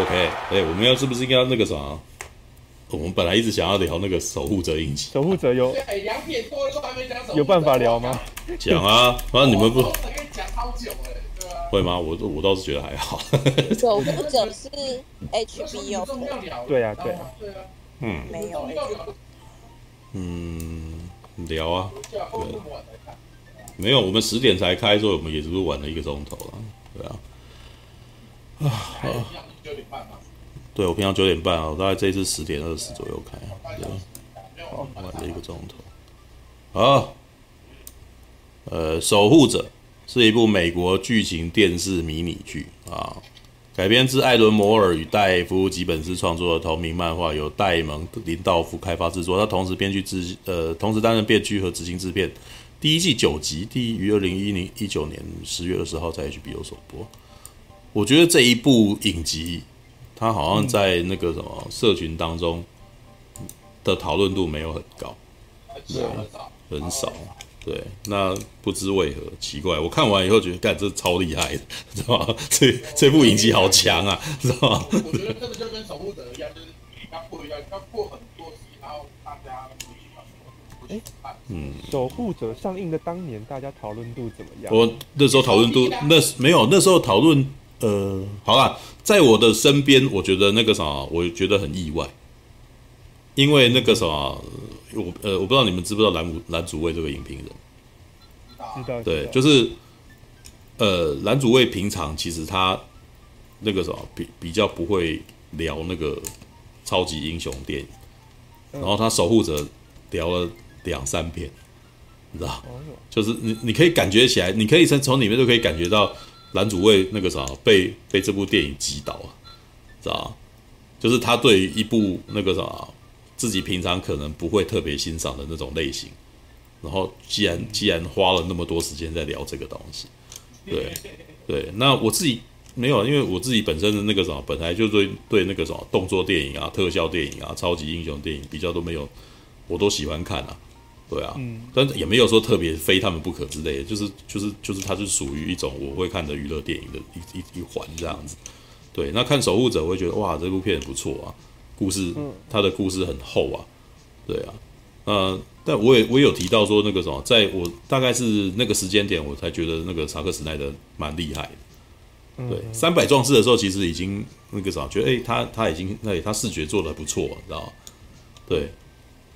OK，哎、欸，我们要是不是应该要那个啥？我们本来一直想要聊那个守护者引擎。守护者有两点多都还没讲，有办法聊吗？讲啊，反正你们不。守护者讲超久哎，对吧？会吗？我我倒是觉得还好。守护者是 HBO。对啊，对啊。嗯。没有。嗯，聊啊。对。没有，我们十点才开，所以我们也只是晚了一个钟头了。对啊。啊。对，我平常九点半啊，我大概这一次十点二十左右开，对，晚了一个钟头。好，呃，守护者是一部美国剧情电视迷你剧啊，改编自艾伦·摩尔与戴夫·吉本斯创作的同名漫画，由戴蒙·林道夫开发制作。他同时编剧制，呃，同时担任编剧和执行制片。第一季九集，第一于二零一零一九年十月二十号在 HBO 首播。我觉得这一部影集。它好像在那个什么社群当中的讨论度没有很高，很少，很少，对，那不知为何，奇怪。我看完以后觉得，干，这超厉害的，知道吗？这这部影集好强啊，知道吗？我觉得这个就跟守护者一样，就是要过一样要过很多集，然后大家不喜欢。嗯，守护者上映的当年，大家讨论度怎么样？我那时候讨论度，那没有，那时候讨论。呃，好啦，在我的身边，我觉得那个啥，我觉得很意外，因为那个啥，我呃，我不知道你们知不知道蓝武蓝主卫这个影评人，知道，对，就是呃，蓝主卫平常其实他那个什么比比较不会聊那个超级英雄电影，然后他守护者聊了两三遍，你知道，就是你你可以感觉起来，你可以从从里面就可以感觉到。男主为那个啥被被这部电影击倒啊，知道就是他对于一部那个啥自己平常可能不会特别欣赏的那种类型，然后既然既然花了那么多时间在聊这个东西，对对，那我自己没有，因为我自己本身的那个啥本来就对对那个啥动作电影啊、特效电影啊、超级英雄电影比较都没有，我都喜欢看啊。对啊，嗯，但也没有说特别非他们不可之类的，就是就是就是它是属于一种我会看的娱乐电影的一一一环这样子。对，那看守护者我会觉得哇，这部片不错啊，故事，它的故事很厚啊，对啊，呃，但我也我也有提到说那个什么，在我大概是那个时间点，我才觉得那个查克史奈德蛮厉害的。对，三百壮士的时候其实已经那个啥，觉得诶，他他已经那他视觉做得不错，你知道吗？对。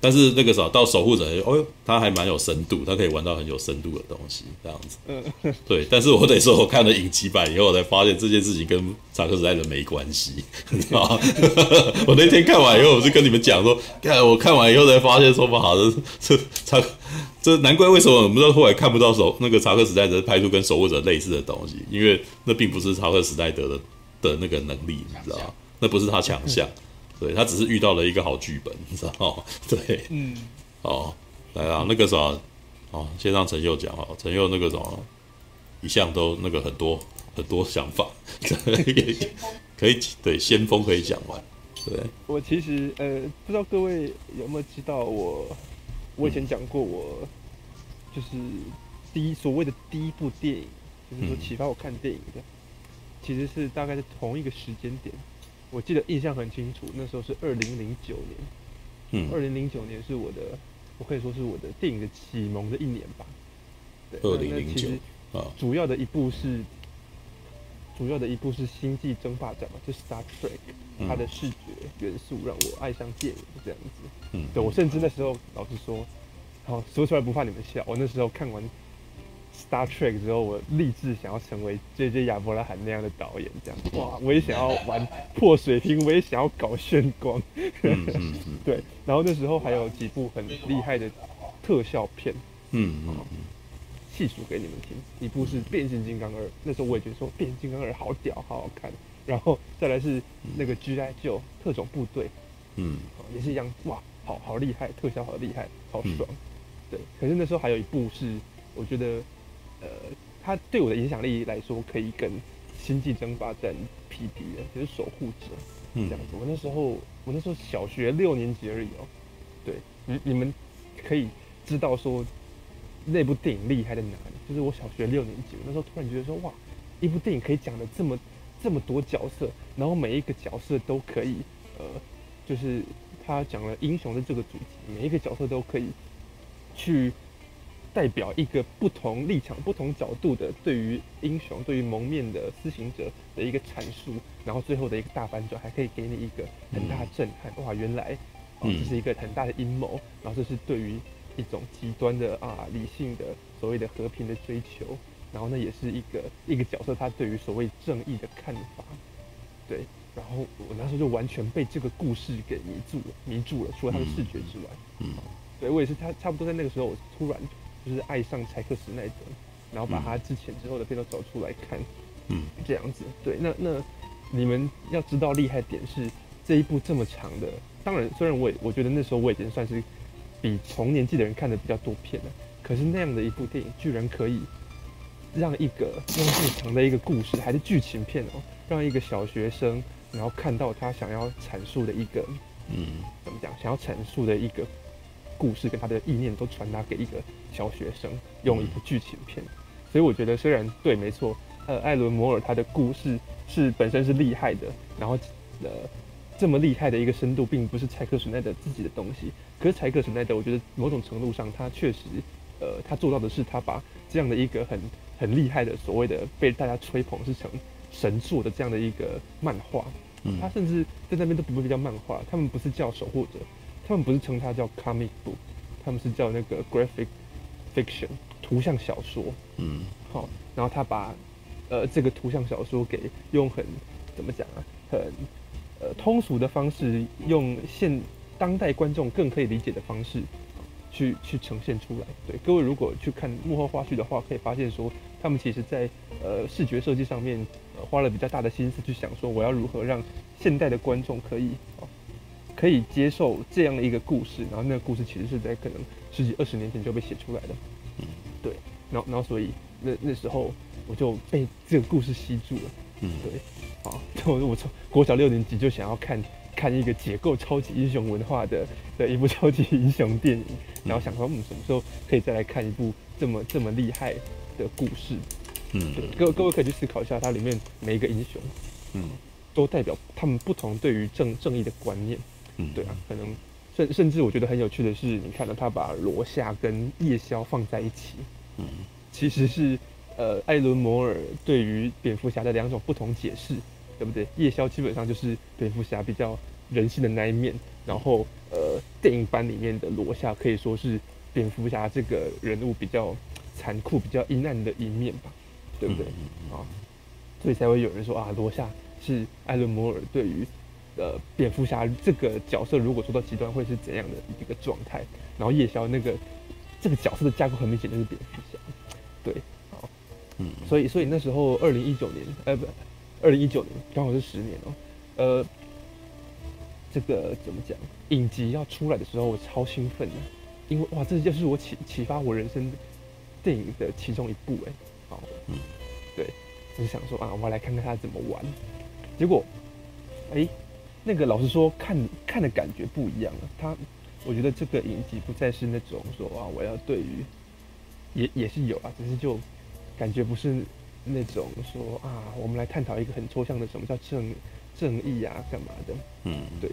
但是那个啥，到守护者，哦呦，他还蛮有深度，他可以玩到很有深度的东西，这样子。嗯，对。但是我得说，我看了影集版以后，我才发现这件事情跟查克史奈德没关系，你知道吗？我那天看完以后，我就跟你们讲说，看我看完以后才发现说，不好的，这查这难怪为什么我们到后来看不到守那个查克史奈德拍出跟守护者类似的东西，因为那并不是查克史奈德的的那个能力，你知道吗？那不是他强项。对，他只是遇到了一个好剧本，你知道吗？对，嗯，哦，来啊，那个啥，哦，先让陈佑讲哦，陈佑那个什么，一向都那个很多很多想法，可以对先锋可以讲完。对，我其实呃，不知道各位有没有知道我，我以前讲过我就是第一所谓的第一部电影，就是说启发我看电影的，其实是大概是同一个时间点。我记得印象很清楚，那时候是二零零九年。嗯，二零零九年是我的，我可以说是我的电影的启蒙的一年吧。对，二零零九啊，主要的一部是，主要的一部是《星际争霸战》嘛，就是 Star Trek，它的视觉元素让我爱上电影这样子。嗯，对，我甚至那时候老实说，好说出来不怕你们笑，我那时候看完。Star Trek 之后，我立志想要成为 J.J. 亚伯拉罕那样的导演，这样哇，我也想要玩破水平，我也想要搞炫光，对。然后那时候还有几部很厉害的特效片，嗯嗯嗯，细数给你们听。一部是《变形金刚二》，那时候我也觉得说《变形金刚二》好屌，好好看。然后再来是那个 G.I. Joe 特种部队，嗯，也是一样，哇，好好厉害，特效好厉害，好爽。对。可是那时候还有一部是，我觉得。呃，他对我的影响力来说，可以跟《星际争霸战》匹敌的，就是《守护者》这样子。我那时候，我那时候小学六年级而已哦。对，你你们可以知道说那部电影厉害在哪里？就是我小学六年级，我那时候突然觉得说，哇，一部电影可以讲的这么这么多角色，然后每一个角色都可以，呃，就是他讲了英雄的这个主题，每一个角色都可以去代表一个不同立场、不同角度的对于英雄、对于蒙面的施行者的一个阐述，然后最后的一个大反转，还可以给你一个很大的震撼。哇，原来哦，这是一个很大的阴谋，然后这是对于一种极端的啊理性的所谓的和平的追求。然后那也是一个一个角色，他对于所谓正义的看法，对。然后我那时候就完全被这个故事给迷住了，迷住了。除了他的视觉之外，嗯，对我也是，他差不多在那个时候，我突然就是爱上柴克史奈德，然后把他之前之后的片都找出来看，嗯，这样子。对，那那你们要知道厉害点是这一部这么长的，当然虽然我也我觉得那时候我已经算是比同年纪的人看的比较多片了，可是那样的一部电影居然可以。让一个用这么长的一个故事，还是剧情片哦，让一个小学生，然后看到他想要阐述的一个，嗯，怎么讲？想要阐述的一个故事跟他的意念都传达给一个小学生，用一部剧情片。所以我觉得，虽然对，没错，呃，艾伦摩尔他的故事是本身是厉害的，然后呃，这么厉害的一个深度，并不是柴克史奈德自己的东西。可是柴克史奈德，我觉得某种程度上，他确实，呃，他做到的是，他把这样的一个很。很厉害的，所谓的被大家吹捧是成神作的这样的一个漫画，嗯，他甚至在那边都不会叫漫画，他们不是叫守护者，他们不是称它叫 comic book，他们是叫那个 graphic fiction 图像小说，嗯，好，然后他把呃这个图像小说给用很怎么讲啊，很呃通俗的方式，用现当代观众更可以理解的方式。去去呈现出来，对各位如果去看幕后花絮的话，可以发现说，他们其实在呃视觉设计上面，呃，花了比较大的心思去想说，我要如何让现代的观众可以哦可以接受这样的一个故事，然后那个故事其实是在可能十几二十年前就被写出来的，嗯，对，然后然后所以那那时候我就被这个故事吸住了，嗯，对，啊，我 我从国小六年级就想要看。看一个解构超级英雄文化的的一部超级英雄电影，然后想说，嗯，什么时候可以再来看一部这么这么厉害的故事？嗯，对，各各位可以去思考一下，它里面每一个英雄，嗯，都代表他们不同对于正正义的观念。嗯，对啊，可能甚甚至我觉得很有趣的是，你看到他把罗夏跟夜宵放在一起，嗯，其实是呃艾伦摩尔对于蝙蝠侠的两种不同解释。对不对？夜宵基本上就是蝙蝠侠比较人性的那一面，然后呃，电影版里面的罗夏可以说是蝙蝠侠这个人物比较残酷、比较阴暗的一面吧，对不对？啊，所以才会有人说啊，罗夏是艾伦摩尔对于呃蝙蝠侠这个角色如果说到极端会是怎样的一个状态？然后夜宵那个这个角色的架构很明显就是蝙蝠侠，对，好，嗯，所以所以那时候二零一九年，呃不。二零一九年刚好是十年哦，呃，这个怎么讲？影集要出来的时候，我超兴奋的，因为哇，这就是我启启发我人生电影的其中一部哎，好，嗯，对，就是想说啊，我要来看看他怎么玩。结果，哎，那个老实说，看看的感觉不一样了。他，我觉得这个影集不再是那种说啊，我要对于，也也是有啊，只是就感觉不是。那种说啊，我们来探讨一个很抽象的什么叫正正义啊，干嘛的？嗯，对。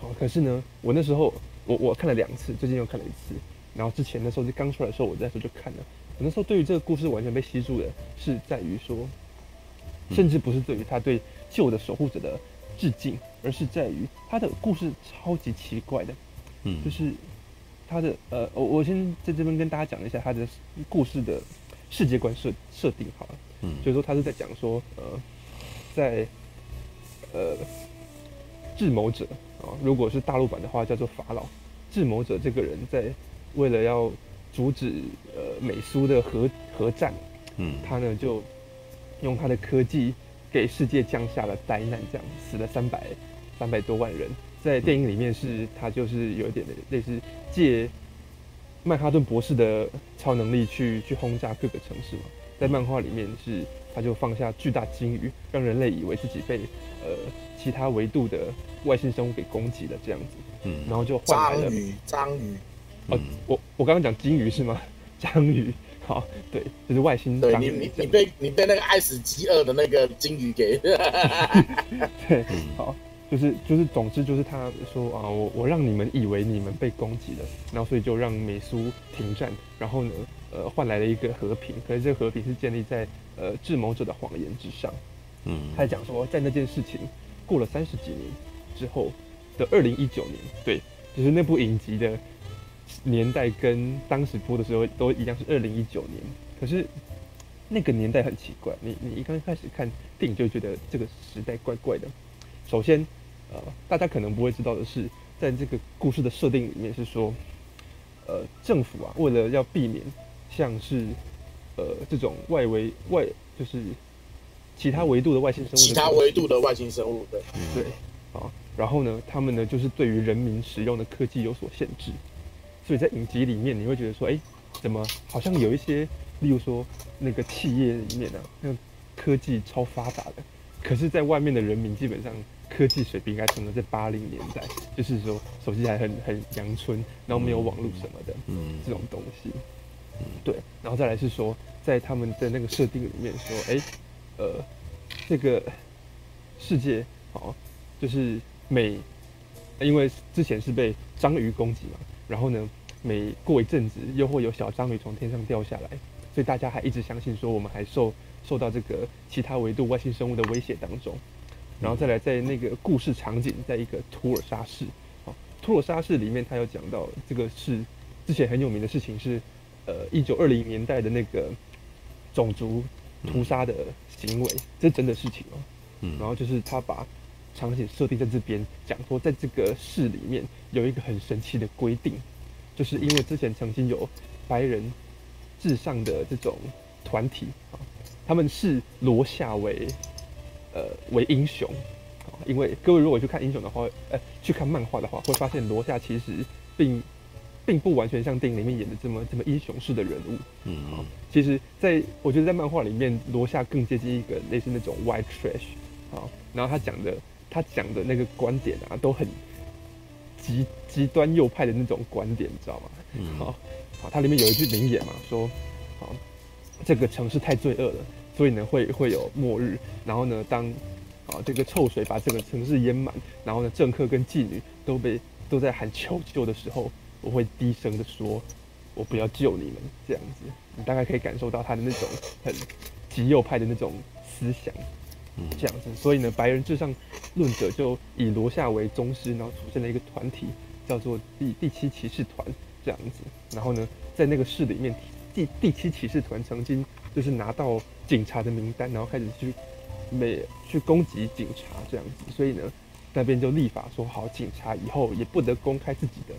好，可是呢，我那时候我我看了两次，最近又看了一次。然后之前的时候就刚出来的时候，我那时候就看了。我那时候对于这个故事完全被吸住的，是在于说，甚至不是对于他对旧的守护者的致敬，而是在于他的故事超级奇怪的。嗯，就是他的呃，我我先在这边跟大家讲一下他的故事的。世界观设设定好了，嗯，所以说他是在讲说，呃，在呃智谋者啊，如果是大陆版的话叫做法老，智谋者这个人在为了要阻止呃美苏的核核战，嗯，他呢就用他的科技给世界降下了灾难，这样死了三百三百多万人，在电影里面是他就是有一点类似借。曼哈顿博士的超能力去去轰炸各个城市嘛，在漫画里面是他就放下巨大鲸鱼，让人类以为自己被呃其他维度的外星生物给攻击了这样子，嗯，然后就换来了章鱼，章鱼，哦，我我刚刚讲鲸鱼是吗？章鱼，好，对，就是外星。对你，你你被你被那个爱死饥饿的那个鲸鱼给。对，好，就是就是，总之就是他说啊，我我让你们以为你们被攻击了，然后所以就让美苏停战，然后呢，呃，换来了一个和平。可是这个和平是建立在呃智谋者的谎言之上。嗯，他讲说，在那件事情过了三十几年之后的二零一九年，对，就是那部影集的年代跟当时播的时候都一样是二零一九年。可是那个年代很奇怪，你你一刚开始看电影就觉得这个时代怪怪的。首先，呃，大家可能不会知道的是，在这个故事的设定里面是说，呃，政府啊，为了要避免像是呃这种外围外就是。其他维度的外星生物，其他维度的外星生物，对，对，啊，然后呢，他们呢就是对于人民使用的科技有所限制，所以在影集里面你会觉得说，哎，怎么好像有一些，例如说那个企业里面呢、啊，那个科技超发达的，可是在外面的人民基本上科技水平应该停留在八零年代，就是说手机还很很阳春，然后没有网络什么的，嗯，这种东西，嗯，对，然后再来是说，在他们的那个设定里面说，哎。呃，这个世界哦，就是美因为之前是被章鱼攻击嘛，然后呢，每过一阵子又会有小章鱼从天上掉下来，所以大家还一直相信说我们还受受到这个其他维度外星生物的威胁当中。然后再来，在那个故事场景，在一个图尔沙市，哦，图尔沙市里面，他有讲到这个是之前很有名的事情是，呃，一九二零年代的那个种族屠杀的。行为，这是真的事情哦。嗯，然后就是他把场景设定在这边，讲说在这个市里面有一个很神奇的规定，就是因为之前曾经有白人至上的这种团体啊，他们视罗夏为呃为英雄啊，因为各位如果去看英雄的话，呃，去看漫画的话，会发现罗夏其实并。并不完全像电影里面演的这么这么英雄式的人物。嗯，嗯，其实在我觉得在漫画里面，罗夏更接近一个类似那种 white trash 啊。然后他讲的他讲的那个观点啊，都很极极端右派的那种观点，你知道吗？嗯，好，好，它里面有一句名言嘛，说，好，这个城市太罪恶了，所以呢会会有末日。然后呢，当啊这个臭水把整个城市淹满，然后呢政客跟妓女都被都在喊求救的时候。我会低声的说：“我不要救你们。”这样子，你大概可以感受到他的那种很极右派的那种思想。嗯，这样子，所以呢，白人至上论者就以罗夏为宗师，然后出现了一个团体，叫做第第七骑士团这样子。然后呢，在那个市里面，第第七骑士团曾经就是拿到警察的名单，然后开始去每去攻击警察这样子。所以呢，那边就立法说好，警察以后也不得公开自己的。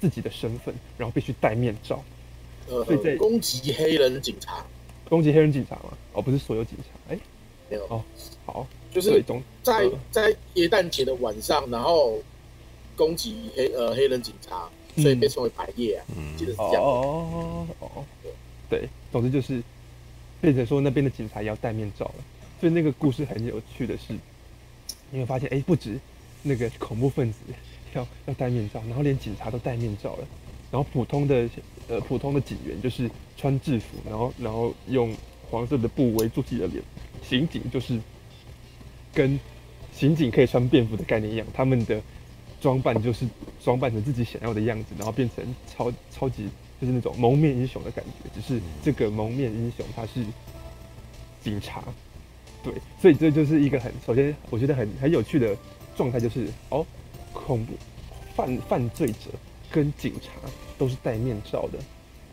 自己的身份，然后必须戴面罩。呃，所以在攻击黑人警察，攻击黑人警察吗？哦，不是所有警察，哎，没有。哦，好，就是在在耶诞节的晚上，然后攻击黑呃黑人警察，所以被称为白夜啊。嗯，记得是这样。哦哦哦，对，总之就是变成说那边的警察也要戴面罩了。所以那个故事很有趣的是，你会发现，哎，不止那个恐怖分子。要要戴面罩，然后连警察都戴面罩了，然后普通的呃普通的警员就是穿制服，然后然后用黄色的布围住自己的脸，刑警就是跟刑警可以穿便服的概念一样，他们的装扮就是装扮成自己想要的样子，然后变成超超级就是那种蒙面英雄的感觉，只是这个蒙面英雄他是警察，对，所以这就是一个很首先我觉得很很有趣的状态，就是哦。恐怖犯犯罪者跟警察都是戴面罩的，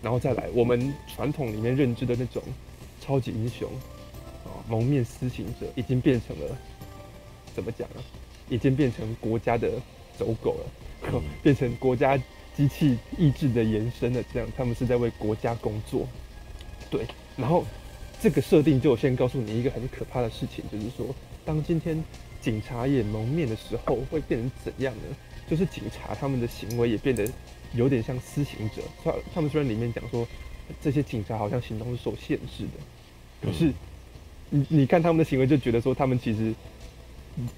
然后再来我们传统里面认知的那种超级英雄，蒙面私行者已经变成了怎么讲啊？已经变成国家的走狗了，变成国家机器意志的延伸了。这样他们是在为国家工作，对。然后这个设定就先告诉你一个很可怕的事情，就是说当今天。警察也蒙面的时候会变成怎样呢？就是警察他们的行为也变得有点像私行者。他他们虽然里面讲说这些警察好像行动是受限制的，可是你你看他们的行为就觉得说他们其实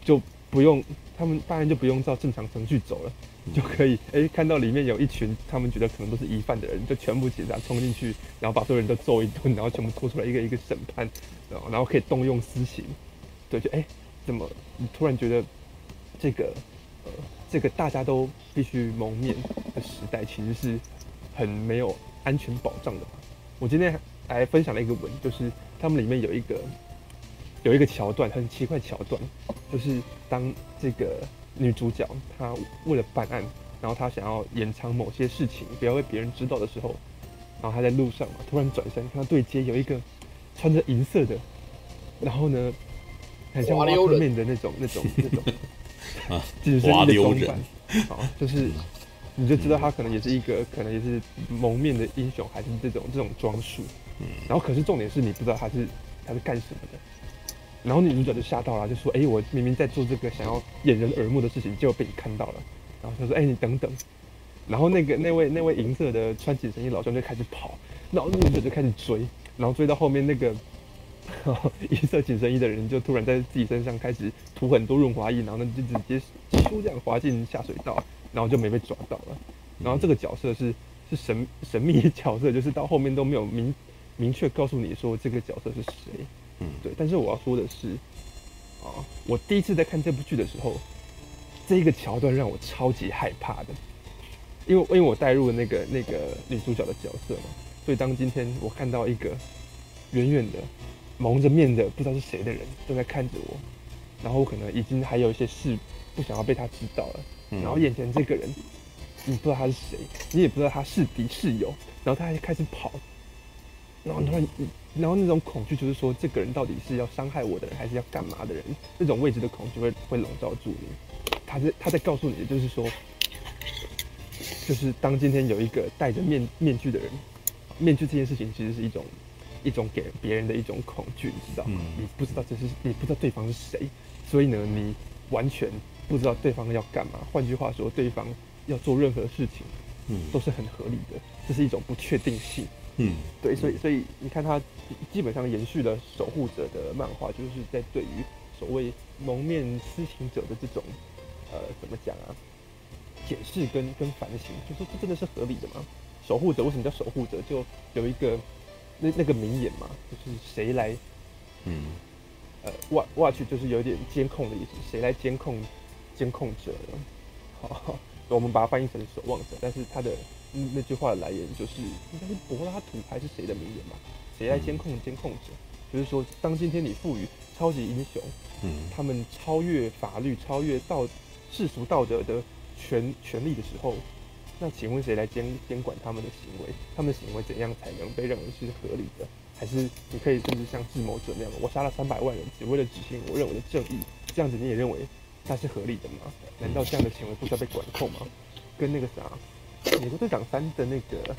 就不不用，他们当然就不用照正常程序走了，就可以哎、欸、看到里面有一群他们觉得可能都是疑犯的人，就全部警察冲进去，然后把所有人都揍一顿，然后全部拖出来一个一个审判，然后然后可以动用私刑，对，就哎、欸、怎么你突然觉得这个呃这个大家都必须蒙面的时代，其实是很没有安全保障的嘛？我今天还分享了一个文，就是他们里面有一个。有一个桥段很奇怪，桥段就是当这个女主角她为了办案，然后她想要掩藏某些事情，不要被别人知道的时候，然后她在路上嘛，突然转身看到对街有一个穿着银色的，然后呢，很像瓦特曼的那种那种那种啊，紧身的装扮，啊，就是你就知道他可能也是一个可能也是蒙面的英雄，还是这种这种装束，然后可是重点是你不知道他是他是干什么的。然后女主角就吓到了，就说：“哎，我明明在做这个想要掩人耳目的事情，结果被你看到了。”然后他说：“哎，你等等。”然后那个那位那位银色的穿紧身衣老兄就开始跑，然后女主角就开始追，然后追到后面那个 银色紧身衣的人就突然在自己身上开始涂很多润滑液，然后呢就直接咻这样滑进下水道，然后就没被抓到了。然后这个角色是是神神秘角色，就是到后面都没有明明确告诉你说这个角色是谁。嗯，对，但是我要说的是，啊，我第一次在看这部剧的时候，这一个桥段让我超级害怕的，因为因为我带入了那个那个女主角的角色嘛，所以当今天我看到一个远远的蒙着面的不知道是谁的人正在看着我，然后我可能已经还有一些事不想要被他知道了，然后眼前这个人，你不知道他是谁，你也不知道他是敌是友，然后他还开始跑。然后突然，然后那种恐惧就是说，这个人到底是要伤害我的人，还是要干嘛的人？那种未知的恐惧会会笼罩住你。他在他在告诉你的就是说，就是当今天有一个戴着面面具的人，面具这件事情其实是一种一种给别人的一种恐惧，你知道吗？你不知道这是你不知道对方是谁，所以呢，你完全不知道对方要干嘛。换句话说，对方要做任何事情，嗯，都是很合理的。这是一种不确定性。嗯，对，所以所以你看，他基本上延续了守护者的漫画，就是在对于所谓蒙面私情者的这种，呃，怎么讲啊？解释跟跟反省，就说这真的是合理的吗？守护者为什么叫守护者？就有一个那那个名言嘛，就是谁来，嗯，呃，watch 就是有点监控的意思，谁来监控监控者呢？好，我们把它翻译成守望者，但是他的。那句话的来源就是应该是柏拉图还是谁的名言吧？谁来监控监控者？就是说，当今天你赋予超级英雄，嗯，他们超越法律、超越道世俗道德的权权利的时候，那请问谁来监监管他们的行为？他们的行为怎样才能被认为是合理的？还是你可以甚至像智谋者那样，我杀了三百万人，只为了执行我认为的正义，这样子你也认为那是合理的吗？难道这样的行为不需要被管控吗？跟那个啥？美国队长三的那个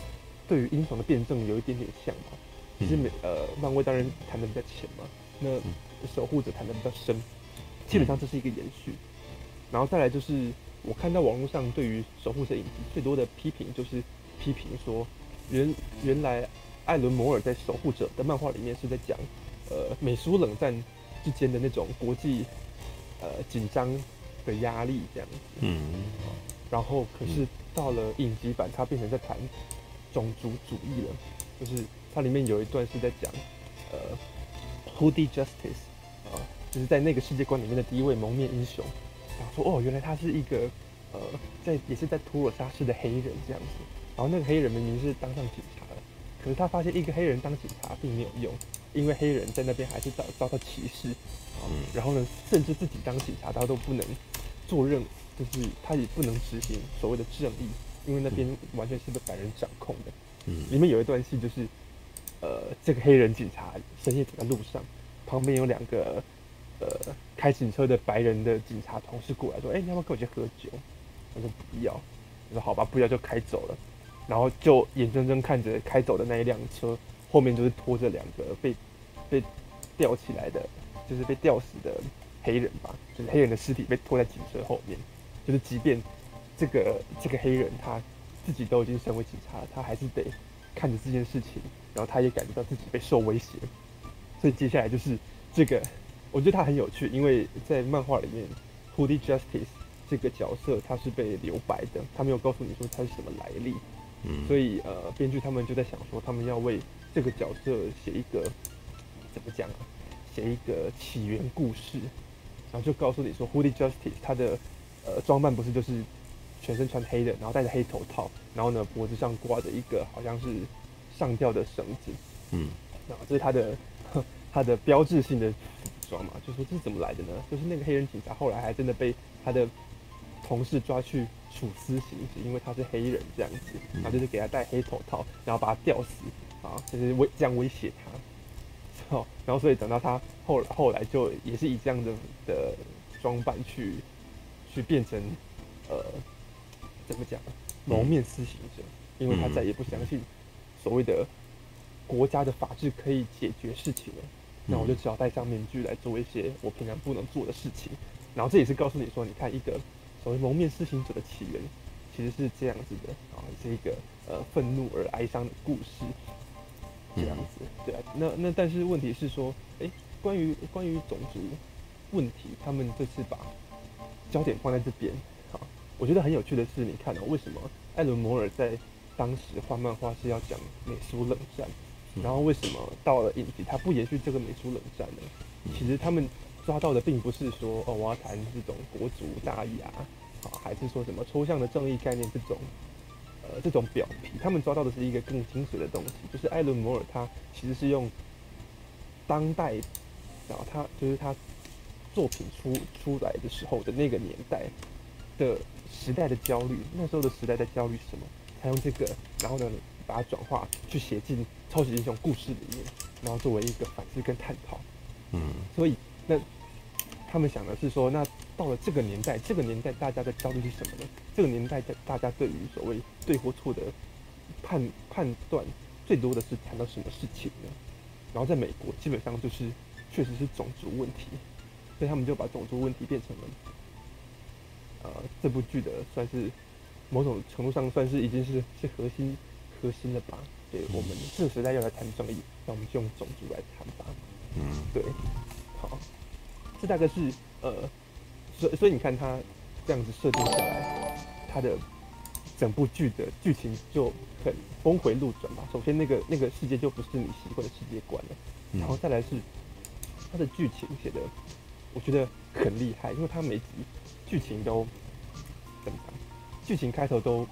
对于英雄的辩证有一点点像嘛，其实美呃漫威当然谈的比较浅嘛，那守护者谈的比较深，基本上这是一个延续。然后再来就是我看到网络上对于守护者影集最多的批评就是批评说原原来艾伦摩尔在守护者的漫画里面是在讲呃美苏冷战之间的那种国际呃紧张的压力这样子，嗯，然后可是。到了影集版，它变成在谈种族主义了。就是它里面有一段是在讲，呃，Hoodie Justice 啊，就是在那个世界观里面的第一位蒙面英雄。然后说，哦，原来他是一个呃，在也是在图尔沙市的黑人这样子。然后那个黑人明明是当上警察了，可是他发现一个黑人当警察并没有用，因为黑人在那边还是遭遭到歧视。嗯。然后呢，甚至自己当警察，他都不能做任。就是他也不能执行所谓的正义，因为那边完全是被白人掌控的。嗯，里面有一段戏就是，呃，这个黑人警察深夜走在路上，旁边有两个呃开警车的白人的警察同事过来说：“哎、欸，你要不要跟我去喝酒？”他说：“不要。”我说：“好吧，不要就开走了。”然后就眼睁睁看着开走的那一辆车后面就是拖着两个被被吊起来的，就是被吊死的黑人吧，就是黑人的尸体被拖在警车后面。就是，即便这个这个黑人他自己都已经身为警察了，他还是得看着这件事情，然后他也感觉到自己被受威胁。所以接下来就是这个，我觉得他很有趣，因为在漫画里面 Hoodie Justice 这个角色他是被留白的，他没有告诉你说他是什么来历。嗯，所以呃，编剧他们就在想说，他们要为这个角色写一个怎么讲啊？写一个起源故事，然后就告诉你说，Hoodie Justice 他的呃装扮不是就是全身穿黑的，然后戴着黑头套，然后呢脖子上挂着一个好像是上吊的绳子，嗯，然后这是他的 他的标志性的服装嘛，就说这是怎么来的呢？就是那个黑人警察后来还真的被他的同事抓去处私刑，是因为他是黑人这样子，然后就是给他戴黑头套，然后把他吊死啊，就是威这样威胁他。好，然后所以等到他后后来就也是以这样的的装扮去去变成呃怎么讲蒙面私刑者，因为他再也不相信所谓的国家的法治可以解决事情了，那我就只好戴上面具来做一些我平常不能做的事情。然后这也是告诉你说，你看一个所谓蒙面私行者的起源其实是这样子的啊，是一个呃愤怒而哀伤的故事。这样子，对啊，那那但是问题是说，哎、欸，关于关于种族问题，他们这次把焦点放在这边，好，我觉得很有趣的是，你看哦，为什么艾伦摩尔在当时画漫画是要讲美苏冷战，然后为什么到了影集他不延续这个美苏冷战呢？其实他们抓到的并不是说哦，我要谈这种国族大义，啊，好还是说什么抽象的正义概念这种。呃，这种表皮，他们抓到的是一个更精髓的东西，就是艾伦摩尔他其实是用当代，然后他就是他作品出出来的时候的那个年代的时代的焦虑，那时候的时代在焦虑什么？他用这个，然后呢，把它转化去写进超级英雄故事里面，然后作为一个反思跟探讨。嗯，所以那。他们想的是说，那到了这个年代，这个年代大家的焦虑是什么呢？这个年代的大家对于所谓对或错的判判断，最多的是谈到什么事情呢？然后在美国，基本上就是确实是种族问题，所以他们就把种族问题变成了呃这部剧的算是某种程度上算是已经是是核心核心了吧？对，我们这个时代要来谈正义，那我们就用种族来谈吧。嗯，对，好。这大概是呃，所以所以你看他这样子设定下来，他的整部剧的剧情就很峰回路转吧。首先那个那个世界就不是你习惯的世界观了，然后再来是他的剧情写的，我觉得很厉害，因为他每集剧情都怎么讲？剧情开头都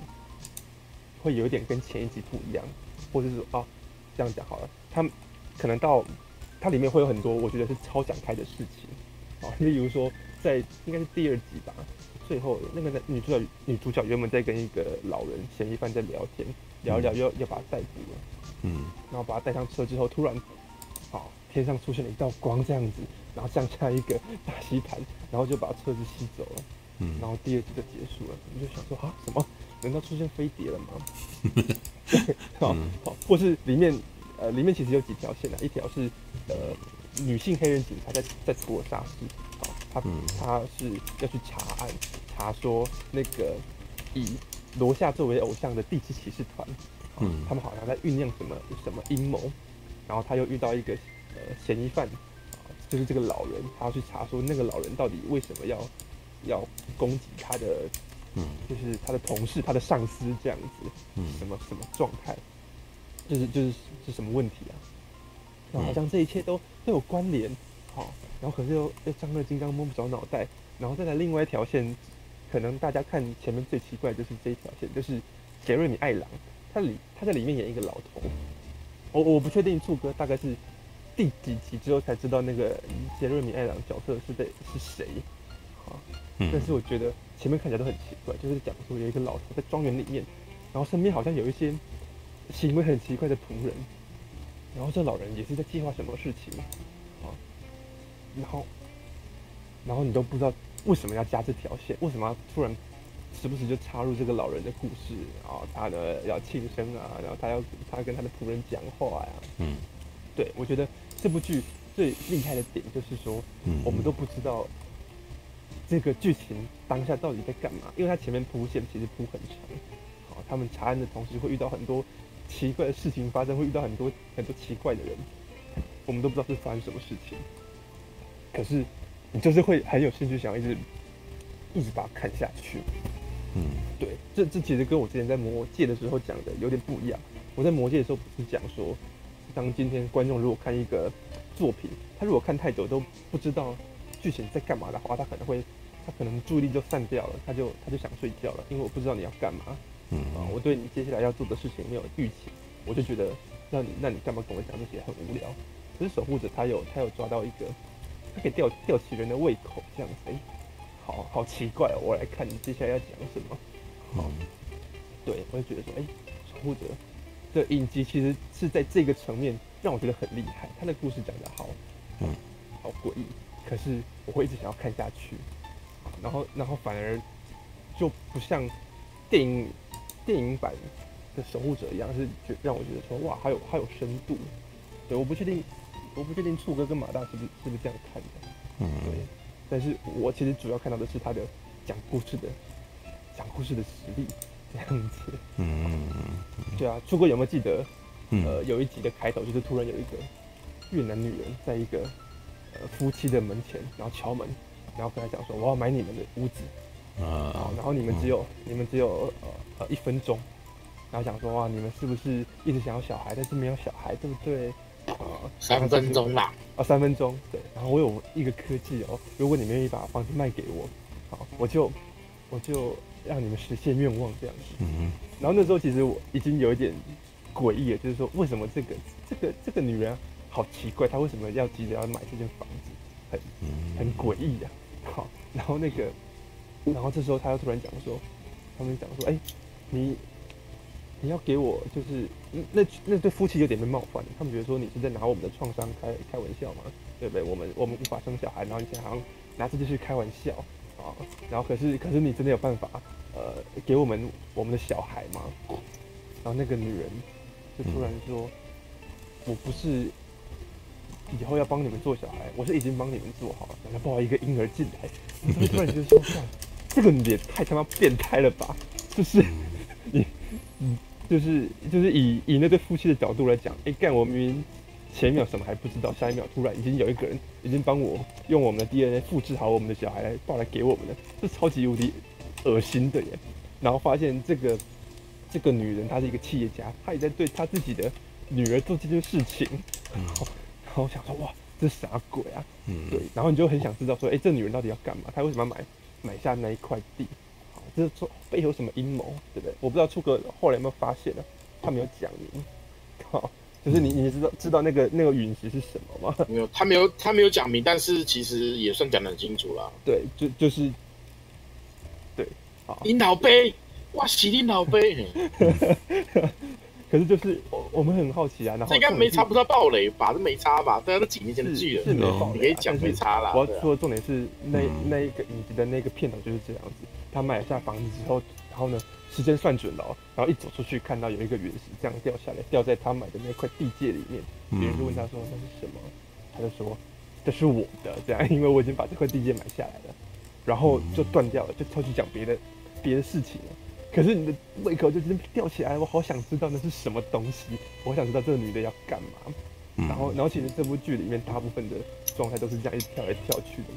会有一点跟前一集不一样，或者是说哦这样讲好了，他可能到它里面会有很多我觉得是超展开的事情。啊，例如说，在应该是第二集吧，最后那个女主角女主角原本在跟一个老人嫌疑犯在聊天，聊一聊要要把他逮捕了，嗯，然后把他带上车之后，突然，好，天上出现了一道光这样子，然后降下一个大吸盘，然后就把车子吸走了，嗯，然后第二集就结束了，我们就想说啊，什么？难道出现飞碟了吗？对，好，好，或是里面呃里面其实有几条线啊，一条是呃。女性黑人警察在在普尔萨市，啊，他他是要去查案，查说那个以罗夏作为偶像的第七骑士团，嗯，他们好像在酝酿什么什么阴谋，然后他又遇到一个呃嫌疑犯，啊，就是这个老人，他要去查说那个老人到底为什么要要攻击他的，嗯，就是他的同事、他的上司这样子，嗯，什么什么状态，就是就是是什么问题啊？好像这一切都都有关联，好，然后可是又又张了金刚摸不着脑袋，然后再来另外一条线，可能大家看前面最奇怪的就是这一条线，就是杰瑞米艾朗，他里他在里面演一个老头，我我不确定柱哥大概是第几集之后才知道那个杰瑞米艾朗角色是在是谁，好，但是我觉得前面看起来都很奇怪，就是讲说有一个老头在庄园里面，然后身边好像有一些行为很奇怪的仆人。然后这老人也是在计划什么事情，啊，然后，然后你都不知道为什么要加这条线，为什么要突然时不时就插入这个老人的故事，然后他呢要庆生啊，然后他要他跟他的仆人讲话呀，嗯，对，我觉得这部剧最厉害的点就是说，我们都不知道这个剧情当下到底在干嘛，因为他前面铺线其实铺很长，好，他们查案的同时会遇到很多。奇怪的事情发生，会遇到很多很多奇怪的人，我们都不知道是发生什么事情。可是你就是会很有兴趣，想要一直一直把它看下去。嗯，对，这这其实跟我之前在魔界的时候讲的有点不一样。我在魔界的时候不是讲说，当今天观众如果看一个作品，他如果看太久都不知道剧情在干嘛的话，他可能会，他可能注意力就散掉了，他就他就想睡觉了，因为我不知道你要干嘛。嗯啊，我对你接下来要做的事情没有预期，我就觉得，那你那你干嘛跟我讲这些很无聊？可是守护者他有他有抓到一个，他可以吊吊起人的胃口，这样子。欸好好奇怪哦！我来看你接下来要讲什么。好，对，我就觉得说，哎、欸，守护者的影集其实是在这个层面让我觉得很厉害。他的故事讲得好，嗯，好诡异，可是我会一直想要看下去。然后，然后反而就不像电影电影版的守护者一样，是觉让我觉得说，哇，还有还有深度。对，我不确定，我不确定醋哥跟马大是不是是不是这样看的。嗯，对。但是我其实主要看到的是他的讲故事的讲故事的实力这样子。嗯，对啊，出哥有没有记得？嗯、呃，有一集的开头就是突然有一个越南女人在一个呃夫妻的门前，然后敲门，然后跟他讲说我要买你们的屋子啊，然后你们只有、嗯、你们只有呃呃一分钟，然后想说哇，你们是不是一直想要小孩，但是没有小孩，对不对？啊，三分钟啦！啊，三分钟，对。然后我有一个科技哦，如果你们愿意把房子卖给我，好，我就我就让你们实现愿望这样子。嗯。然后那时候其实我已经有一点诡异了，就是说为什么这个这个这个女人好奇怪，她为什么要急着要买这间房子，很很诡异的。好，然后那个，然后这时候他又突然讲说，他们讲说，哎，你。你要给我就是那那对夫妻有点被冒犯，他们觉得说你是在拿我们的创伤开开玩笑嘛，对不对？我们我们无法生小孩，然后你现在好像拿这些去开玩笑啊，然后可是可是你真的有办法呃给我们我们的小孩吗？然后那个女人就突然说，我不是以后要帮你们做小孩，我是已经帮你们做好了，然后抱一个婴儿进来，我突然就说，这个女的太他妈变态了吧，就是你你。就是就是以以那对夫妻的角度来讲，哎、欸、干，我明明前一秒什么还不知道，下一秒突然已经有一个人已经帮我用我们的 DNA 复制好我们的小孩来抱来给我们了，这超级无敌恶心的耶。然后发现这个这个女人她是一个企业家，她也在对她自己的女儿做这件事情。然后然后我想说哇，这啥鬼啊？嗯，对。然后你就很想知道说，哎、欸，这女人到底要干嘛？她为什么要买买下那一块地？就是说背后什么阴谋，对不对？我不知道出哥后来有没有发现呢？他没有讲明。好，就是你你知道知道那个那个陨石是什么吗？没有，他没有他没有讲明，但是其实也算讲得很清楚了。对，就就是对，好，领导杯，哇，洗领导杯。可是就是我我们很好奇啊，然后这应该没差不到爆雷吧？这没差吧？对啊，都几年前的剧了，是，是没爆雷、啊、你可以讲没差啦。我要说的重点是那那一个影集的那个片头就是这样子。他买下房子之后，然后呢，时间算准了，喔，然后一走出去看到有一个陨石这样掉下来，掉在他买的那块地界里面。别人就问他说那是什么，他就说这是我的，这样，因为我已经把这块地界买下来了。然后就断掉了，就跳去讲别的别的事情了。可是你的胃口就直接吊起来，我好想知道那是什么东西，我想知道这个女的要干嘛。然后，然后其实这部剧里面大部分的状态都是这样一直跳来跳去的。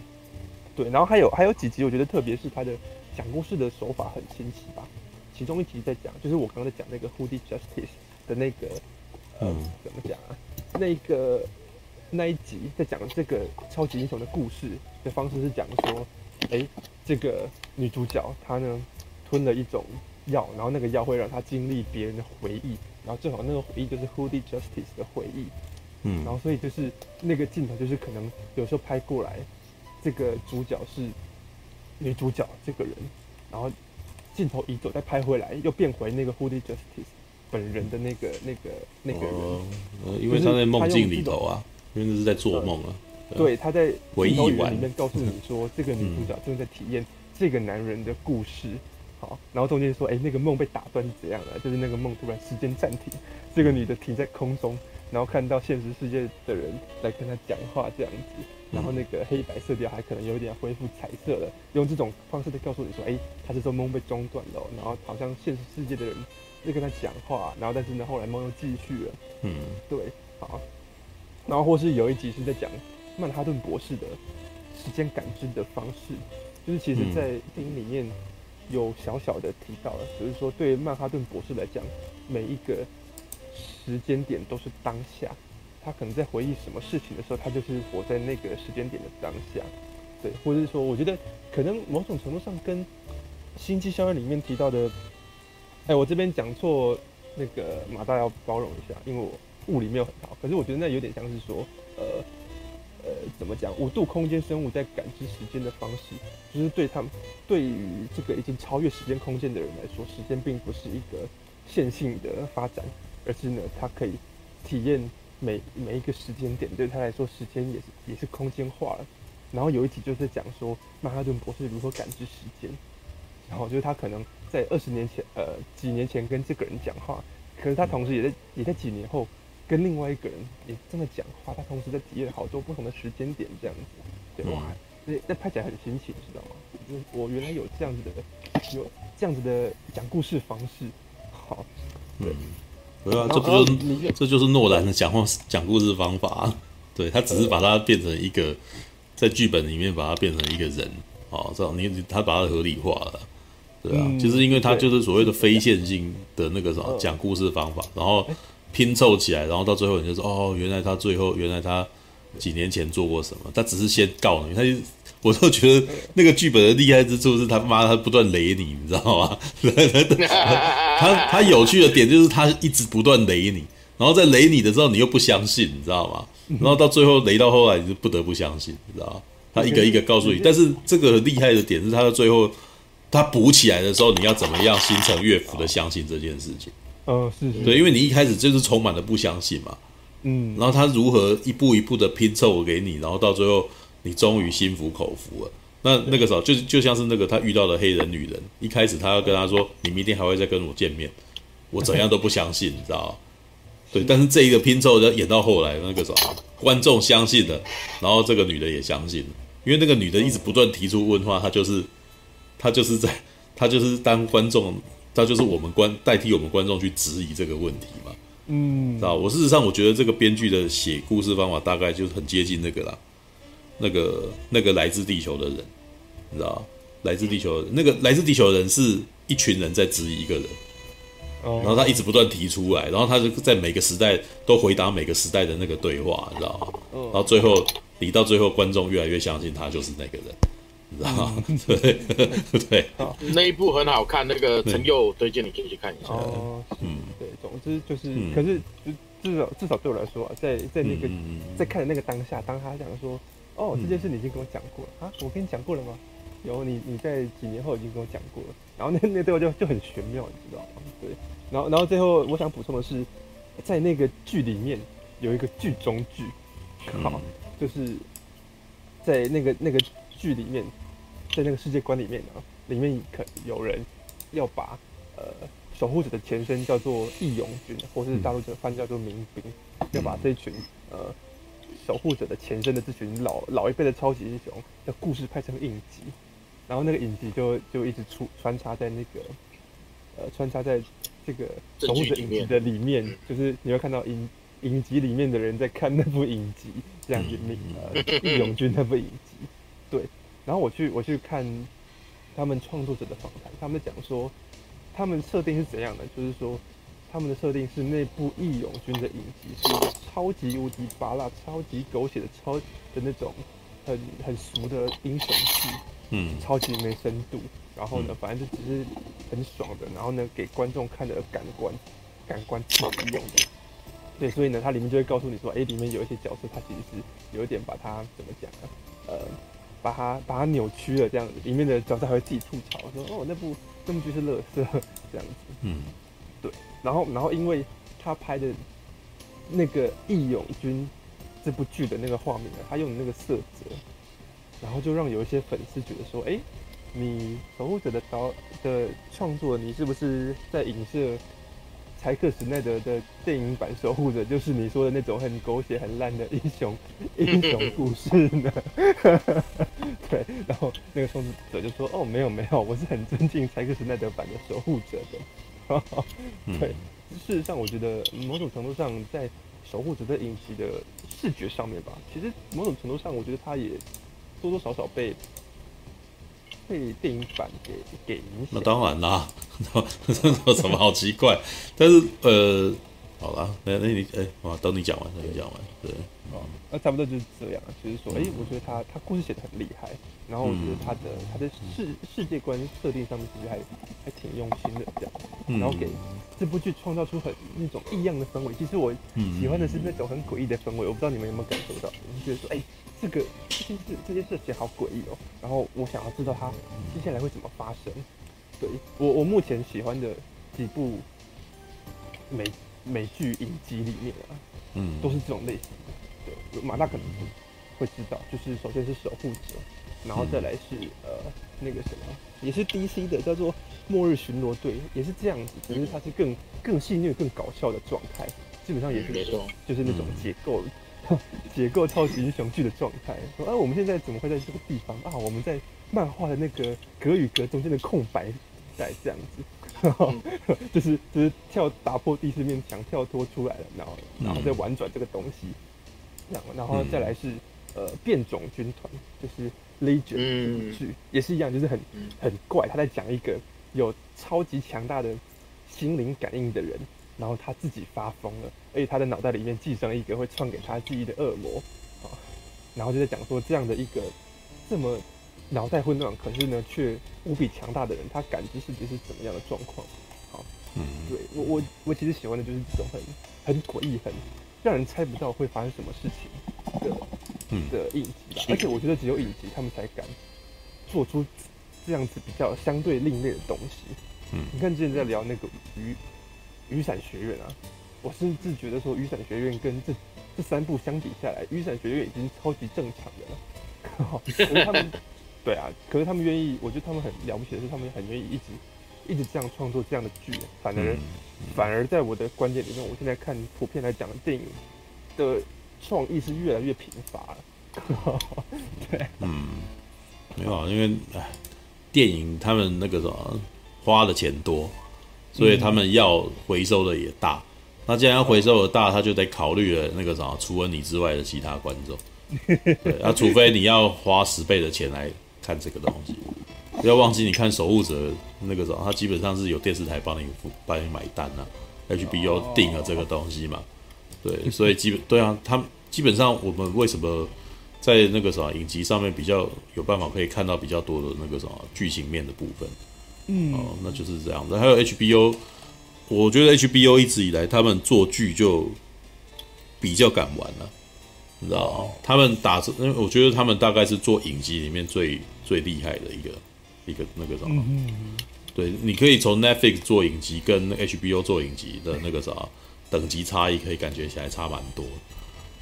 对，然后还有还有几集，我觉得特别是他的。讲故事的手法很新奇吧？其中一集在讲，就是我刚刚在讲那个 Hoodie Justice 的那个，呃，怎么讲啊？那个那一集在讲这个超级英雄的故事的方式是讲说，哎，这个女主角她呢吞了一种药，然后那个药会让他经历别人的回忆，然后正好那个回忆就是 Hoodie Justice 的回忆，嗯，然后所以就是那个镜头就是可能有时候拍过来，这个主角是。女主角这个人，然后镜头移走，再拍回来，又变回那个 Hoodie Justice 本人的那个、那个、那个人。呃，因为他在梦境里头啊，因为那是在做梦啊。对，他在回忆里面告诉你 说，这个女主角正在体验这个男人的故事。好，然后中间说，哎，那个梦被打断是怎样的？就是那个梦突然时间暂停，这个女的停在空中，然后看到现实世界的人来跟她讲话，这样子。然后那个黑白色调还可能有点恢复彩色了，用这种方式在告诉你说，哎，他是说梦被中断了，然后好像现实世界的人在跟他讲话，然后但是呢，后来梦又继续了。嗯，对，好。然后或是有一集是在讲曼哈顿博士的时间感知的方式，就是其实，在电影里面有小小的提到了，只是说对曼哈顿博士来讲，每一个时间点都是当下。他可能在回忆什么事情的时候，他就是活在那个时间点的当下，对，或者是说，我觉得可能某种程度上跟《星际效应》里面提到的，哎，我这边讲错，那个马大要包容一下，因为我物理没有很好，可是我觉得那有点像是说，呃呃，怎么讲？五度空间生物在感知时间的方式，就是对他们对于这个已经超越时间空间的人来说，时间并不是一个线性的发展，而是呢，它可以体验。每每一个时间点对他来说，时间也是也是空间化了。然后有一集就是讲说曼哈顿博士如何感知时间，然后就是他可能在二十年前，呃，几年前跟这个人讲话，可是他同时也在也在几年后跟另外一个人也这么讲话，他同时在体验好多不同的时间点这样子，对哇，那那拍起来很新奇，知道吗？就是我原来有这样子的，有这样子的讲故事方式，好，对。对啊，这不就是这就是诺兰的讲话讲故事方法。啊？对，他只是把它变成一个在剧本里面把它变成一个人。哦，这样你他把它合理化了，对啊，就是因为他就是所谓的非线性的那个什么讲故事方法，然后拼凑起来，然后到最后你就说哦，原来他最后原来他几年前做过什么，他只是先告诉你，他就。我都觉得那个剧本的厉害之处是他妈他不断雷你，你知道吗？他他有趣的点就是他一直不断雷你，然后在雷你的时候你又不相信，你知道吗？然后到最后雷到后来你就不得不相信，你知道吗？他一个一个告诉你，但是这个厉害的点是他的最后他补起来的时候，你要怎么样心诚悦服的相信这件事情？嗯，是是，对，因为你一开始就是充满了不相信嘛，嗯，然后他如何一步一步的拼凑给你，然后到最后。你终于心服口服了。那那个时候，就就像是那个他遇到的黑人女人，一开始他要跟他说：“你明天还会再跟我见面。”我怎样都不相信，你知道吗？对，但是这一个拼凑要演到后来，那个时候观众相信了，然后这个女的也相信了，因为那个女的一直不断提出问话，她就是她就是在她就是当观众，她就是我们观代替我们观众去质疑这个问题嘛。嗯，知道？我事实上我觉得这个编剧的写故事方法大概就是很接近那个啦。那个那个来自地球的人，你知道？来自地球的那个来自地球的人是一群人在质疑一个人，然后他一直不断提出来，然后他就在每个时代都回答每个时代的那个对话，你知道吗？然后最后你到最后观众越来越相信他就是那个人，你知道吗？对对，那一部很好看，那个陈佑推荐你可以去看一下。哦，嗯，对，总之就是，可是至少至少对我来说啊，在在那个在看的那个当下，当他讲说。哦，这件事你已经跟我讲过了啊！我跟你讲过了吗？有，你你在几年后已经跟我讲过了。然后那那对话就就很玄妙，你知道吗？对。然后然后最后我想补充的是，在那个剧里面有一个剧中剧，好，就是在那个那个剧里面，在那个世界观里面呢，里面可有人要把呃守护者的前身叫做义勇军，或是大陆这翻叫做民兵，要把这群呃。守护者的前身的这群老老一辈的超级英雄的故事拍成影集，然后那个影集就就一直出穿插在那个呃穿插在这个守护者影集的里面，就是你会看到影影集里面的人在看那部影集，这样子，呃义勇军那部影集，对，然后我去我去看他们创作者的访谈，他们讲说他们设定是怎样的，就是说。他们的设定是那部《义勇军》的影集是一个超级无敌拔辣、超级狗血的超的那种很很俗的英雄剧，嗯，超级没深度。然后呢，反正就只是很爽的，然后呢，给观众看的感官感官刺激用的。对，所以呢，它里面就会告诉你说，哎，里面有一些角色，他其实是有一点把它怎么讲啊？呃，把它把它扭曲了这样子。里面的角色还会自己吐槽说，哦，那部那部剧是乐色这样子。嗯。对，然后，然后，因为他拍的那个《义勇军》这部剧的那个画面啊，他用的那个色泽，然后就让有一些粉丝觉得说，哎，你守护者的导的创作，你是不是在影射柴克史奈德的电影版《守护者》，就是你说的那种很狗血、很烂的英雄英雄故事呢？对，然后那个创作者就说，哦，没有没有，我是很尊敬柴克史奈德版的《守护者》的。对，事实上，我觉得某种程度上，在守护者的影集的视觉上面吧，其实某种程度上，我觉得他也多多少少被被电影版给给影响。那当然啦，这有 什么好奇怪？但是呃，好啦，那那你哎，我、欸、等你讲完，等你讲完，对。哦，那差不多就是这样，就是说，哎、欸，我觉得他他故事写的很厉害，然后我觉得他的、嗯、他的世世界观设定上面其实还还挺用心的这样，然后给这部剧创造出很那种异样的氛围。其实我喜欢的是那种很诡异的氛围，我不知道你们有没有感受到，就觉得说，哎、欸，这个这件事这件事情好诡异哦，然后我想要知道它接下来会怎么发生。对，我我目前喜欢的几部美美剧影集里面啊，嗯，都是这种类型的。对马大可能会知道，就是首先是守护者，然后再来是呃那个什么，也是 DC 的，叫做末日巡逻队，也是这样子，只是它是更更戏谑、更搞笑的状态，基本上也是没错，就是那种结构 解构超级英雄剧的状态。说啊，我们现在怎么会在这个地方？啊？我们在漫画的那个格与格中间的空白在这样子，就是就是跳打破第四面墙，跳脱出来了，然后然后再玩转这个东西。然后再来是，嗯、呃，变种军团，就是 Legion 剧，也是一样，就是很很怪。他在讲一个有超级强大的心灵感应的人，然后他自己发疯了，而且他的脑袋里面寄生了一个会篡给他记忆的恶魔啊。然后就在讲说，这样的一个这么脑袋混乱，可是呢却无比强大的人，他感知世界是怎么样的状况？好，嗯，对我我我其实喜欢的就是这种很很诡异很。让人猜不到会发生什么事情的，嗯，的影集吧，而且我觉得只有影集他们才敢做出这样子比较相对另类的东西。嗯，你看之前在聊那个雨雨伞学院啊，我甚至觉得说雨伞学院跟这这三部相比下来，雨伞学院已经超级正常的了。可是他们 对啊，可是他们愿意，我觉得他们很了不起的是，他们很愿意一直。一直这样创作这样的剧，反而、反而在我的观点里面，我现在看普遍来讲的电影的创意是越来越贫乏了。对，嗯，没有啊，因为哎，电影他们那个什么花的钱多，所以他们要回收的也大。嗯、那既然要回收的大，他就得考虑了那个什么，除了你之外的其他观众。对，啊，除非你要花十倍的钱来看这个东西。不要忘记，你看《守护者》那个时候，他基本上是有电视台帮你付、帮你买单呐、啊、，HBO 订了这个东西嘛。对，所以基本对啊，他基本上我们为什么在那个什么影集上面比较有办法可以看到比较多的那个什么剧情面的部分？嗯，哦，那就是这样子。还有 HBO，我觉得 HBO 一直以来他们做剧就比较敢玩了、啊，你知道吗？他们打，因为我觉得他们大概是做影集里面最最厉害的一个。一个那个什么，对，你可以从 Netflix 做影集跟 HBO 做影集的那个啥等级差异，可以感觉起来差蛮多。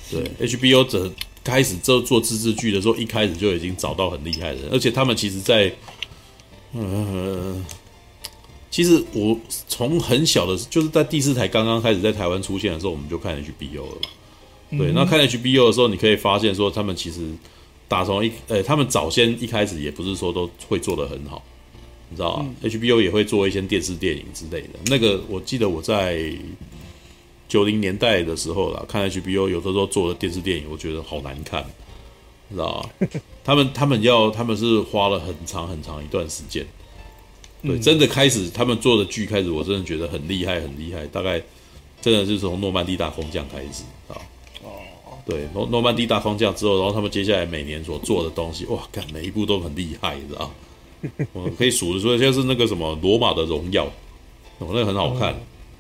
对，HBO 这开始做做自制剧的时候，一开始就已经找到很厉害的人，而且他们其实在，嗯，其实我从很小的，就是在第四台刚刚开始在台湾出现的时候，我们就看 HBO 了。对，那看 HBO 的时候，你可以发现说，他们其实。打从一，呃、欸，他们早先一开始也不是说都会做的很好，你知道吧？嗯、HBO 也会做一些电视电影之类的。那个我记得我在九零年代的时候啦，看 HBO 有的时候做的电视电影，我觉得好难看，你知道吧？他们他们要他们是花了很长很长一段时间，对，真的开始他们做的剧开始，我真的觉得很厉害很厉害。大概真的是从诺曼底大空降开始啊。对，诺诺曼底大空降之后，然后他们接下来每年所做的东西，哇，看每一部都很厉害，你知道？我可以数得出来，像是那个什么《罗马的荣耀》，哦，那个很好看。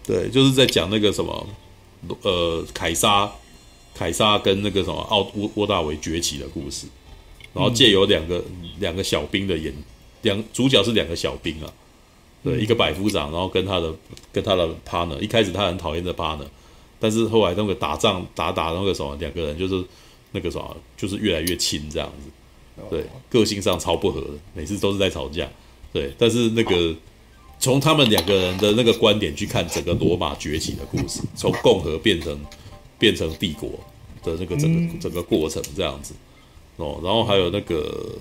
对，就是在讲那个什么，呃，凯撒，凯撒跟那个什么奥沃沃大维崛起的故事，然后借由两个两个小兵的演，两主角是两个小兵啊，对，一个百夫长，然后跟他的跟他的 partner，一开始他很讨厌的 partner。但是后来那个打仗打打那个什么，两个人就是那个什么，就是越来越亲这样子。对，个性上超不合的，每次都是在吵架。对，但是那个从他们两个人的那个观点去看整个罗马崛起的故事，从共和变成变成帝国的那个整个整个过程这样子。哦，然后还有那个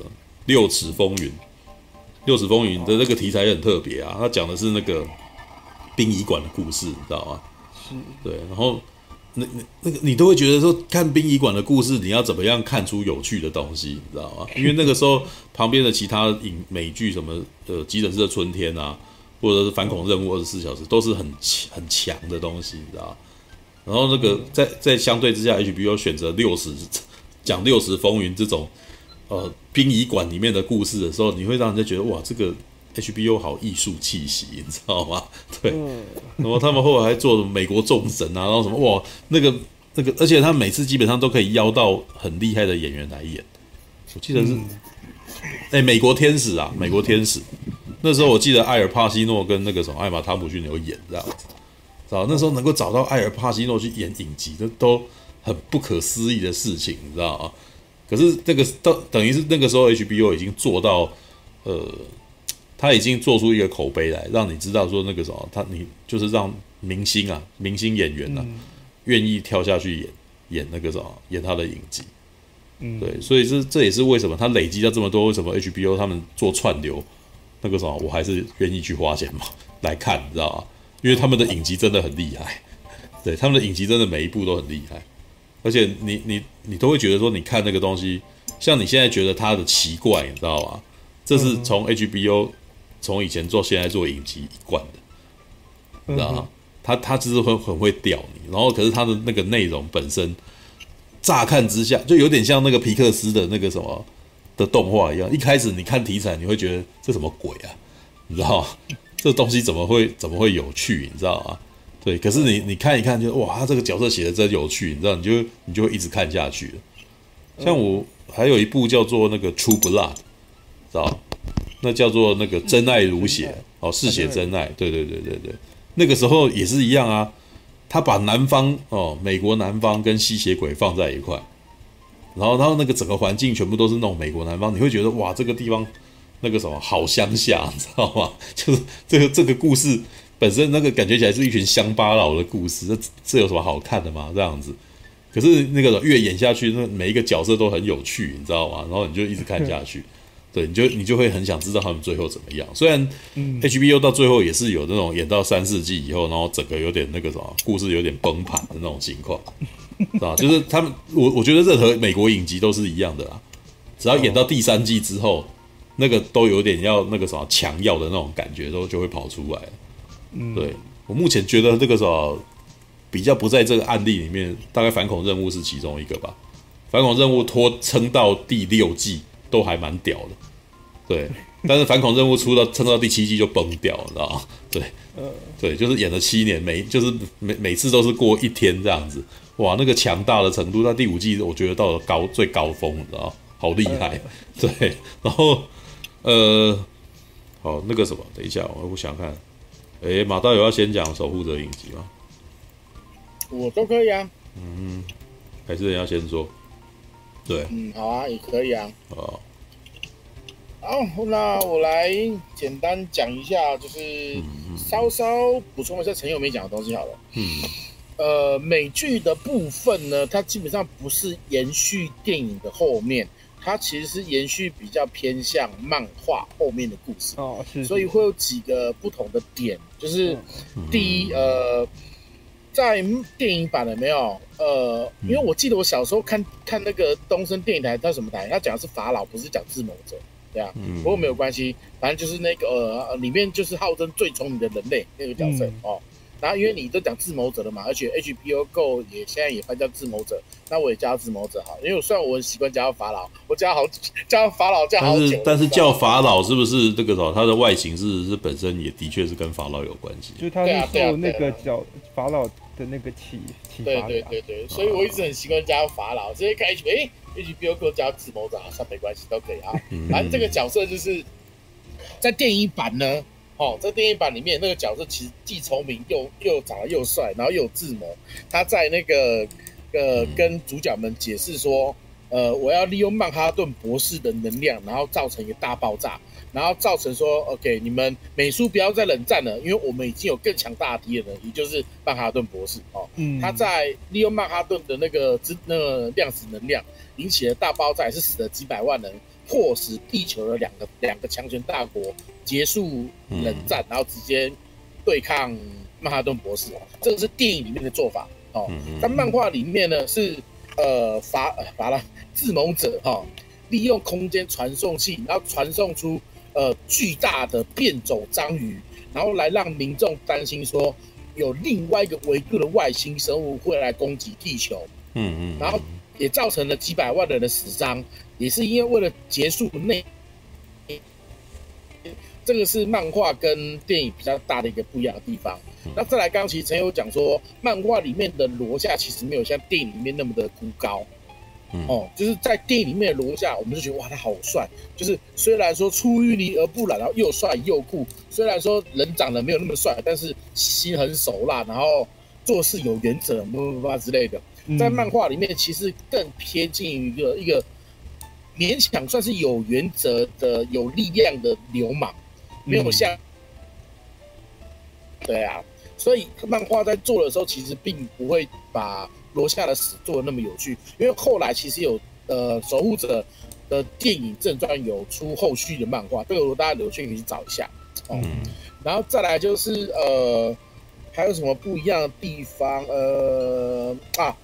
六尺风云，六尺风云的那个题材也很特别啊，他讲的是那个殡仪馆的故事，你知道吗？对，然后，那那那个你都会觉得说，看殡仪馆的故事，你要怎么样看出有趣的东西，你知道吗？因为那个时候旁边的其他影美剧什么呃，急诊室的春天啊，或者是反恐任务二十四小时，都是很很强的东西，你知道？然后那个在在相对之下，HBO 选择六十讲六十风云这种呃殡仪馆里面的故事的时候，你会让人家觉得哇，这个。HBO 好艺术气息，你知道吗？对，然后他们后来还做美国众神啊，然后什么哇，那个那个，而且他每次基本上都可以邀到很厉害的演员来演。我记得是，哎，美国天使啊，美国天使。那时候我记得艾尔帕西诺跟那个什么艾玛汤姆逊有演这样子，知道那时候能够找到艾尔帕西诺去演影集，这都很不可思议的事情，你知道吗？可是这个等等于是那个时候 HBO 已经做到呃。他已经做出一个口碑来，让你知道说那个什么，他你就是让明星啊，明星演员啊，嗯、愿意跳下去演演那个什么，演他的影集。嗯，对，所以这这也是为什么他累积到这么多，为什么 HBO 他们做串流那个什么，我还是愿意去花钱嘛来看，你知道吗？因为他们的影集真的很厉害，对，他们的影集真的每一部都很厉害，而且你你你都会觉得说，你看那个东西，像你现在觉得它的奇怪，你知道吗？这是从 HBO。从以前做，现在做影集一贯的，你知道吗？他他只是会很会吊你，然后可是他的那个内容本身，乍看之下就有点像那个皮克斯的那个什么的动画一样。一开始你看题材，你会觉得这什么鬼啊？你知道吗？这东西怎么会怎么会有趣？你知道吗？对，可是你你看一看就，就哇，他这个角色写的真有趣，你知道，你就你就会一直看下去了。像我还有一部叫做那个《True Blood》，知道。那叫做那个真爱如血哦，嗜血真爱，对对对对对，那个时候也是一样啊，他把南方哦，美国南方跟吸血鬼放在一块，然后然后那个整个环境全部都是那种美国南方，你会觉得哇，这个地方那个什么好乡下，你知道吗？就是这个这个故事本身那个感觉起来是一群乡巴佬的故事，这这有什么好看的吗？这样子，可是那个越演下去，那每一个角色都很有趣，你知道吗？然后你就一直看下去。对，你就你就会很想知道他们最后怎么样。虽然 HBO 到最后也是有那种演到三四季以后，然后整个有点那个什么故事有点崩盘的那种情况，是吧？就是他们，我我觉得任何美国影集都是一样的啦。只要演到第三季之后，那个都有点要那个什么强要的那种感觉，都就会跑出来。嗯对，我目前觉得这个什么比较不在这个案例里面，大概反恐任务是其中一个吧。反恐任务拖撑到第六季都还蛮屌的。对，但是反恐任务出到撑到第七季就崩掉了，知道吗？对，对，就是演了七年，每就是每每次都是过一天这样子，哇，那个强大的程度，到第五季我觉得到了高最高峰，你知道吗？好厉害，对，然后呃，好那个什么，等一下，我我想看，哎，马道友要先讲守护者影集吗？我都可以啊，嗯，还是人要先说，对，嗯，好啊，也可以啊，哦。好，那我来简单讲一下，就是稍稍补充一下陈友没讲的东西好了。嗯，呃，美剧的部分呢，它基本上不是延续电影的后面，它其实是延续比较偏向漫画后面的故事。哦，是，是。所以会有几个不同的点，就是第一，呃，在电影版的没有，呃，因为我记得我小时候看看那个东森电影台，它什么台？它讲的是法老，不是讲智谋者。对啊，不过没有关系，反正就是那个呃，里面就是号称最聪明的人类那个角色、嗯、哦。然后因为你都讲自谋者了嘛，而且 HBO Go 也现在也翻叫自谋者，那我也叫自谋者好。因为我虽然我很习惯叫法老，我叫好叫法老叫好久。但是但是叫法老是不是这个什么？他的外形是是本身也的确是跟法老有关系。就他是受那个叫法老的那个启启发。对对对对，所以我一直很习惯叫法老。直接开始哎。HBO Go 加自谋者好像没关系，都可以啊。反正这个角色就是在电影版呢，哦，在电影版里面那个角色其实既聪明又又长得又帅，然后又有智谋。他在那个呃跟主角们解释说，呃，我要利用曼哈顿博士的能量，然后造成一个大爆炸，然后造成说，OK，你们美苏不要再冷战了，因为我们已经有更强大的敌人了，也就是曼哈顿博士哦。嗯，他在利用曼哈顿的那个之那个量子能量。引起了大爆炸，是死了几百万人，迫使地球的两个两个强权大国结束冷战，然后直接对抗曼哈顿博士。这个是电影里面的做法哦，嗯在漫画里面呢是呃法呃法拉自谋者哈、哦，利用空间传送器，然后传送出呃巨大的变种章鱼，然后来让民众担心说有另外一个维度的外星生物会来攻击地球，嗯嗯，然后也造成了几百万人的死伤，也是因为为了结束内。这个是漫画跟电影比较大的一个不一样的地方。那再来，刚刚其实陈有讲说，漫画里面的罗夏其实没有像电影里面那么的孤高。哦，就是在电影里面的罗夏，我们就觉得哇，他好帅。就是虽然说出淤泥而不染，然后又帅又酷。虽然说人长得没有那么帅，但是心很手辣，然后做事有原则，什么什么之类的。在漫画里面，其实更偏近于一个一个勉强算是有原则的、有力量的流氓。没有像，对啊，所以漫画在做的时候，其实并不会把罗夏的死做的那么有趣，因为后来其实有呃守护者的电影正传有出后续的漫画，这个大家有兴趣可以去找一下哦。然后再来就是呃还有什么不一样的地方？呃啊，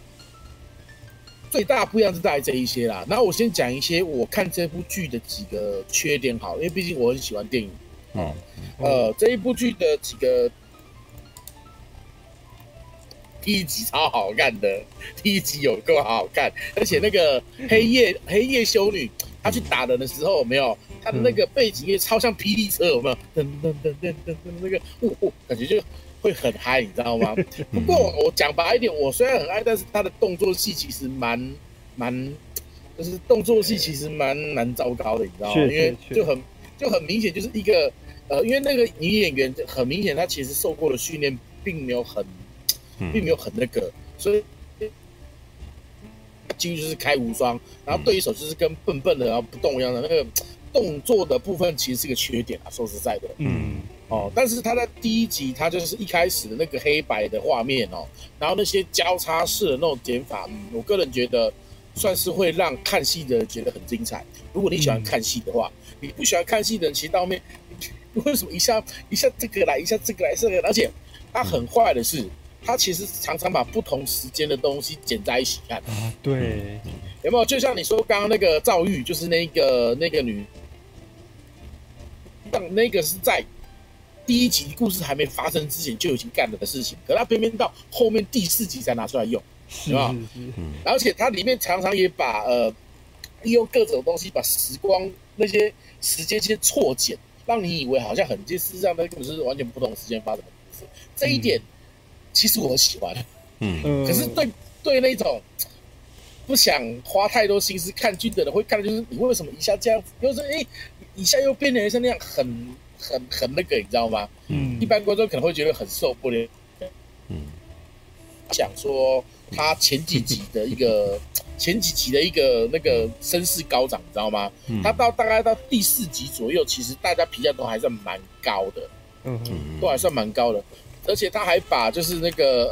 最大不一样是在这一些啦。然后我先讲一些我看这部剧的几个缺点好，因为毕竟我很喜欢电影。哦，呃，这一部剧的几个第一集超好看的，第一集有够好看，而且那个黑夜黑夜修女，她去打人的时候有没有？她的那个背景音超像霹雳车，有没有？噔噔噔噔噔噔，那个，呜呜，感觉就会很嗨，你知道吗？不过我讲白一点，我虽然很爱，但是她的动作戏其实蛮蛮，就是动作戏其实蛮蛮糟糕的，你知道吗？因为就很就很明显就是一个。呃，因为那个女演员很明显，她其实受过的训练并没有很，并没有很那个，所以几乎就是开无双，然后对手就是跟笨笨的然后不动一样的那个动作的部分，其实是个缺点啊。说实在的，嗯，哦，但是他在第一集，他就是一开始的那个黑白的画面哦，然后那些交叉式的那种剪法，我个人觉得算是会让看戏的人觉得很精彩。如果你喜欢看戏的话，你不喜欢看戏的人，其实到后面。为什么一下一下这个来，一下这个来，这个来，而且他很坏的是，他其实常常把不同时间的东西剪在一起看。啊，对，有没有？就像你说刚刚那个赵玉，就是那个那个女，让那个是在第一集故事还没发生之前就已经干了的事情，可他偏偏到后面第四集才拿出来用，是吧？而且它里面常常也把呃利用各种东西把时光那些时间先错剪。让你以为好像很近，事实上那根本是完全不同时间发生的故事。这一点其实我很喜欢，嗯，可是对对那种不想花太多心思看剧的人会看的就是你为什么一下这样子，又是哎一下又变成像那样很很很那个，你知道吗？嗯，一般观众可能会觉得很受不了。嗯，想说他前几集的一个。前几集的一个那个声势高涨，你知道吗？嗯、他到大概到第四集左右，其实大家评价都还算蛮高的，嗯嗯，都还算蛮高的。而且他还把就是那个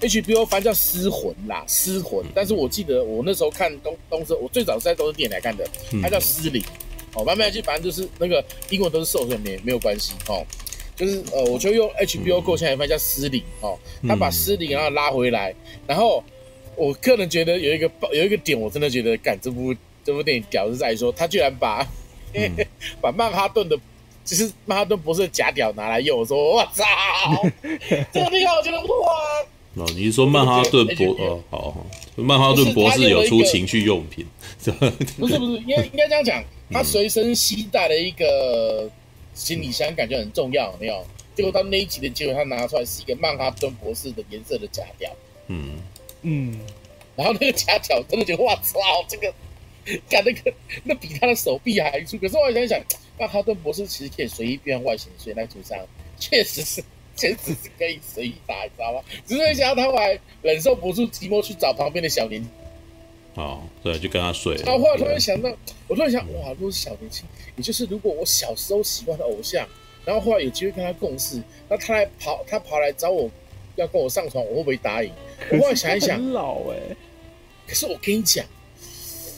呃，HBO 翻叫《失魂》啦，《失魂》。但是我记得我那时候看东东森，我最早是在东森电影台看的，它叫《失灵》。哦，慢慢去，反正就是那个英文都是受损，没没有关系哦。就是呃，我就用 HBO Go 现在翻叫《失灵》哦，他把《失灵》然后拉回来，然后。我个人觉得有一个有一个点，我真的觉得，干这部这部电影屌是在于说，他居然把、嗯、把曼哈顿的，就是曼哈顿博士的假屌拿来用。我说我操，这个地方我觉得哇！哦，你是说曼哈顿博？哦，好，曼哈顿博士有出情趣用品？不是不是，应该应该这样讲，他随身携带的一个行李箱，感觉很重要，有没有？结果到那一集的结果，他拿出来是一个曼哈顿博士的颜色的假屌。嗯。嗯，然后那个夹角真的觉得哇操，这个，看那个那比他的手臂还粗。可是我想一想，曼哈顿博士其实可以随意变外形，所以那组上确实是确实是可以随意打，你知道吗？只是想到他还忍受不住寂寞去找旁边的小年轻。哦，对，就跟他睡。然后后来突然想到，我突然想，哇，如果是小年轻，也就是如果我小时候喜欢的偶像，然后后来有机会跟他共事，那他来跑，他跑来找我。要跟我上床，我会不会答应？我后来想一想，很老哎、欸。可是我跟你讲，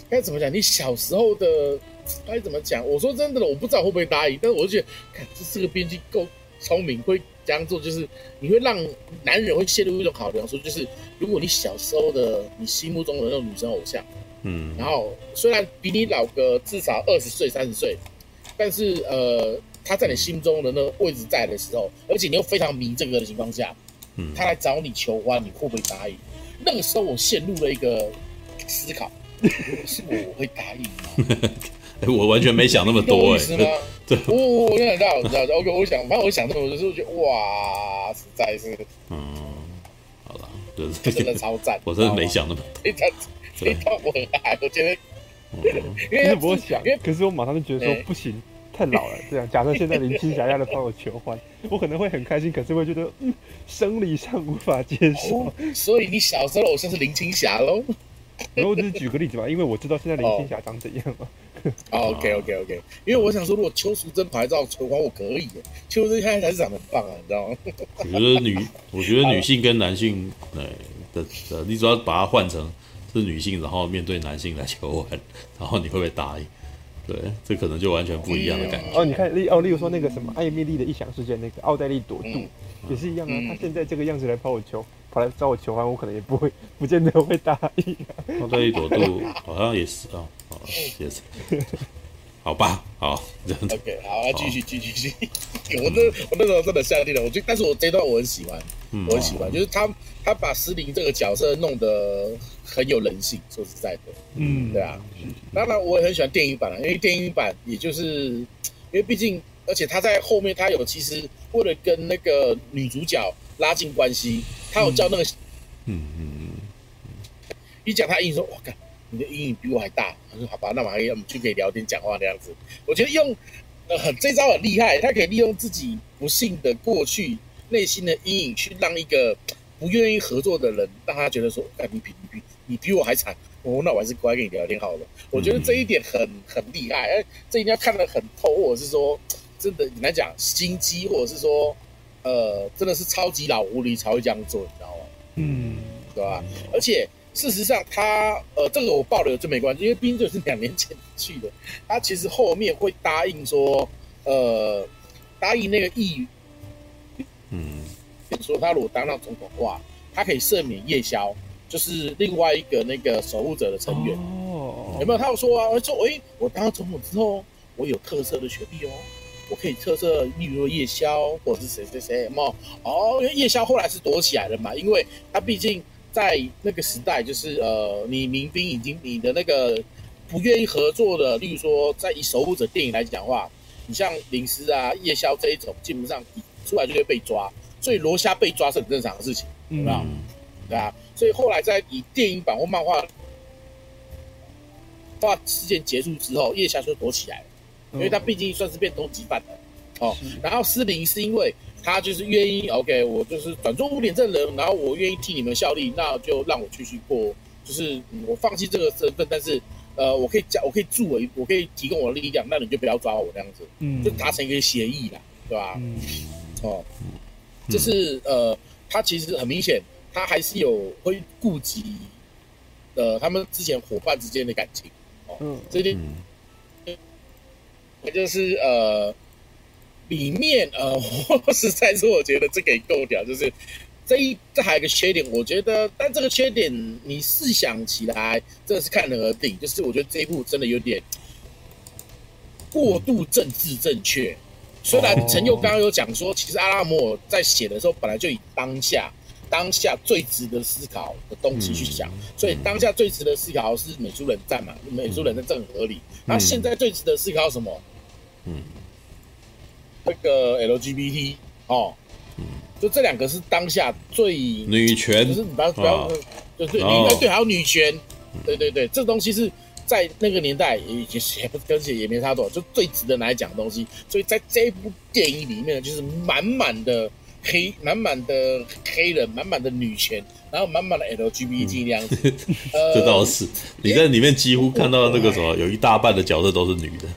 该怎么讲？你小时候的该怎么讲？我说真的了，我不知道会不会答应。但是我就觉得，看这这个编剧够聪明，会这样做就是你会让男人会陷入一种考量，说就是如果你小时候的你心目中的那种女生偶像，嗯，然后虽然比你老个至少二十岁三十岁，但是呃他在你心中的那个位置在的时候，而且你又非常迷这个的情况下，嗯。他来找你求欢，你会不会答应？那个时候我陷入了一个思考，如 果是我，我会答应吗？哎，我完全没想那么多哎。懂我意思吗？对，我我我想到，你知道，OK，我想，反正我想这么多，就是我觉得哇，实在是嗯，好了，就是真的超赞，我真的没想那么多，这一段这一段我很爱，我觉得，嗯。因为其实我想因为，可是我马上就觉得说哎不行，太老了。这样，假设现在林青霞要来帮我求婚，我可能会很开心，可是会觉得嗯，生理上无法接受哦。，所以你小时候的偶像是林青霞喽？然后我只是举个例子吧，因为我知道现在林青霞长怎样嘛。哦，OK OK OK，因为我想说，如果邱淑贞拍照求婚，我可以耶。邱淑贞现在还是长得很棒啊，你知道吗？我觉得女，我觉得女性跟男性，哎的的，你只要把它换成是女性，然后面对男性来求婚，然后你会不会答应？对，这可能就完全不一样的感觉。哦，你看例哦，例如说那个什么艾米丽的异想世界，那个奥黛丽朵杜、也是一样啊。嗯她现在这个样子来跑我求，跑来找我求欢，我可能也不会，不见得会答应、啊。奥黛丽朵杜 好像也是啊，好也是，好吧，好，这样子 OK，好，继续继续继续。我那我那时候真的下定了，我就，但是我这段我很喜欢，嗯我很喜欢，就是他他把石林这个角色弄得很有人性，说实在的。嗯。对啊，当然我也很喜欢电影版啊，因为电影版也就是因为毕竟，而且他在后面他有其实为了跟那个女主角拉近关系，他有叫那个嗯。嗯嗯，一讲他阴影说，哇靠，你的阴影比我还大。他说好吧，那我还我们就可以聊天讲话那样子。我觉得用呃这招很厉害，他可以利用自己不幸的过去内心的阴影，去让一个不愿意合作的人，让他觉得说，哎，你比你比你比我还惨。哦，那我还是乖跟你聊天好了。我觉得这一点很很厉害，哎，这一定要看得很透，或者是说真的你来讲心机，或者是说呃真的是超级老狐狸才会这样做，你知道吗？嗯，对吧？而且事实上他，呃，这个我爆了就没关系，因为毕竟就是两年前去的。他其实后面会答应说，呃，答应那个议嗯。员说，他如果当上总统的话，他可以赦免夜宵，就是另外一个那个守护者的成员。哦有没有？他有说啊，说，哎，我当上总统之后，我有特色的权利哦，我可以特色，例如说夜宵或者是谁谁谁，有没有？哦，因为夜宵后来是躲起来了嘛，因为他毕竟在那个时代，就是呃，你民兵已经你的那个不愿意合作的，例如说在以守护者电影来讲的话，你像零食啊、夜宵这一种，基本上出来就会被抓，所以罗虾被抓是很正常的事情，有没有？嗯对啊，所以后来在以电影版或漫画画事件结束之后，夜霞就躲起来了，因为他毕竟算是变通缉犯了。哦，然后失灵是因为他就是愿意，OK，我就是转做污点证人，然后我愿意替你们效力，那就让我继续过，就是、嗯我放弃这个身份，但是呃，我可以加，我可以助我，我可以提供我的力量，那你就不要抓我这样子，嗯就达成一个协议啦，对吧？嗯哦，就是呃，他其实很明显，他还是有会顾及呃他们之前伙伴之间的感情。哦，嗯这点嗯就是呃，里面呃，我实在是我觉得这个也够屌，就是这一这还有个缺点，我觉得，但这个缺点你试想起来，真的是看人而定。就是我觉得这一部真的有点过度政治正确。虽然陈佑刚刚有讲说，其实阿拉摩尔在写的时候，本来就以当下当下最值得思考的东西去想，所以当下最值得思考是美苏冷战嘛，美苏冷战这很合理。然后现在最值得思考什么？嗯，那个 LGBT 哦，就这两个是当下最女权就是你不要不要啊，对你应该对，还有女权，对对对，这东西是在那个年代也也也不跟也没差多少，就最值得拿来讲的东西。所以在这一部电影里面呢，就是满满的黑，满满的黑人，满满的女权，然后满满的 LGBT 那样子。呃，这倒是，你在里面几乎看到那个什么，有一大半的角色都是女的，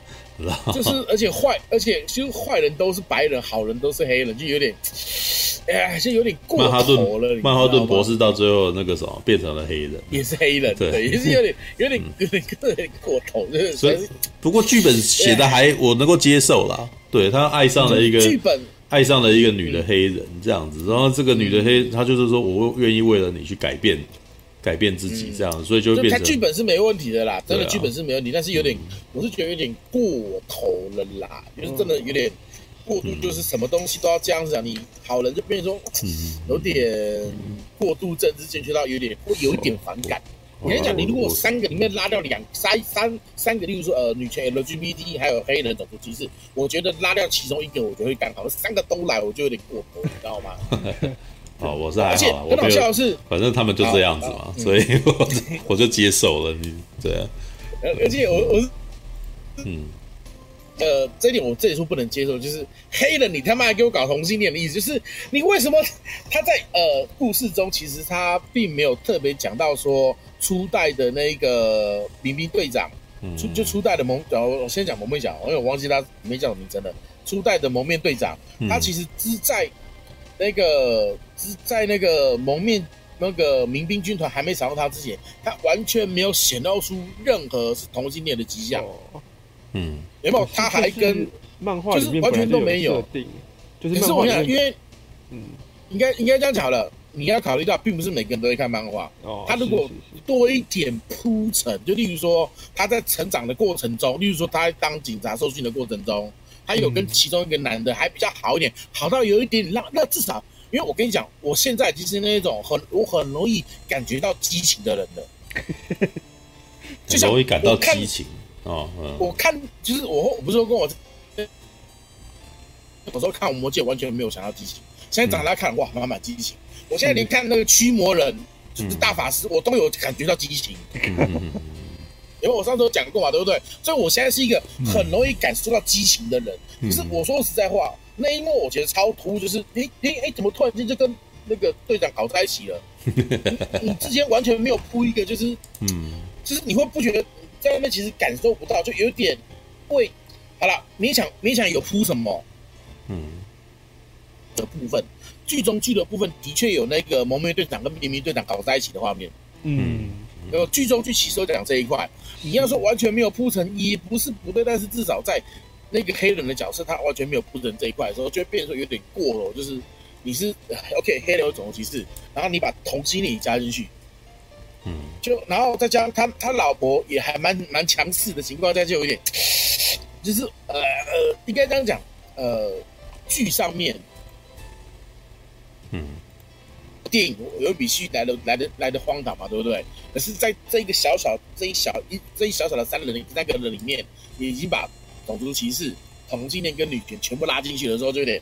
知道 就是而且坏，而且其实坏人都是白人，好人都是黑人，就有点，哎呀，就有点过头了。曼哈顿博士到最后那个什么变成了黑人，也是黑人，对。对，也是有点有点有点有点过头，就是所以不过剧本写的还我能够接受啦。对他爱上了一个剧本。爱上了一个女的黑人这样子，然后这个女的黑，她就是说我愿意为了你去改变，改变自己这样，所以就变成。他剧本是没问题的啦，真的剧本是没问题，但是有点，我是觉得有点过头了啦，就是真的有点过度，就是什么东西都要这样子啊，你好人就变成说有点过度政治正确到有点会有一点反感。我跟你讲，你如果三个里面拉掉两三三三个，例如说呃女权 LGBT 还有黑人种族歧视，我觉得拉掉其中一个，我觉得会刚好。三个都来，我就有点过头，你知道吗？哦，我是还好，而且很好笑的是，反正他们就这样子嘛，所以我我就接受了你对啊。而且我我嗯。呃，这一点我这里说不能接受，就是黑了，你他妈还给我搞同性恋的意思，就是你为什么他在呃故事中其实他并没有特别讲到说初代的那个民兵队长，初就初代的蒙，我我先讲蒙面讲，因为我忘记他没叫什么名称了。初代的蒙面队长，他其实只在那个只在那个蒙面那个民兵军团还没找到他之前，他完全没有显露出任何是同性恋的迹象。嗯，有没有？他还跟漫画就是完全都没有。就是，可是我想，因为，嗯，应该应该这样讲了。你要考虑到，并不是每个人都会看漫画。哦。他如果多一点铺陈，就例如说他在成长的过程中，例如说他在当警察受训的过程中，他有跟其中一个男的还比较好一点，好到有一点让那至少，因为我跟你讲，我现在已经是那种很我很容易感觉到激情的人了。就容易感到激情。哦，嗯、我看就是我，我不是说跟我，有时候看《魔戒》完全没有想到激情，现在长大看哇，满满激情。我现在连看那个驱魔人，嗯、就是大法师，我都有感觉到激情。嗯、因为我上次有讲过嘛，对不对？所以我现在是一个很容易感受到激情的人。可、嗯、是我说实在话，那一幕我觉得超突，就是诶诶诶，怎么突然间就跟那个队长搞在一起了？你，你之前完全没有铺一个，就是 嗯，就是你会不觉得？在外面其实感受不到，就有点会好了。勉强勉强有铺什么？嗯，的部分剧中剧的部分的确有那个蒙面队长跟明明队长搞在一起的画面。嗯，然后剧中去吸收讲这一块。你要说完全没有铺陈，也不是不对，但是至少在那个黑人的角色他完全没有铺陈这一块的时候，就会变成说有点过了。就是你是 OK 黑人有种族歧视，然后你把同性恋加进去。嗯，就然后再加上他他老婆也还蛮蛮强势的情况下，就有点，就是呃呃，应该这样讲，呃，剧上面，嗯，电影有比戏来的来的来的荒唐嘛，对不对？可是在这一个小小这一小一这一小小的三人三个人里面，你已经把种族歧视、同性恋跟女权全部拉进去的时候，就有点，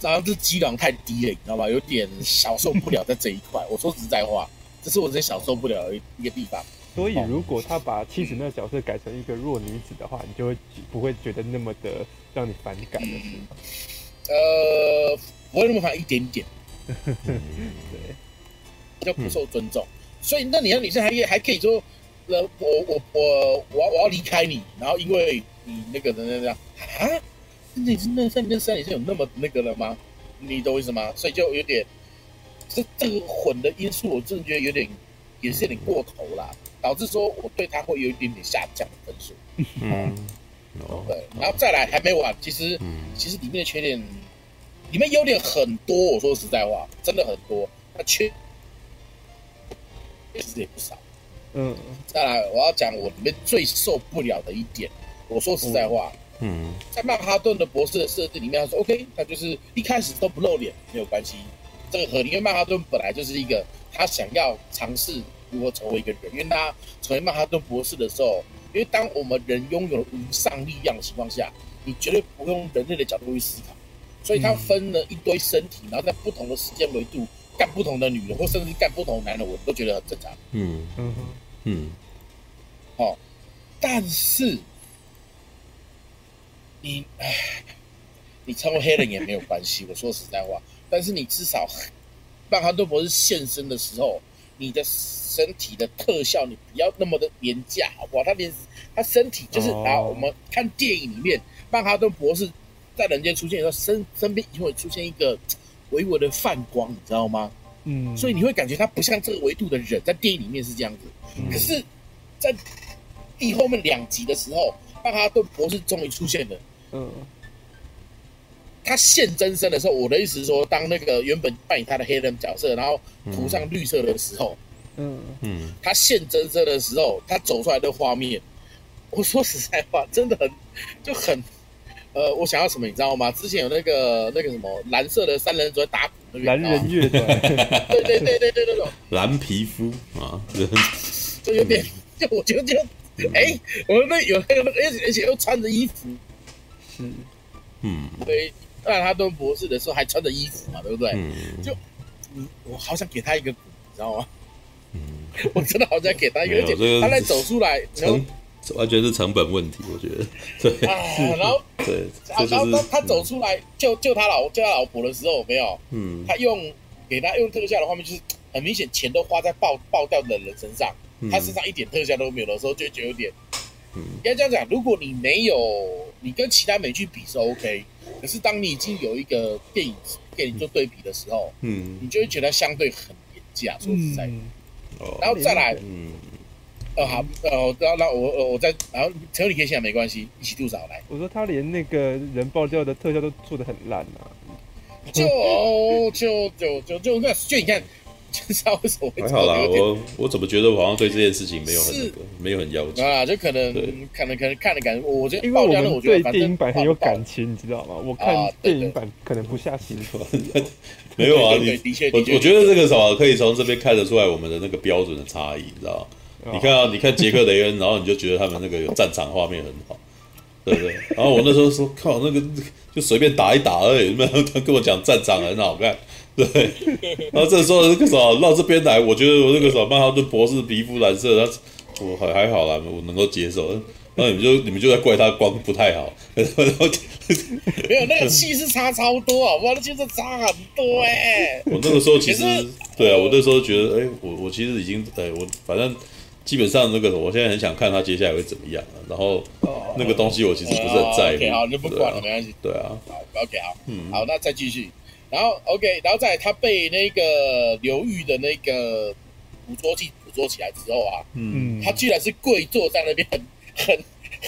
然后这基量太低了，你知道吧？有点享受不了在这一块。我说实在话。这是我真享受不了的一个地方。所以，如果他把妻子那个角色改成一个弱女子的话，你就会不会觉得那么的让你反感了，是吗？呃，不会那么反一点点。对，就不受尊重。所以，那你要女生还还可以说，呃，我我我我要我要离开你，然后因为你那个人那样啊，你是那三跟三女生有那么那个了吗？你懂我意思吗？所以就有点。这这个混的因素，我真的觉得有点，也是有点过头啦，导致说我对他会有一点点下降的分数。嗯，对，然后再来还没完，其实，其实里面的缺点，里面优点很多。我说实在话，真的很多，那缺其实也不少。嗯，再来我要讲我里面最受不了的一点。我说实在话，嗯，在曼哈顿的博士的设定里面，他说 OK，他就是一开始都不露脸，没有关系。这个合理，因为曼哈顿本来就是一个他想要尝试如何成为一个人。因为他成为曼哈顿博士的时候，因为当我们人拥有了无上力量的情况下，你绝对不用人类的角度去思考，所以他分了一堆身体，然后在不同的时间维度干不同的女人，或甚至干不同的男人，我都觉得很正常。嗯嗯嗯。好，但是你唉，你成为黑人也没有关系。我说实在话。但是你至少，曼哈顿博士现身的时候，你的身体的特效你不要那么的廉价，好不好？他连他身体就是啊，我们看电影里面，曼哈顿博士在人间出现的时候，身身边就会出现一个 微微的泛光，你知道吗？嗯，所以你会感觉他不像这个维度的人，在电影里面是这样子。可是，在第后面两集的时候，曼哈顿博士终于出现了。嗯。他现真身的时候，我的意思是说，当那个原本扮演他的黑人角色，然后涂上绿色的时候，嗯嗯，他现真身的时候，他走出来的画面，我说实在话，真的很就很，呃，我想要什么，你知道吗？之前有那个那个什么蓝色的三人组打鼓那个，蓝人乐队，对对对对对对，那种蓝皮肤啊，就有点，就我觉得就，哎，我们那有那个，而且而且又穿着衣服，是，嗯，对。曼哈顿博士的时候还穿着衣服嘛，对不对？嗯，就，我好想给他一个鼓，你知道吗？嗯，我真的好想给他一个，而且他在走出来，成完全是成本问题，我觉得。对啊，然后对，然后他他走出来救救他老救他老婆的时候，没有？嗯，他用给他用特效的画面，就是很明显钱都花在爆爆掉的人身上，他身上一点特效都没有的时候，就觉得有点。嗯，应该这样讲，如果你没有，你跟其他美剧比是 OK。可是当你已经有一个电影电影做对比的时候，嗯，你就会觉得相对很廉价。说实在的，哦，然后再来，嗯，呃好，呃，然后那我我再，然后陈你可以现在没关系，一起吐槽来。我说他连那个人爆掉的特效都做的很烂啊，就就就就就那就你看。知道为什么会？还好啦，我我怎么觉得我好像对这件事情没有很那个，没有很要求啊？就可能可能可能看的感觉，我觉得因为我们对电影版很有感情，你知道吗？我看电影版可能不下心。没有啊，你我我觉得这个什么可以从这边看得出来我们的那个标准的差异，你知道吗？你看啊，你看杰克雷恩，然后你就觉得他们那个有战场画面很好，对不对？然后我那时候说靠，那个就随便打一打而已，没有他跟我讲战场很好看。对，然后这时候那个什么绕这边来，我觉得我那个什么曼哈顿博士皮肤蓝色，他我还还好啦，我能够接受。然后你们就你们就在怪他光不太好，然后没有那个气势差超多啊，哇，那气势差很多哎、欸。我那个时候其实对啊，我那时候觉得哎，我我其实已经哎我反正基本上那个我现在很想看他接下来会怎么样啊。然后那个东西我其实不是很在乎。好，你就不管了，没关系。对啊。好，OK，好，嗯，好，那再继续。然后 OK，然后在他被那个流域的那个捕捉器捕捉起来之后啊，嗯，他居然是跪坐在那边，很很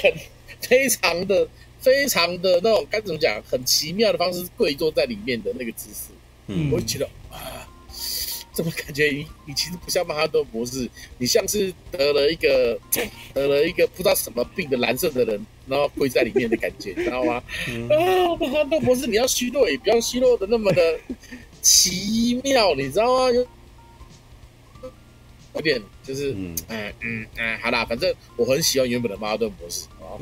很非常的非常的那种该怎么讲，很奇妙的方式跪坐在里面的那个姿势，嗯，我就觉得啊。怎么感觉你你其实不像曼哈顿博士，你像是得了一个 得了一个不知道什么病的蓝色的人，然后跪在里面的感觉，你知道吗？嗯、啊，曼哈顿博士，你要虚弱也不要虚弱的那么的奇妙，你知道吗？有有点就是嗯嗯嗯，嗯，好啦，反正我很喜欢原本的曼哈顿博士啊，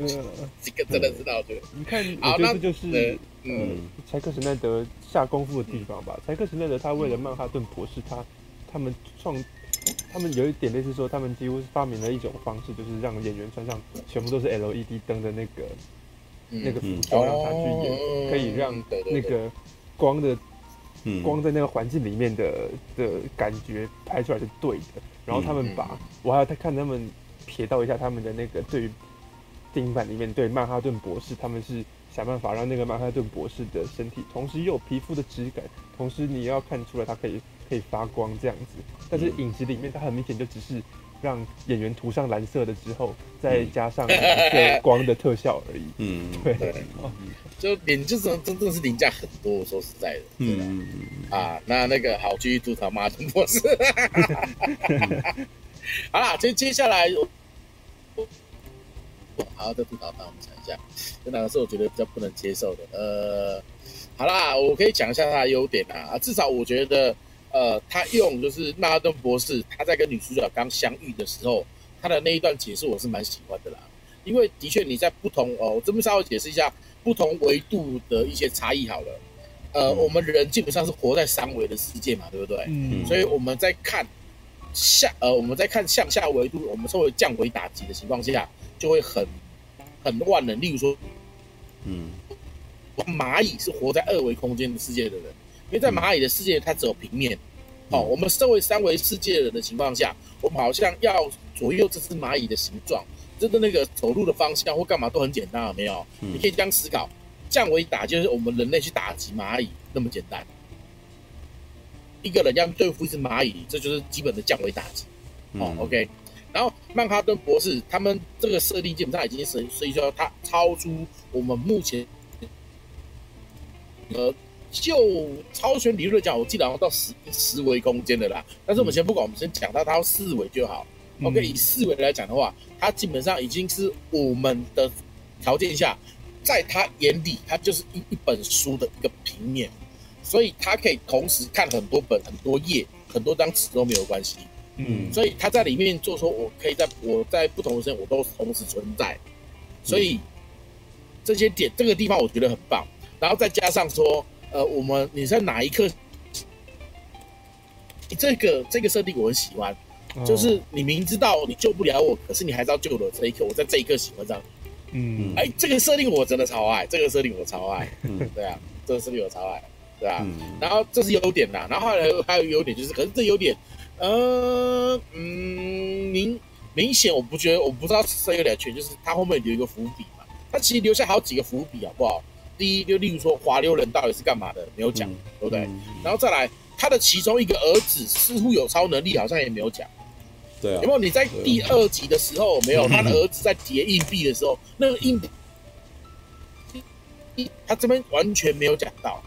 这个真的知道对。你看，好，那就是。嗯，柴克史奈德下功夫的地方吧。柴克史奈德他为了曼哈顿博士，他他们创，他们有一点类似说，他们几乎是发明了一种方式，就是让演员穿上全部都是 LED 灯的那个那个服装，让他去演，可以让那个光的光在那个环境里面的的感觉拍出来是对的。然后他们把，我还要再看他们瞥到一下他们的那个对于电影版里面对曼哈顿博士，他们是。想办法让那个曼哈顿博士的身体，同时又有皮肤的质感，同时你要看出来它可以可以发光这样子。但是影集里面它很明显就只是让演员涂上蓝色的之后，再加上一个光的特效而已。嗯，对，就脸就是真正是凌驾很多。我说实在的，嗯啊，那那个好，继续吐槽曼哈顿博士。好啦，接接下来。好，再吐槽他，我们讲一下，这哪个是我觉得比较不能接受的。呃，好啦，我可以讲一下他的优点啊，至少我觉得，呃，他用就是曼哈顿博士他在跟女主角刚相遇的时候，他的那一段解释我是蛮喜欢的啦，因为的确你在不同哦，我这边稍微解释一下不同维度的一些差异好了。呃，我们人基本上是活在三维的世界嘛，对不对？嗯。所以我们在看下呃，我们在看向下维度，我们称为降维打击的情况下。就会很很万能，例如说，嗯，蚂蚁是活在二维空间的世界的人，因为在蚂蚁的世界它只有平面，嗯、哦，我们身为三维世界的人的情况下，我们好像要左右这只蚂蚁的形状，这个那个走路的方向或干嘛都很简单，有没有？嗯、你可以这样思考，降维打就是我们人类去打击蚂蚁那么简单，一个人要对付一只蚂蚁，这就是基本的降维打击，哦、嗯、，OK。然后曼哈顿博士他们这个设定基本上已经是，所以说它超出我们目前呃，就超弦理论讲，我记得好像到十十维空间的啦。但是我们先不管，我们先讲到它要四维就好。嗯、OK，以四维来讲的话，它基本上已经是我们的条件下，在他眼里，它就是一一本书的一个平面，所以他可以同时看很多本、很多页、很多张纸都没有关系。嗯，所以他在里面做说，我可以在我在不同的时间我都同时存在，所以这些点这个地方我觉得很棒。然后再加上说，呃，我们你在哪一刻，这个这个设定我很喜欢，就是你明知道你救不了我，可是你还是要救我这一刻，我在这一刻喜欢上你。嗯，哎，这个设定我真的超爱，这个设定我超爱。嗯，对啊，这个设定我超爱，对啊。然后这是优点啦，然后后来还有优点就是，可是这优点。呃嗯，明明显我不觉得，我不知道这有两圈，就是他后面留一个伏笔嘛。他其实留下好几个伏笔，好不好？第一，就例如说滑溜人到底是干嘛的，没有讲，嗯、对不对？嗯、然后再来，他的其中一个儿子似乎有超能力，好像也没有讲。对啊。有没有？你在第二集的时候没有？他的儿子在叠硬币的时候，那个硬币，他这边完全没有讲到。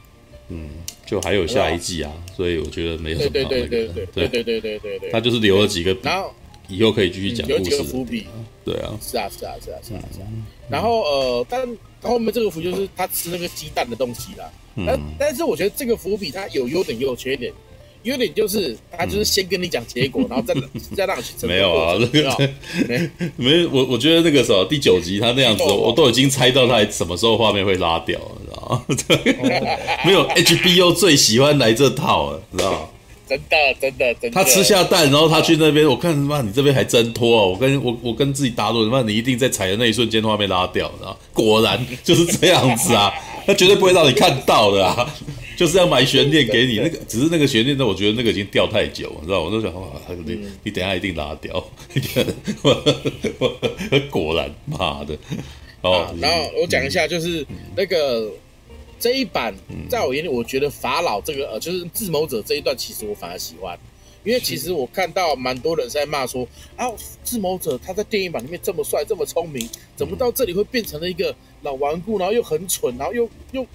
嗯。就还有下一季啊，所以我觉得没有什么好那个。对对对对对对对对对对。他就是留了几个，然后以后可以继续讲故事。有几个伏笔。对啊。是啊是啊是啊是啊是啊。然后呃，但后面这个伏就是他吃那个鸡蛋的东西啦。但但是我觉得这个伏笔它有优点也有缺点。优点就是他就是先跟你讲结果，然后再再让你去。没有啊，那个 没没我我觉得那个时候第九集他那样子，我都已经猜到他什么时候画面会拉掉了。啊，没有 HBO 最喜欢来这套了，知道吗？真的，真的，真的。他吃下蛋，然后他去那边，我看他妈你这边还挣脱啊！我跟我我跟自己打赌，他妈你一定在踩的那一瞬间画面拉掉？果然就是这样子啊，他绝对不会让你看到的啊，就是要买悬念给你。那个只是那个悬念，那我觉得那个已经掉太久，你知道吗？我都想哇，你你等下一定拉掉，果然妈的哦。然后我讲一下，就是那个。这一版在我眼里，我觉得法老这个呃，就是智谋者这一段，其实我反而喜欢，因为其实我看到蛮多人在骂说啊，智谋者他在电影版里面这么帅，这么聪明，怎么到这里会变成了一个老顽固，然后又很蠢，然后又又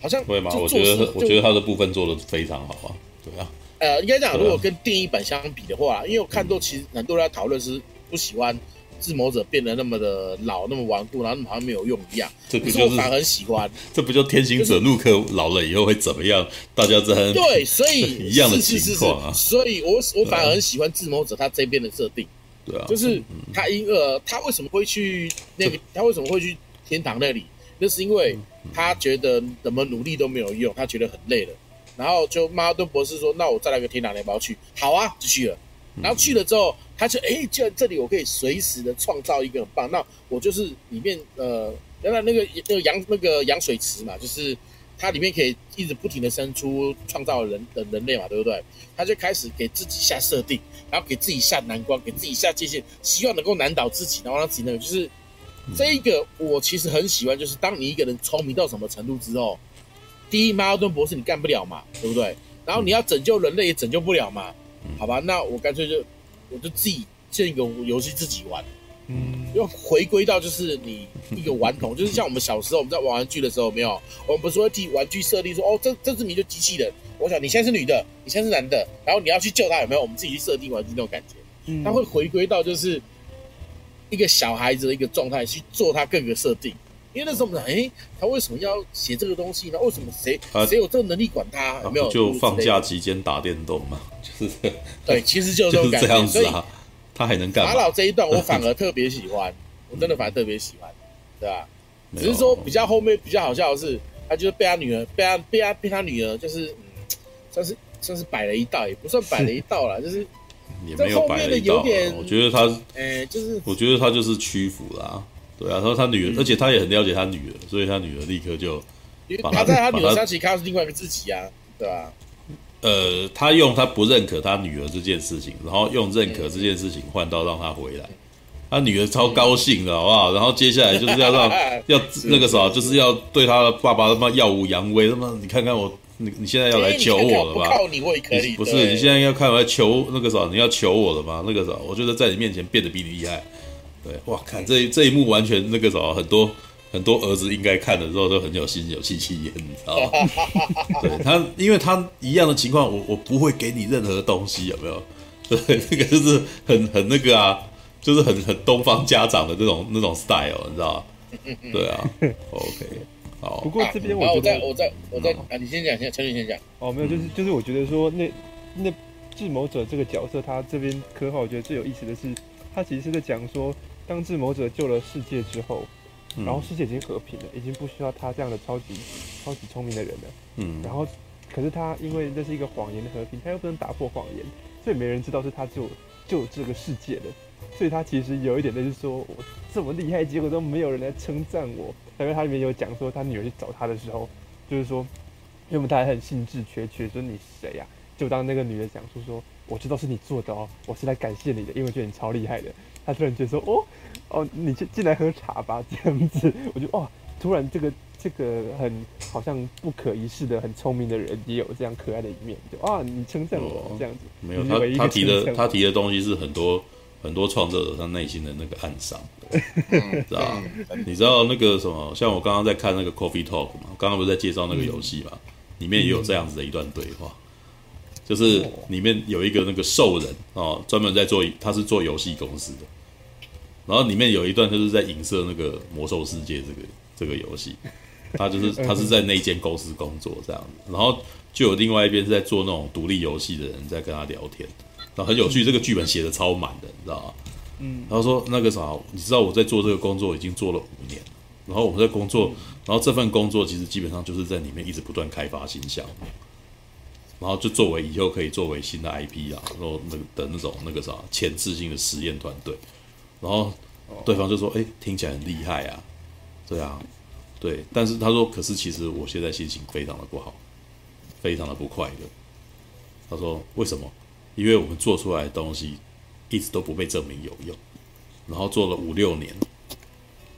好像会吗？我觉得我觉得他的部分做的非常好啊，对啊，呃，应该讲如果跟电影版相比的话，因为我看到其实很多人在讨论是不喜欢。智谋者变得那么的老，那么顽固，然后好像没有用一样。这不就是反而很喜欢？这不就天行者陆克老了以后会怎么样？大家在很对，所以 一样的情况啊。所以我我反而很喜欢智谋者他这边的设定。对啊，就是他因呃，他为什么会去那个？他为什么会去天堂那里？那是因为他觉得怎么努力都没有用，他觉得很累了。然后就曼哈顿博士说：“那我再来个天堂，你要不要去？”好啊，就去了。然后去了之后。他就哎，就这里我可以随时的创造一个很棒。那我就是里面呃，原来那个那个羊那个羊水池嘛，就是它里面可以一直不停的生出创造人的人类嘛，对不对？他就开始给自己下设定，然后给自己下难关，给自己下界限，希望能够难倒自己，然后让自己那个就是这一个我其实很喜欢，就是当你一个人聪明到什么程度之后，第一，马尔顿博士你干不了嘛，对不对？然后你要拯救人类也拯救不了嘛，好吧？那我干脆就。我就自己建一个游戏自己玩，嗯，又回归到就是你一个顽童，就是像我们小时候我们在玩玩具的时候，没有，我们不是会替玩具设定说，哦，这这是你就机器人，我想你现在是女的，你现在是男的，然后你要去救他，有没有？我们自己去设定玩具那种感觉，嗯，他会回归到就是一个小孩子的一个状态去做他各个设定，因为那时候我们想，哎，他为什么要写这个东西呢？为什么谁谁有这个能力管他？有没有？就放假期间打电动嘛。对，其实就是这种感觉，这样子啊，他还能干？法老这一段我反而 特别喜欢，我真的反而特别喜欢，对吧？只是说比较后面比较好笑的是，他就是被他女儿被他被他被他女儿就是嗯，算是算是摆了一道，也不算摆了一道啦，就是 也没有摆了一道。我觉得他哎，就是我觉得他就是屈服啦，对啊，他说他女儿，而且他也很了解他女儿，所以他女儿立刻就他在他女儿身上其实看到是另外一个自己啊，对吧？呃，他用他不认可他女儿这件事情，然后用认可这件事情换到让他回来，他女儿超高兴的，好不好？然后接下来就是要让 要那个啥，就是要对他的爸爸他妈耀武扬威，他妈你看看我，你你现在要来求我了吧？靠你我也可以，不是你现在要看我来求那个啥，你要求我了吗？那个啥，我觉得在你面前变得比你厉害。对，哇，看这这一幕完全那个啥，很多很多儿子应该看的时候都很有心有戚戚焉，你知道吗？对他，因为他一样的情况，我我不会给你任何东西，有没有？对，那个就是很很那个啊，就是很很东方家长的那种那种 style，你知道吗？对啊，OK，好。不过这边我觉得，我再我再我再啊，你先讲，先陈宇先讲。哦，没有，就是就是我觉得说那那智谋者这个角色，他这边刻画，我觉得最有意思的是，他其实是在讲说，当智谋者救了世界之后。然后世界已经和平了，已经不需要他这样的超级超级聪明的人了。嗯。然后，可是他因为这是一个谎言的和平，他又不能打破谎言，所以没人知道是他救救这个世界的。所以他其实有一点就是说，我这么厉害，结果都没有人来称赞我。因为他里面有讲说，他女儿去找他的时候，就是说，因为他还很兴致缺缺，说你谁呀？就当那个女的讲述说，我知道是你做的哦，我是来感谢你的，因为觉得你超厉害的。他突然觉得说，哦。哦，你进进来喝茶吧，这样子，我觉得哇，突然这个 这个很好像不可一世的很聪明的人也有这样可爱的一面，就啊，你称赞我这样子，没有他他提的他提的东西是很多很多创作者他内心的那个暗伤，知道吧？你知道那个什么，像我刚刚在看那个 Coffee Talk 嘛，刚刚不是在介绍那个游戏嘛，里面也有这样子的一段对话，就是里面有一个那个兽人哦，专门在做，他是做游戏公司的。然后里面有一段就是在影射那个魔兽世界这个这个游戏，他就是他是在那间公司工作这样子，然后就有另外一边是在做那种独立游戏的人在跟他聊天，然后很有趣，这个剧本写的超满的，你知道吗？嗯，他说那个啥，你知道我在做这个工作已经做了五年，然后我在工作，然后这份工作其实基本上就是在里面一直不断开发新项目，然后就作为以后可以作为新的 IP 啊，然后那个的那种那个啥前置性的实验团队。然后对方就说：“哎，听起来很厉害啊，对啊，对。但是他说，可是其实我现在心情非常的不好，非常的不快乐。他说为什么？因为我们做出来的东西一直都不被证明有用，然后做了五六年，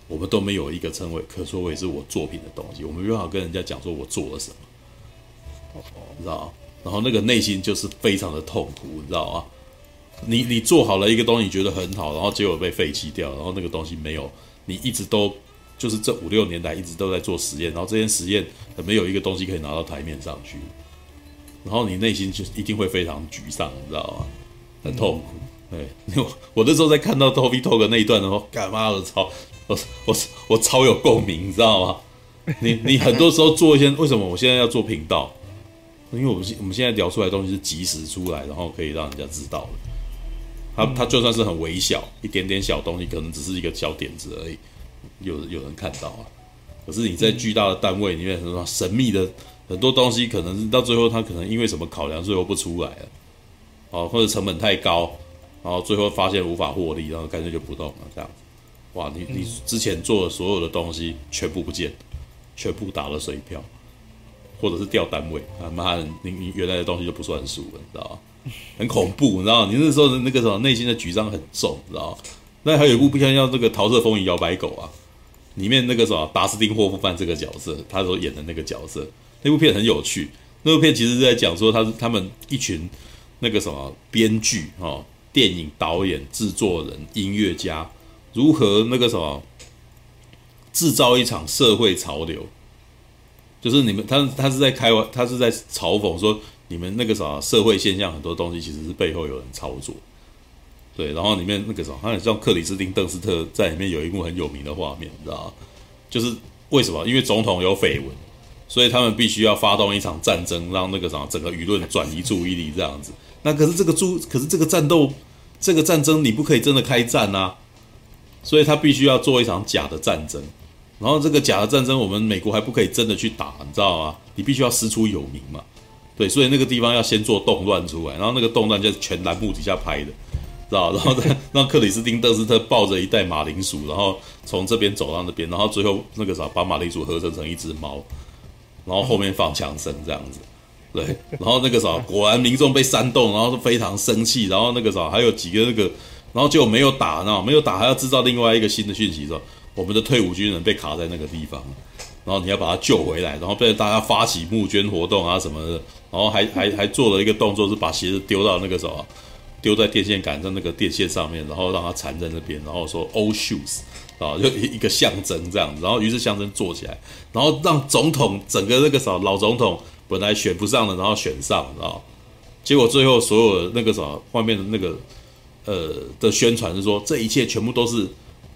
我们都没有一个称为可说为是我作品的东西，我们没办法跟人家讲说我做了什么，你知道吗？然后那个内心就是非常的痛苦，你知道吗？”你你做好了一个东西，你觉得很好，然后结果被废弃掉，然后那个东西没有，你一直都就是这五六年来一直都在做实验，然后这件实验没有一个东西可以拿到台面上去，然后你内心就一定会非常沮丧，你知道吗？很痛苦。对，我 我那时候在看到 Toby Talk 那一段的时候，干妈的超，我我我超有共鸣，你知道吗？你你很多时候做一些，为什么我现在要做频道？因为我们我们现在聊出来的东西是及时出来，然后可以让人家知道的。他他就算是很微小，一点点小东西，可能只是一个小点子而已，有有人看到啊。可是你在巨大的单位里面，很多神秘的很多东西，可能是到最后他可能因为什么考量，最后不出来了，哦，或者成本太高，然后最后发现无法获利，然后干脆就不动了，这样子。哇，你你之前做的所有的东西全部不见，全部打了水漂，或者是调单位，啊妈的，你你原来的东西就不算数了，你知道吗？很恐怖，你知道吗？你那时候的那个什么内心的沮丧很重，你知道吗？那还有一部片叫那个《桃色风云摇摆狗》啊，里面那个什么达斯汀霍夫曼这个角色，他所演的那个角色，那部片很有趣。那部片其实是在讲说，他是他们一群那个什么编剧哦，电影导演、制作人、音乐家如何那个什么制造一场社会潮流，就是你们他他是在开玩，他是在嘲讽说。你们那个啥社会现象很多东西其实是背后有人操作，对，然后里面那个啥，好像克里斯汀邓斯特在里面有一幕很有名的画面，你知道吗？就是为什么？因为总统有绯闻，所以他们必须要发动一场战争，让那个啥整个舆论转移注意力这样子。那可是这个注，可是这个战斗，这个战争你不可以真的开战啊，所以他必须要做一场假的战争，然后这个假的战争，我们美国还不可以真的去打，你知道吗？你必须要师出有名嘛。对，所以那个地方要先做动乱出来，然后那个动乱就是全栏目底下拍的，知道？然后再让克里斯汀·邓斯特抱着一袋马铃薯，然后从这边走到那边，然后最后那个啥，把马铃薯合成成一只猫，然后后面放枪声这样子。对，然后那个啥，果然民众被煽动，然后非常生气，然后那个啥，还有几个那个，然后就没有打，然后没有打，还要制造另外一个新的讯息，说我们的退伍军人被卡在那个地方。然后你要把他救回来，然后被大家发起募捐活动啊什么的，然后还还还做了一个动作，是把鞋子丢到那个什么，丢在电线杆在那个电线上面，然后让它缠在那边，然后说 “old shoes”，啊，就一一个象征这样子，然后于是象征做起来，然后让总统整个那个什么老总统本来选不上的，然后选上，啊，结果最后所有的那个什么外面的那个呃的宣传是说，这一切全部都是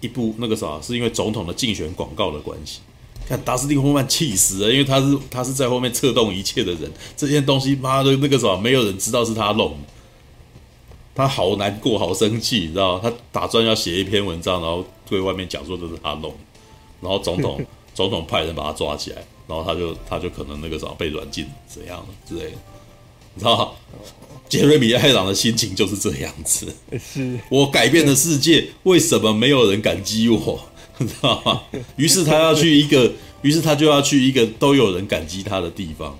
一部那个啥，是因为总统的竞选广告的关系。看达斯汀·霍曼气死了，因为他是他是在后面策动一切的人。这件东西，妈的，那个什么，没有人知道是他弄的。他好难过，好生气，你知道？他打算要写一篇文章，然后对外面讲说这是他弄的。然后总统 总统派人把他抓起来，然后他就他就可能那个什么被软禁怎样之类的，你知道？杰瑞米·艾朗的心情就是这样子。是我改变了世界，为什么没有人感激我？你知道吗？于是他要去一个，于是他就要去一个都有人感激他的地方，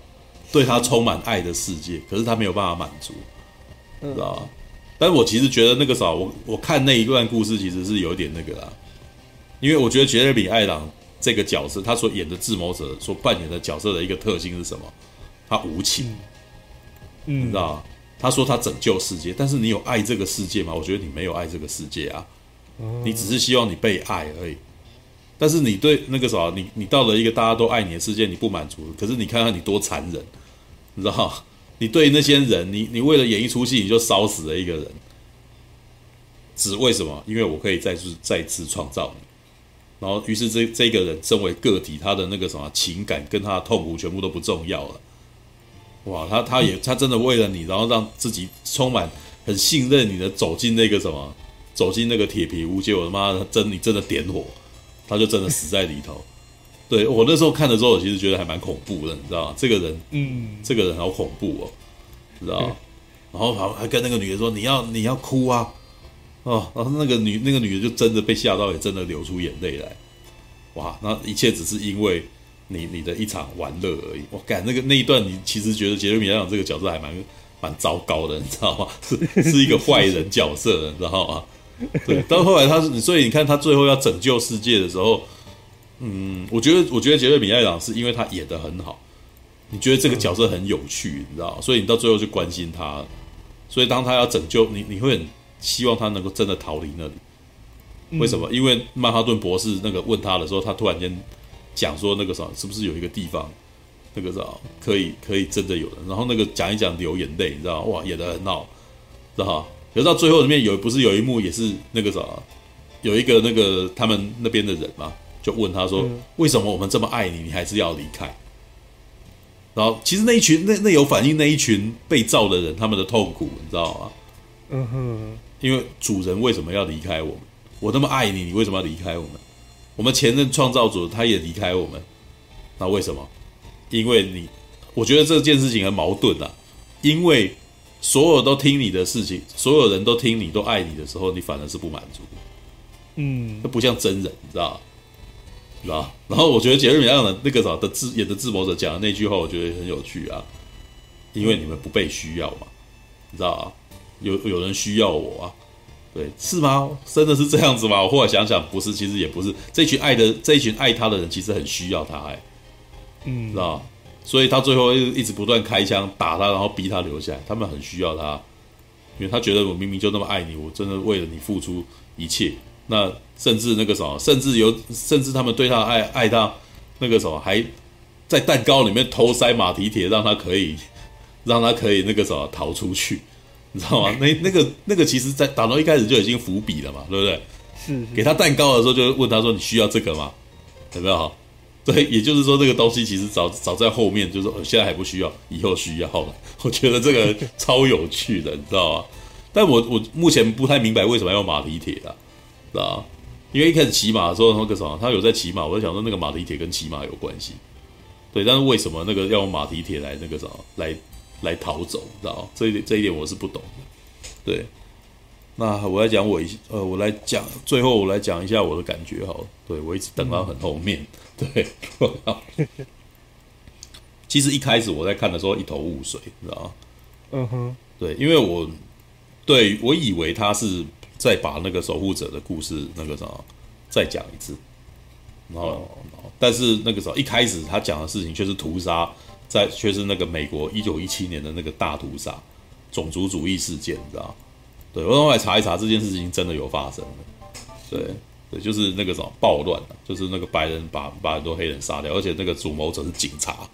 对他充满爱的世界。可是他没有办法满足，知道吗？但是我其实觉得那个啥，我我看那一段故事其实是有点那个啦，因为我觉得杰瑞米·艾朗这个角色，他所演的智谋者所扮演的角色的一个特性是什么？他无情，你知道吗？他说他拯救世界，但是你有爱这个世界吗？我觉得你没有爱这个世界啊，你只是希望你被爱而已。但是你对那个啥，你你到了一个大家都爱你的世界，你不满足。可是你看看你多残忍，你知道？你对那些人，你你为了演一出戏，你就烧死了一个人，只为什么？因为我可以再次再次创造你。然后，于是这这个人身为个体，他的那个什么情感跟他的痛苦全部都不重要了。哇，他他也他真的为了你，然后让自己充满很信任你的走进那个什么，走进那个铁皮屋，结果他妈的真你真的点火。他就真的死在里头，对，我那时候看的时候，我其实觉得还蛮恐怖的，你知道吗？这个人，嗯，这个人好恐怖哦，知道吗？然后还还跟那个女的说：“你要你要哭啊！”哦，然后那个女那个女的就真的被吓到，也真的流出眼泪来。哇，那一切只是因为你你的一场玩乐而已。我感那个那一段，你其实觉得杰瑞米·艾朗这个角色还蛮蛮糟糕的，你知道吗？是是一个坏人角色，你知道吗？对，到后来他是，所以你看他最后要拯救世界的时候，嗯，我觉得，我觉得杰瑞米·艾朗是因为他演的很好，你觉得这个角色很有趣，你知道，所以你到最后就关心他，所以当他要拯救你，你会很希望他能够真的逃离那里。为什么？因为曼哈顿博士那个问他的时候，他突然间讲说那个啥，是不是有一个地方，那个啥可以可以真的有人，然后那个讲一讲流眼泪，你知道，哇，演的很好，知道。可是到最后里面有不是有一幕也是那个啥，有一个那个他们那边的人嘛，就问他说：“为什么我们这么爱你，你还是要离开？”然后其实那一群那那有反映那一群被造的人他们的痛苦，你知道吗？嗯哼，因为主人为什么要离开我们？我那么爱你，你为什么要离开我们？我们前任创造主他也离开我们，那为什么？因为你，我觉得这件事情很矛盾啊，因为。所有都听你的事情，所有人都听你，都爱你的时候，你反而是不满足。嗯，这不像真人，你知道？知道？然后我觉得杰瑞米·艾朗的那个啥的自演的自谋者讲的那句话，我觉得很有趣啊。因为你们不被需要嘛，你知道啊？有有人需要我啊？对，是吗？真的是这样子吗？我后来想想，不是，其实也不是。这群爱的这一群爱他的人，其实很需要他，哎，嗯，知道？所以他最后一直不断开枪打他，然后逼他留下来。他们很需要他，因为他觉得我明明就那么爱你，我真的为了你付出一切。那甚至那个什么，甚至有，甚至他们对他爱爱他那个什么，还在蛋糕里面偷塞马蹄铁，让他可以让他可以那个什么逃出去，你知道吗？那那个那个其实，在打到一开始就已经伏笔了嘛，对不对？是，是。给他蛋糕的时候，就问他说：“你需要这个吗？”有没有？对，也就是说，这个东西其实早早在后面，就是说现在还不需要，以后需要了。我觉得这个超有趣的，你知道吗？但我我目前不太明白为什么要用马蹄铁啊，知道吗？因为一开始骑马的时候，那个什么，他有在骑马，我就想说那个马蹄铁跟骑马有关系。对，但是为什么那个要用马蹄铁来那个什么来来逃走，知道吗？这一点这一点我是不懂的。对，那我来讲我一呃，我来讲最后我来讲一下我的感觉好了。对，我一直等到很后面。嗯对，其实一开始我在看的时候一头雾水，你知道吗？嗯哼，对，因为我对我以为他是在把那个守护者的故事那个什么再讲一次，然后，但是那个时候一开始他讲的事情却是屠杀，在却是那个美国一九一七年的那个大屠杀种族主义事件，你知道？对，我后来查一查，这件事情真的有发生。对对，就是那个什么暴乱，就是那个白人把把很多黑人杀掉，而且那个主谋者是警察，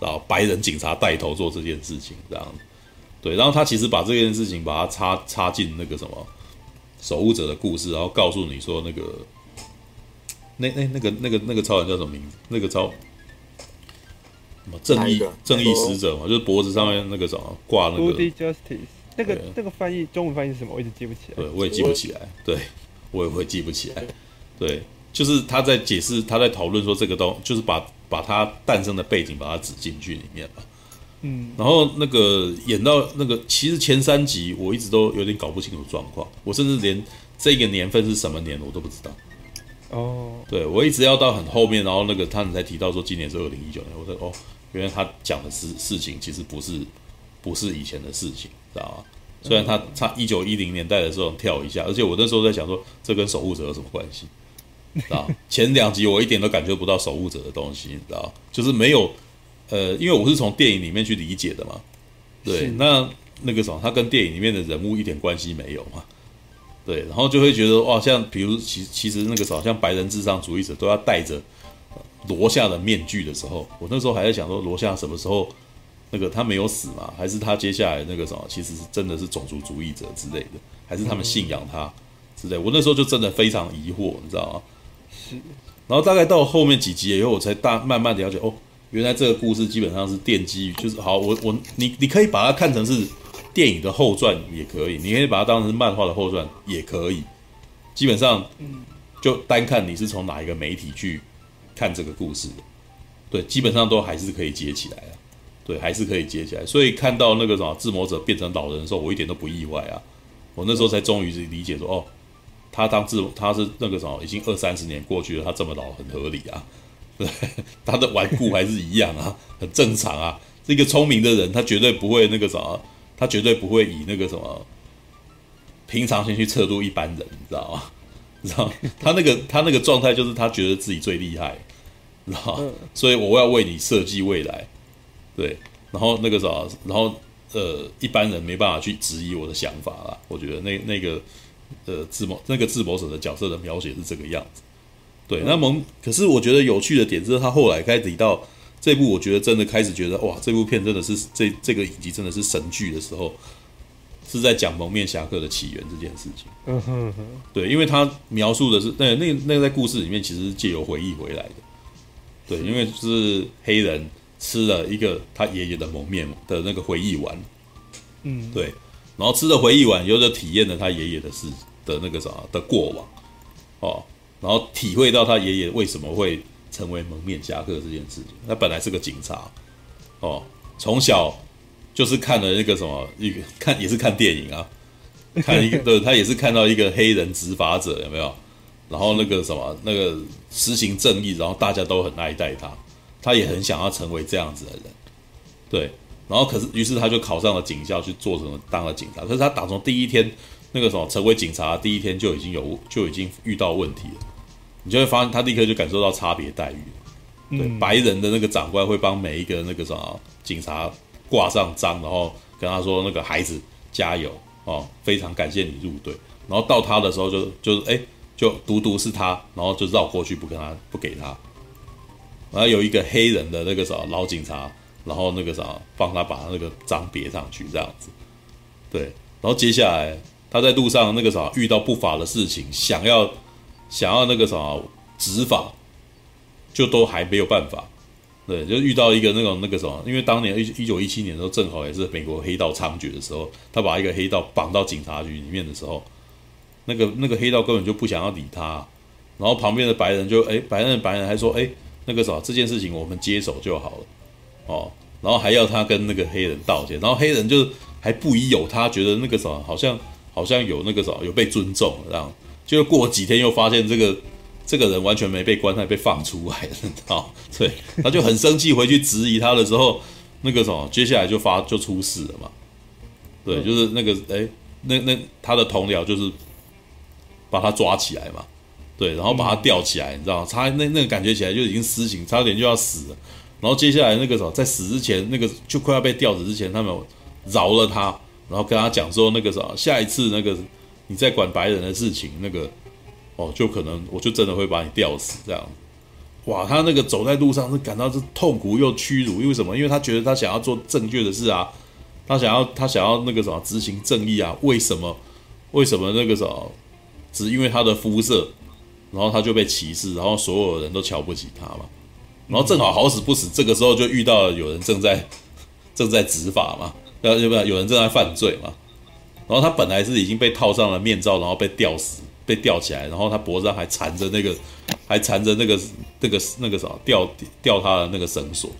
然后白人警察带头做这件事情，这样。对，然后他其实把这件事情把它插插进那个什么守护者的故事，然后告诉你说那个那那那个那个那个超人叫什么名字？那个超什么正义正义使者嘛，就是脖子上面那个什么挂那个。Justice，那个那个翻译中文翻译是什么？我一直记不起来。对，我也记不起来。对，我也会记不起来。对，就是他在解释，他在讨论说这个东，就是把把他诞生的背景把它指进去里面了。嗯，然后那个演到那个，其实前三集我一直都有点搞不清楚状况，我甚至连这个年份是什么年我都不知道。哦，对，我一直要到很后面，然后那个他们才提到说今年是二零一九年，我说哦，原来他讲的事事情其实不是不是以前的事情，知道吗？虽然他他一九一零年代的时候跳一下，而且我那时候在想说这跟守护者有什么关系？知道 前两集我一点都感觉不到守护者的东西，你知道就是没有。呃，因为我是从电影里面去理解的嘛，对，那那个什么，他跟电影里面的人物一点关系没有嘛，对，然后就会觉得哇，像比如其其实那个什么，像白人至上主义者都要带着罗夏的面具的时候，我那时候还在想说，罗夏什么时候那个他没有死嘛，还是他接下来那个什么，其实是真的是种族主义者之类的，还是他们信仰他之类，我那时候就真的非常疑惑，你知道吗？是，然后大概到后面几集以后，我才大慢慢的了解哦。原来这个故事基本上是奠基于，就是好，我我你你可以把它看成是电影的后传也可以，你可以把它当成漫画的后传也可以。基本上，就单看你是从哪一个媒体去看这个故事，对，基本上都还是可以接起来啊，对，还是可以接起来。所以看到那个什么自谋者变成老人的时候，我一点都不意外啊。我那时候才终于理解说，哦，他当自他是那个什么，已经二三十年过去了，他这么老很合理啊。对，他的顽固还是一样啊，很正常啊。是一个聪明的人，他绝对不会那个什么，他绝对不会以那个什么平常心去测度一般人，你知道吗？你知道他那个他那个状态就是他觉得自己最厉害，你知道吗？所以我要为你设计未来，对，然后那个啥，然后呃，一般人没办法去质疑我的想法啦。我觉得那那个呃自谋那个自谋者的角色的描写是这个样子。对，那蒙可是我觉得有趣的点是他后来开始提到这部，我觉得真的开始觉得哇，这部片真的是这这个影集真的是神剧的时候，是在讲蒙面侠客的起源这件事情。嗯哼哼，对，因为他描述的是那那那个在故事里面其实是借由回忆回来的。对，因为是黑人吃了一个他爷爷的蒙面的那个回忆丸。嗯，对，然后吃了回忆丸，又就体验了他爷爷的事的那个啥的过往，哦。然后体会到他爷爷为什么会成为蒙面侠客这件事情。他本来是个警察，哦，从小就是看了那个什么一个看也是看电影啊，看一个对，他也是看到一个黑人执法者有没有？然后那个什么那个实行正义，然后大家都很爱戴他，他也很想要成为这样子的人，对。然后可是于是他就考上了警校去做什么当了警察。可是他打从第一天。那个什么，成为警察第一天就已经有就已经遇到问题了，你就会发现他立刻就感受到差别待遇。对，白人的那个长官会帮每一个那个什么警察挂上章，然后跟他说：“那个孩子加油哦，非常感谢你入队。”然后到他的时候就就是哎就独独是他，然后就绕过去不跟他不给他。然后有一个黑人的那个什么老警察，然后那个什么帮他把他那个章别上去这样子。对，然后接下来。他在路上那个啥遇到不法的事情，想要想要那个啥执法，就都还没有办法。对，就遇到一个那种那个什么，因为当年一一九一七年的时候，正好也是美国黑道猖獗的时候，他把一个黑道绑到警察局里面的时候，那个那个黑道根本就不想要理他，然后旁边的白人就哎，白人的白人还说哎，那个啥这件事情我们接手就好了哦，然后还要他跟那个黑人道歉，然后黑人就还不疑有他，觉得那个什么好像。好像有那个什么有被尊重这样，就过几天又发现这个这个人完全没被关，还被放出来了，你知道？对，他就很生气，回去质疑他的时候，那个什么，接下来就发就出事了嘛。对，就是那个哎，那那他的同僚就是把他抓起来嘛，对，然后把他吊起来，你知道吗？他那那个感觉起来就已经私刑，差点就要死了。然后接下来那个什么，在死之前，那个就快要被吊死之前，他们饶了他。然后跟他讲说那个什么，下一次那个你再管白人的事情，那个哦，就可能我就真的会把你吊死这样。哇，他那个走在路上是感到是痛苦又屈辱，因为什么？因为他觉得他想要做正确的事啊，他想要他想要那个什么执行正义啊，为什么？为什么那个什么？只因为他的肤色，然后他就被歧视，然后所有人都瞧不起他嘛。然后正好好死不死，这个时候就遇到了有人正在 正在执法嘛，要要不要？有人正在犯罪嘛。然后他本来是已经被套上了面罩，然后被吊死。被吊起来，然后他脖子上还缠着那个，还缠着那个那个那个啥吊吊他的那个绳索。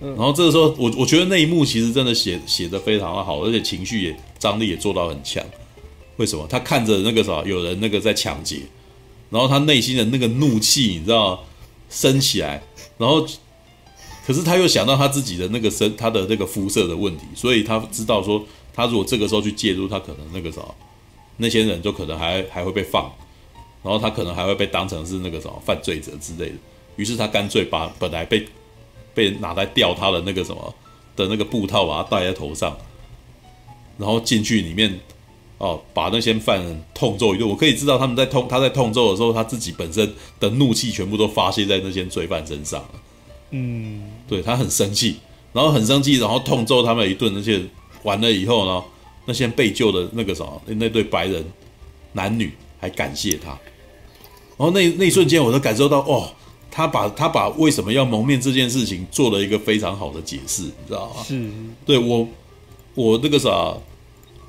然后这个时候，我我觉得那一幕其实真的写写得非常的好，而且情绪也张力也做到很强。为什么？他看着那个啥有人那个在抢劫，然后他内心的那个怒气，你知道升起来，然后可是他又想到他自己的那个身，他的那个肤色的问题，所以他知道说，他如果这个时候去介入，他可能那个啥。那些人就可能还还会被放，然后他可能还会被当成是那个什么犯罪者之类的。于是他干脆把本来被被拿来吊他的那个什么的那个布套把它戴在头上，然后进去里面哦，把那些犯人痛揍一顿。我可以知道他们在痛，他在痛揍的时候，他自己本身的怒气全部都发泄在那些罪犯身上。嗯，对，他很生气，然后很生气，然后痛揍他们一顿。那些完了以后呢？那些被救的那个什么，那对白人男女还感谢他，然后那那一瞬间，我都感受到，哦，他把他把为什么要蒙面这件事情做了一个非常好的解释，你知道吗？是，对我，我那个啥，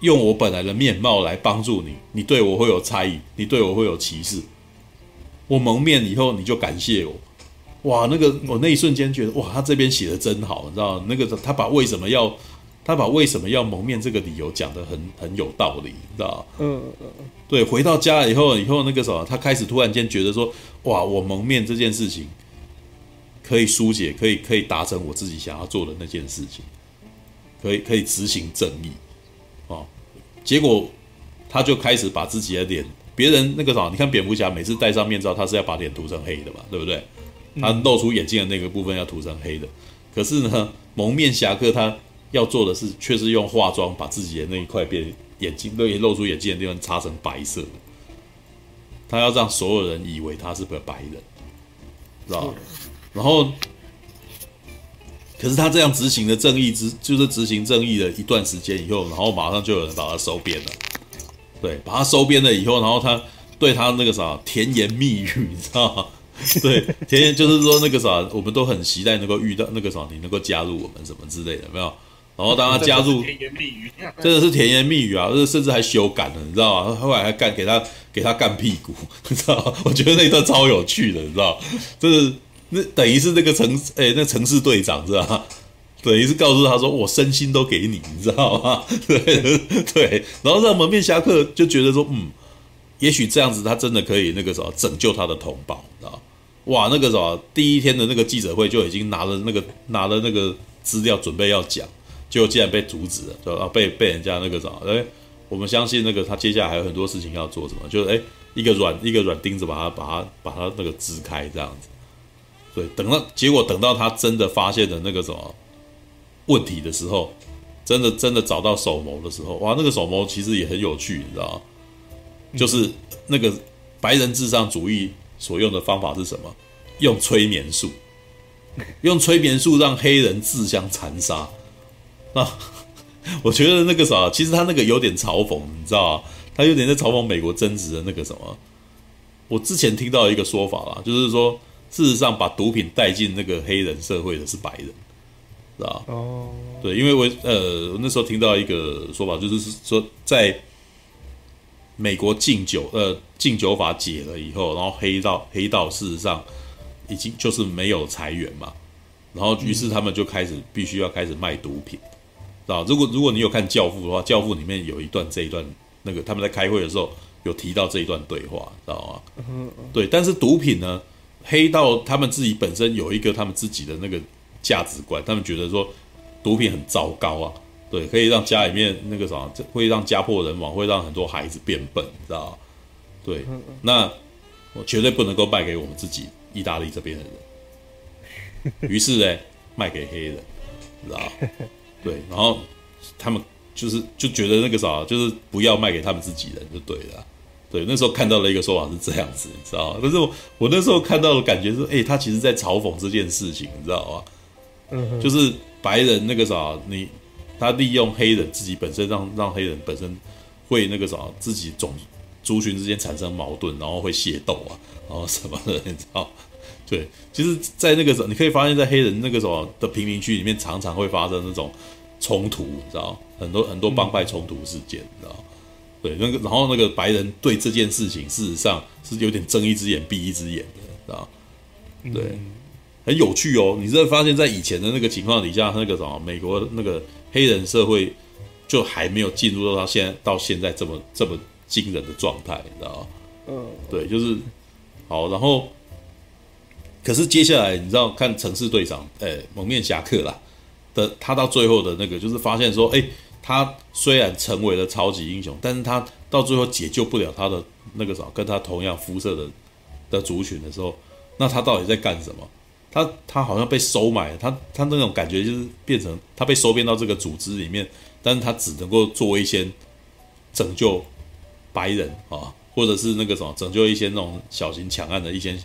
用我本来的面貌来帮助你，你对我会有猜疑，你对我会有歧视，我蒙面以后你就感谢我，哇，那个我那一瞬间觉得，哇，他这边写的真好，你知道？那个他把为什么要。他把为什么要蒙面这个理由讲得很很有道理，你知道吗？嗯嗯，对，回到家以后，以后那个什么，他开始突然间觉得说，哇，我蒙面这件事情可以疏解，可以可以达成我自己想要做的那件事情，可以可以执行正义，哦，结果他就开始把自己的脸，别人那个啥，你看蝙蝠侠每次戴上面罩，他是要把脸涂成黑的嘛，对不对？他露出眼睛的那个部分要涂成黑的，可是呢，蒙面侠客他。要做的是，却是用化妆把自己的那一块变眼睛，对露出眼睛的地方擦成白色。他要让所有人以为他是个白人，知道吧？然后，可是他这样执行的正义执，就是执行正义的一段时间以后，然后马上就有人把他收编了。对，把他收编了以后，然后他对他那个啥甜言蜜语，你知道吗？对，甜言就是说那个啥，我们都很期待能够遇到那个啥，你能够加入我们什么之类的，没有？然后当他加入，甜言蜜语，真的是甜言蜜语啊！这甚至还修改了，你知道吗？后来还干给他给他干屁股，你知道吗？我觉得那段超有趣的，你知道？就是那等于是那个城哎，那城市队长是吧？等于是告诉他说，我身心都给你，你知道吗？对 对。然后让蒙面侠客就觉得说，嗯，也许这样子他真的可以那个什么拯救他的同胞，知道？哇，那个什么第一天的那个记者会就已经拿了那个拿了那个资料准备要讲。结果竟然被阻止了，就啊被被人家那个什么，哎，我们相信那个他接下来还有很多事情要做，什么？就是哎一个软一个软钉子把他把他把他那个支开这样子，对，等到结果等到他真的发现了那个什么问题的时候，真的真的找到手谋的时候，哇，那个手谋其实也很有趣，你知道吗？就是那个白人至上主义所用的方法是什么？用催眠术，用催眠术让黑人自相残杀。那，我觉得那个啥，其实他那个有点嘲讽，你知道吗？他有点在嘲讽美国真实的那个什么。我之前听到一个说法啦，就是说，事实上把毒品带进那个黑人社会的是白人，知道吧？哦，对，因为我呃，我那时候听到一个说法，就是说，在美国禁酒呃禁酒法解了以后，然后黑道黑道事实上已经就是没有裁员嘛，然后于是他们就开始必须要开始卖毒品。知道，如果如果你有看《教父》的话，《教父》里面有一段这一段那个他们在开会的时候有提到这一段对话，知道吗？嗯嗯。对，但是毒品呢，黑道他们自己本身有一个他们自己的那个价值观，他们觉得说毒品很糟糕啊，对，可以让家里面那个啥，会让家破人亡，会让很多孩子变笨，你知道？对，那我绝对不能够卖给我们自己意大利这边的人，于是呢，卖给黑人，知道？对，然后他们就是就觉得那个啥，就是不要卖给他们自己人就对了。对，那时候看到了一个说法是这样子，你知道吗？但是我我那时候看到的感觉是，哎，他其实在嘲讽这件事情，你知道吗？嗯，就是白人那个啥，你他利用黑人自己本身让让黑人本身会那个啥，自己种族群之间产生矛盾，然后会械斗啊，然后什么的，你知道？对，其实，在那个时候，你可以发现，在黑人那个什么的贫民区里面，常常会发生那种冲突，你知道？很多很多帮派冲突事件，你知道？对，那个然后那个白人对这件事情，事实上是有点睁一只眼闭一只眼的，知道？对，很有趣哦。你会发现在以前的那个情况底下，那个什么美国那个黑人社会就还没有进入到他现在到现在这么这么惊人的状态，你知道？嗯，对，就是好，然后。可是接下来，你知道看城市队长，哎、欸，蒙面侠客啦的，他到最后的那个，就是发现说，哎、欸，他虽然成为了超级英雄，但是他到最后解救不了他的那个什么，跟他同样肤色的的族群的时候，那他到底在干什么？他他好像被收买了，他他那种感觉就是变成他被收编到这个组织里面，但是他只能够做一些拯救白人啊，或者是那个什么拯救一些那种小型抢案的一些。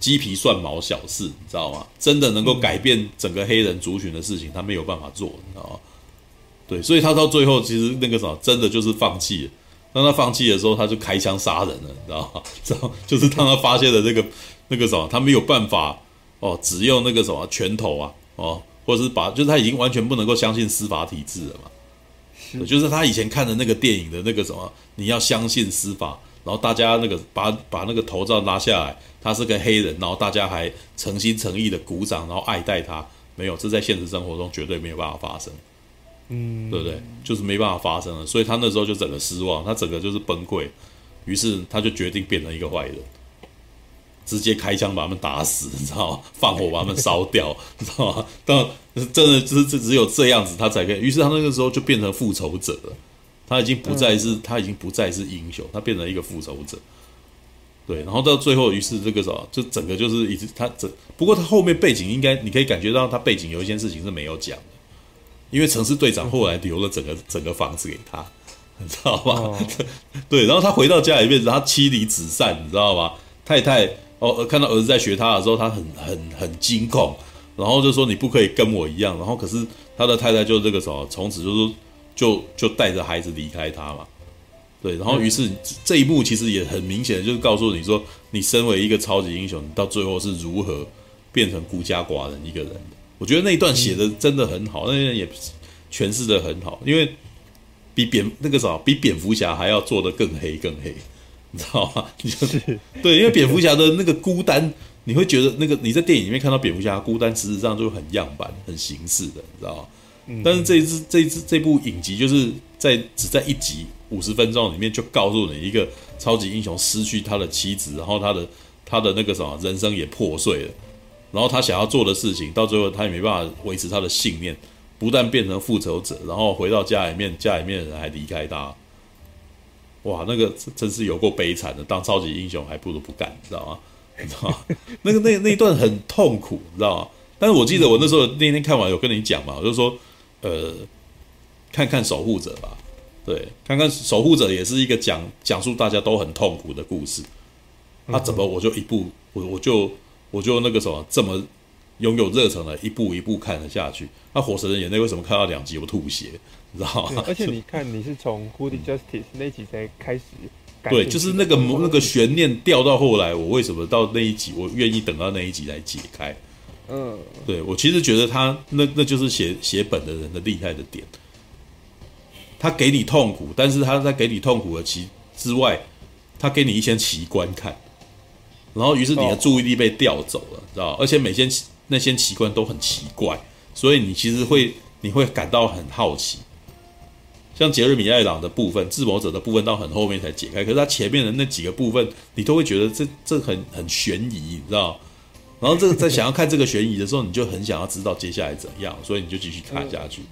鸡皮蒜毛小事，你知道吗？真的能够改变整个黑人族群的事情，他没有办法做，你知道吗？对，所以他到最后其实那个什么，真的就是放弃了。当他放弃的时候，他就开枪杀人了，你知道吗？知道，就是当他发现了那个那个什么，他没有办法哦，只用那个什么拳头啊，哦，或者是把，就是他已经完全不能够相信司法体制了嘛。是，就是他以前看的那个电影的那个什么，你要相信司法。然后大家那个把把那个头罩拉下来，他是个黑人，然后大家还诚心诚意的鼓掌，然后爱戴他。没有，这在现实生活中绝对没有办法发生，嗯，对不对？就是没办法发生了。所以他那时候就整个失望，他整个就是崩溃。于是他就决定变成一个坏人，直接开枪把他们打死，你知道吗？放火把他们烧掉，你知道吗？但真的只只只有这样子，他才可以。于是他那个时候就变成复仇者了。他已经不再是，他已经不再是英雄，他变成一个复仇者。对，然后到最后，于是这个什么就整个就是一直他整，不过他后面背景应该你可以感觉到他背景有一件事情是没有讲的，因为城市队长后来留了整个整个房子给他，你知道吗？哦、对，然后他回到家里面，他妻离子散，你知道吗？太太哦，看到儿子在学他的时候，他很很很惊恐，然后就说你不可以跟我一样，然后可是他的太太就这个时候从此就说。就就带着孩子离开他嘛，对，然后于是这一幕其实也很明显，就是告诉你说，你身为一个超级英雄，你到最后是如何变成孤家寡人一个人的。我觉得那一段写的真的很好，那段也诠释的很好，因为比蝙那个啥，比蝙蝠侠还要做的更黑更黑，你知道吗？你就是对，因为蝙蝠侠的那个孤单，你会觉得那个你在电影里面看到蝙蝠侠孤单，事实上就很样板、很形式的，你知道吗？但是这一支这一支这部影集就是在只在一集五十分钟里面就告诉你一个超级英雄失去他的妻子，然后他的他的那个什么人生也破碎了，然后他想要做的事情到最后他也没办法维持他的信念，不但变成复仇者，然后回到家里面，家里面的人还离开他，哇，那个真是有够悲惨的，当超级英雄还不如不干，你知道吗？你知道吗？那个那那一段很痛苦，你知道吗？但是我记得我那时候那天看完有跟你讲嘛，我就说。呃，看看守护者吧，对，看看守护者也是一个讲讲述大家都很痛苦的故事。那怎么我就一部我我就我就那个什么这么拥有热忱的一步一步看了下去？那火神的眼泪为什么看到两集我吐血？你知道吗？而且你 看你是从 Hooded Justice 那集才开始，对，就是那个那个悬念掉到后来，我为什么到那一集我愿意等到那一集来解开？嗯，对，我其实觉得他那那就是写写本的人的厉害的点，他给你痛苦，但是他在给你痛苦的其之外，他给你一些奇观看，然后于是你的注意力被调走了，知道？而且每些那些奇观都很奇怪，所以你其实会你会感到很好奇。像杰瑞米艾朗的部分，智谋者的部分到很后面才解开，可是他前面的那几个部分，你都会觉得这这很很悬疑，你知道？然后这个在想要看这个悬疑的时候，你就很想要知道接下来怎样，所以你就继续看下去。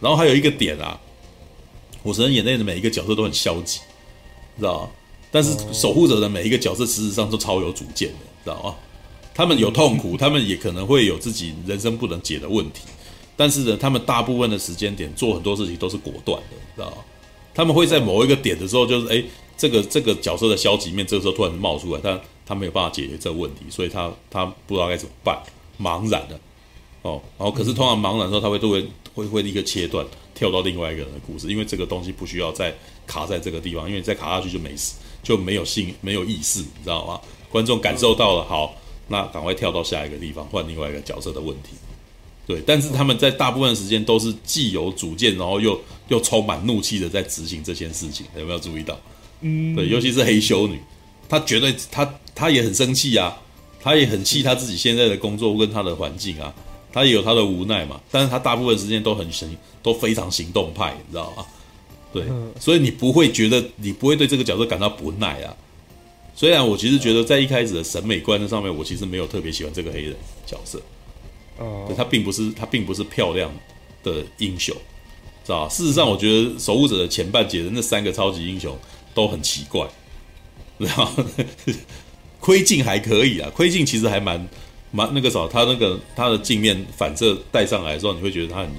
然后还有一个点啊，火神眼泪的每一个角色都很消极，知道吗？但是守护者的每一个角色事实上都超有主见的，知道吗？他们有痛苦，他们也可能会有自己人生不能解的问题，但是呢，他们大部分的时间点做很多事情都是果断的，知道吗？他们会在某一个点的时候，就是哎，这个这个角色的消极面，这个时候突然冒出来，他他没有办法解决这个问题，所以他他不知道该怎么办，茫然的哦。然后可是通常茫然的时候，他会都会会会立刻切断，跳到另外一个人的故事，因为这个东西不需要再卡在这个地方，因为再卡下去就没事，就没有性没有意识，你知道吗？观众感受到了，好，那赶快跳到下一个地方，换另外一个角色的问题。对，但是他们在大部分时间都是既有主见，然后又又充满怒气的在执行这件事情，有没有注意到？嗯，对，尤其是黑修女，她绝对她她也很生气啊，她也很气她自己现在的工作跟她的环境啊，她也有她的无奈嘛。但是她大部分时间都很行，都非常行动派，你知道吗？对，所以你不会觉得你不会对这个角色感到不耐啊。虽然我其实觉得在一开始的审美观上面，我其实没有特别喜欢这个黑人角色。哦，他并不是他并不是漂亮的英雄，知道吧？事实上，我觉得守护者的前半节的那三个超级英雄都很奇怪，然后窥镜还可以啊，窥镜其实还蛮蛮那个啥，他那个他的镜面反射带上来的时候，你会觉得他很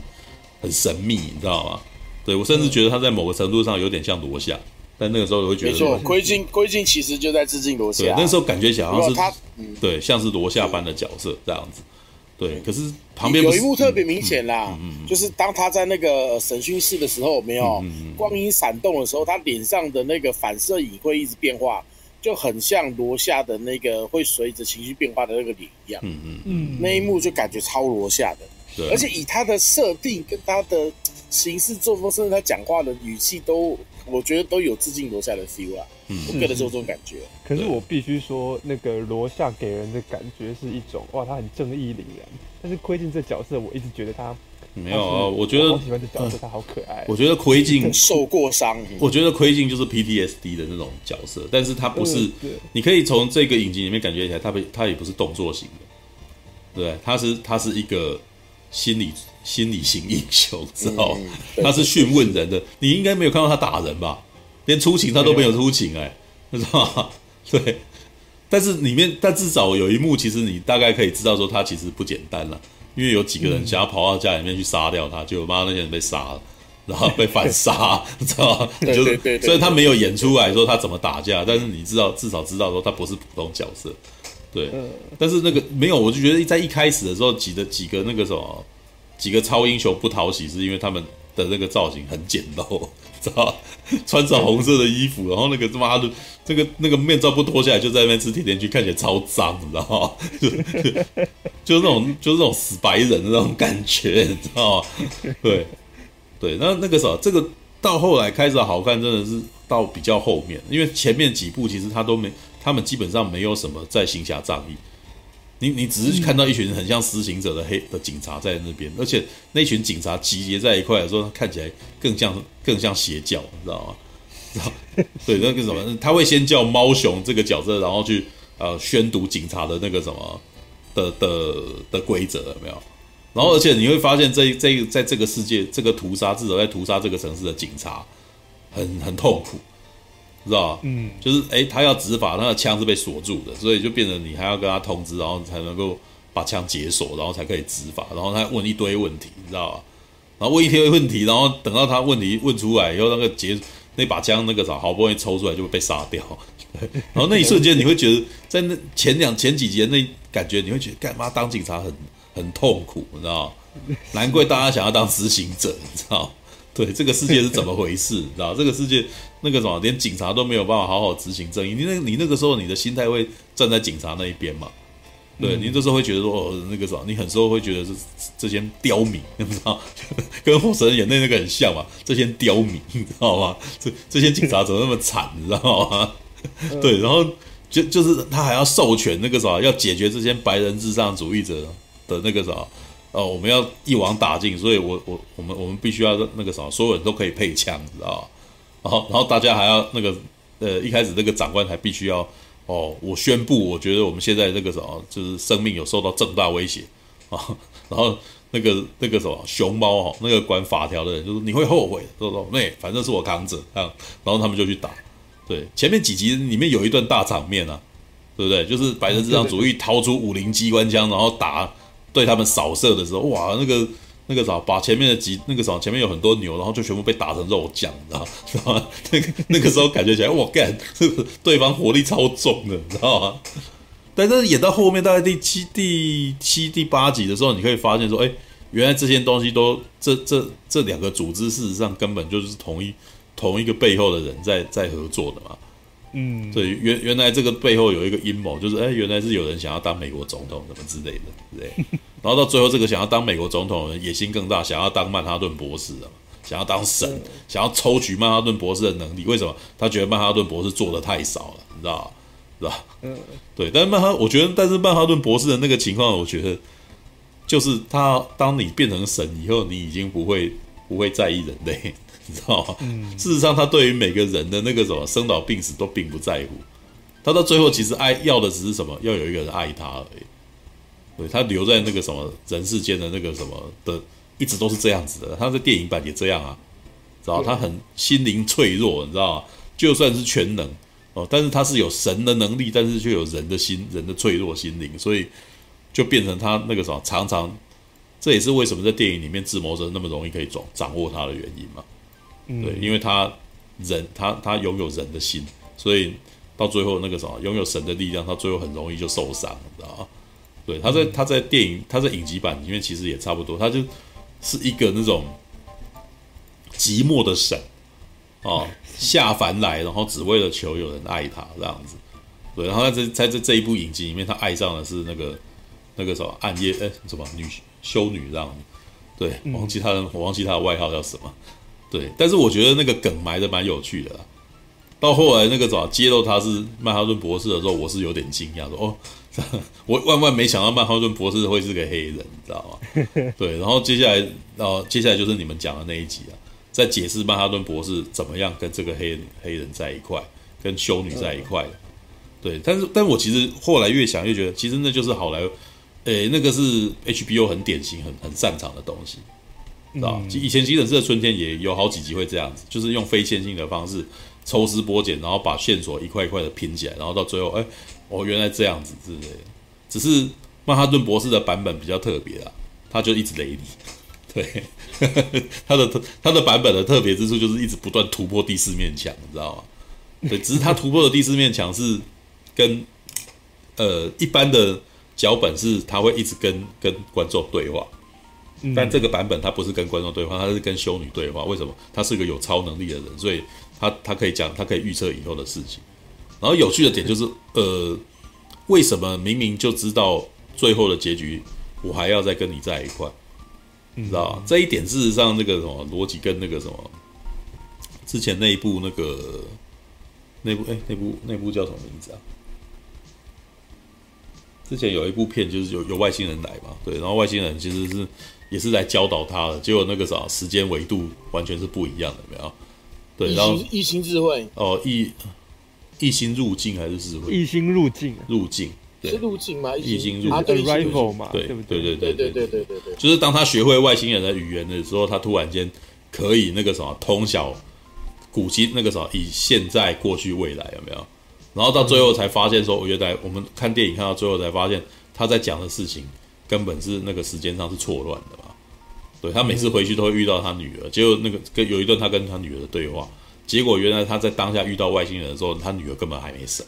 很神秘，你知道吗？对，我甚至觉得他在某个程度上有点像罗夏，但那个时候我会觉得，没错，窥镜窥镜其实就在致敬罗夏，对，那时候感觉起来好像是他，对，像是罗夏般的角色这样子。对，可是旁边有一幕特别明显啦，就是当他在那个审讯室的时候，没有光影闪动的时候，他脸上的那个反射影会一直变化，就很像罗夏的那个会随着情绪变化的那个脸一样。嗯嗯。嗯，那一幕就感觉超罗夏的，对，而且以他的设定跟他的行事作风，甚至他讲话的语气都。我觉得都有致敬罗夏的 feel 啊，嗯，我个人就有这种感觉。可是我必须说，那个罗夏给人的感觉是一种哇，他很正义凛然。但是窥镜这角色，我一直觉得他没有啊，我觉得我喜欢这角色，他好可爱。我觉得窥镜受过伤，我觉得窥镜就是 PTSD 的那种角色，但是他不是，你可以从这个影集里面感觉起来，他不，他也不是动作型的，对，他是他是一个心理。心理型英雄，知道吗？他是讯问人的，你应该没有看到他打人吧？连出警他都没有出勤，哎，知道吗？对。但是里面，但至少有一幕，其实你大概可以知道说他其实不简单了，因为有几个人想要跑到家里面去杀掉他，结果妈那些人被杀了，然后被反杀，知道吗？就是，所以他没有演出来说他怎么打架，但是你知道，至少知道说他不是普通角色，对。但是那个没有，我就觉得在一开始的时候，几个几个那个什么。几个超英雄不讨喜，是因为他们的那个造型很简陋，知道穿着红色的衣服，然后那个他妈的，这个那个面罩不脱下来，就在那边吃甜甜圈，看起来超脏，你知道吗？就就是那种就是那种死白人的那种感觉，你 知道吗？对对，那那个啥，这个到后来开始好看，真的是到比较后面，因为前面几部其实他都没，他们基本上没有什么在行侠仗义。你你只是看到一群很像施行者的黑的警察在那边，而且那群警察集结在一块的时候，看起来更像更像邪教，你知道吗？知道？对，那个什么，他会先叫猫熊这个角色，然后去呃宣读警察的那个什么的的的规则，有没有？然后而且你会发现这，这这在这个世界，这个屠杀至少在屠杀这个城市的警察很很痛苦。知道吧？嗯，就是哎、欸，他要执法，他的枪是被锁住的，所以就变成你还要跟他通知，然后才能够把枪解锁，然后才可以执法。然后他问一堆问题，你知道吧？然后问一堆问题，然后等到他问题问出来以后，那个结那把枪那个啥，好不容易抽出来就会被杀掉。然后那一瞬间，你会觉得在那前两前几节那感觉，你会觉得干嘛当警察很很痛苦，你知道吗？难怪大家想要当执行者，你知道？对，这个世界是怎么回事？你知道这个世界。那个什么，连警察都没有办法好好执行正义。你那，你那个时候你的心态会站在警察那一边嘛？对，你这时候会觉得说，哦，那个什么，你很时候会觉得是这些刁民，你知道，跟《火神眼泪》那个很像嘛？这些刁民，你知道吗？这这些警察怎么那么惨，你知道吗？对，然后就就是他还要授权那个什么，要解决这些白人至上主义者的那个什么，哦，我们要一网打尽，所以我我我们我们必须要那个什么，所有人都可以配枪，你知道吗？然后，然后大家还要那个，呃，一开始那个长官还必须要，哦，我宣布，我觉得我们现在这个什么，就是生命有受到重大威胁啊。然后那个那个什么熊猫哈，那个管法条的人就说你会后悔，说说妹反正是我扛着啊。然后他们就去打，对，前面几集里面有一段大场面啊，对不对？就是白人至上主义掏出五零机关枪，然后打对他们扫射的时候，哇，那个。那个啥，把前面的几那个啥，前面有很多牛，然后就全部被打成肉酱，你知道吗？那个那个时候感觉起来，我干，对方火力超重的，你知道吗？但是演到后面，大概第七、第七、第八集的时候，你可以发现说，哎，原来这些东西都这这这两个组织，事实上根本就是同一同一个背后的人在在合作的嘛。嗯，对，原原来这个背后有一个阴谋，就是哎，原来是有人想要当美国总统什么之类的，对。然后到最后，这个想要当美国总统的人野心更大，想要当曼哈顿博士啊，想要当神，想要抽取曼哈顿博士的能力。为什么？他觉得曼哈顿博士做的太少了，你知道吧？是吧？嗯，对。但是曼哈，我觉得，但是曼哈顿博士的那个情况，我觉得就是他，当你变成神以后，你已经不会不会在意人类。你知道吗？嗯，事实上，他对于每个人的那个什么生老病死都并不在乎。他到最后其实爱要的只是什么？要有一个人爱他而已。对，他留在那个什么人世间的那个什么的，一直都是这样子的。他在电影版也这样啊，知道他很心灵脆弱，你知道吗？就算是全能哦，但是他是有神的能力，但是却有人的心，人的脆弱心灵，所以就变成他那个什么，常常这也是为什么在电影里面智谋者那么容易可以掌掌握他的原因嘛。对，因为他人他他拥有人的心，所以到最后那个什么拥有神的力量，他最后很容易就受伤，你知道吗？对，他在他在电影他在影集版里面其实也差不多，他就是一个那种寂寞的神哦，下凡来，然后只为了求有人爱他这样子。对，然后在这在这这一部影集里面，他爱上的是那个那个什么暗夜哎什么女修女这样子。对，忘记他的我忘记他的外号叫什么。对，但是我觉得那个梗埋的蛮有趣的啦。到后来那个怎么揭露他是曼哈顿博士的时候，我是有点惊讶，说哦，我万万没想到曼哈顿博士会是个黑人，你知道吗？对，然后接下来，然后接下来就是你们讲的那一集啊，在解释曼哈顿博士怎么样跟这个黑人黑人在一块，跟修女在一块的。对，但是，但我其实后来越想越觉得，其实那就是好莱坞，诶，那个是 HBO 很典型、很很擅长的东西。知道，以前《急诊室的春天》也有好几集会这样子，就是用非线性的方式抽丝剥茧，然后把线索一块一块的拼起来，然后到最后，哎，哦，原来这样子之类的。只是曼哈顿博士的版本比较特别啊，他就一直雷你。对，他的他的版本的特别之处就是一直不断突破第四面墙，你知道吗？对，只是他突破的第四面墙是跟呃一般的脚本是他会一直跟跟观众对话。但这个版本他不是跟观众对话，他是跟修女对话。为什么？他是个有超能力的人，所以他他可以讲，他可以预测以后的事情。然后有趣的点就是，呃，为什么明明就知道最后的结局，我还要再跟你在一块？你知道这一点事实上，那个什么逻辑跟那个什么之前那一部那个那部哎那部那部叫什么名字啊？之前有一部片就是有有外星人来嘛，对，然后外星人其实是。也是来教导他的，结果那个啥时间维度完全是不一样的，没有？对，然后一心智慧哦，一一心入境还是智慧？一心入境，入境对是入境吗？一心入境 rival 嘛，对对对对对对对对对，就是当他学会外星人的语言的时候，他突然间可以那个什么通晓古今那个什么以现在过去未来有没有？然后到最后才发现说，我觉得我们看电影看到最后才发现他在讲的事情。根本是那个时间上是错乱的嘛，对，他每次回去都会遇到他女儿，结果那个跟有一段他跟他女儿的对话，结果原来他在当下遇到外星人的时候，他女儿根本还没死，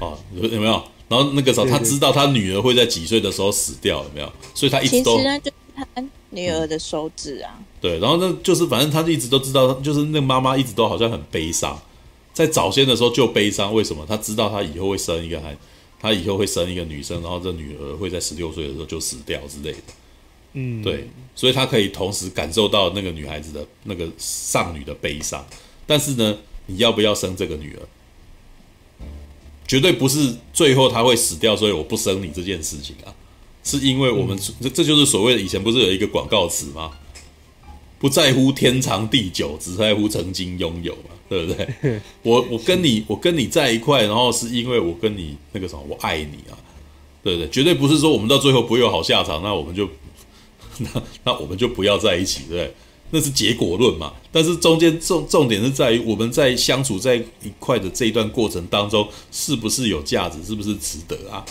哦，有有没有？然后那个时候他知道他女儿会在几岁的时候死掉，有没有？所以他一直都其实那就是他女儿的手指啊，对，然后那就是反正他就一直都知道，就是那个妈妈一直都好像很悲伤，在早先的时候就悲伤，为什么？他知道他以后会生一个孩子。他以后会生一个女生，然后这女儿会在十六岁的时候就死掉之类的。嗯，对，所以他可以同时感受到那个女孩子的那个丧女的悲伤。但是呢，你要不要生这个女儿？绝对不是最后他会死掉，所以我不生你这件事情啊，是因为我们这、嗯、这就是所谓的以前不是有一个广告词吗？不在乎天长地久，只在乎曾经拥有嘛，对不对？我我跟你我跟你在一块，然后是因为我跟你那个什么，我爱你啊，对不对？绝对不是说我们到最后不会有好下场，那我们就 那那我们就不要在一起，对不对？那是结果论嘛。但是中间重重点是在于我们在相处在一块的这一段过程当中，是不是有价值，是不是值得啊？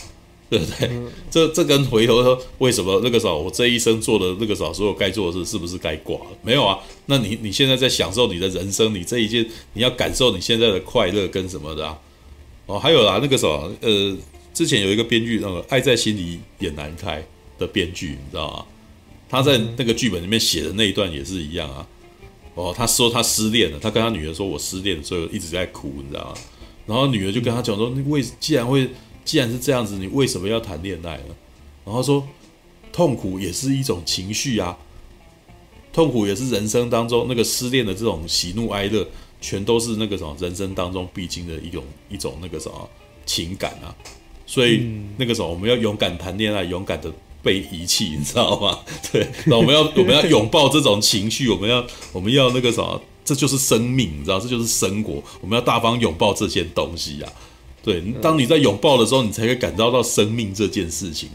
对不对？这这跟回头说为什么那个时候我这一生做的那个时候所有该做的事是不是该挂了？没有啊？那你你现在在享受你的人生，你这一件你要感受你现在的快乐跟什么的啊？哦，还有啦，那个什么呃，之前有一个编剧，那个《爱在心里也难开》的编剧，你知道吗？他在那个剧本里面写的那一段也是一样啊。哦，他说他失恋了，他跟他女儿说：“我失恋了，所以一直在哭，你知道吗？”然后女儿就跟他讲说：“你为既然会。”既然是这样子，你为什么要谈恋爱呢？然后说，痛苦也是一种情绪啊，痛苦也是人生当中那个失恋的这种喜怒哀乐，全都是那个什么人生当中必经的一种一种那个什么情感啊。所以那个时候我们要勇敢谈恋爱，勇敢的被遗弃，你知道吗？对，那我们要我们要拥抱这种情绪，我们要我们要那个什么，这就是生命，你知道，这就是生活，我们要大方拥抱这些东西啊。对，当你在拥抱的时候，你才会感到到生命这件事情，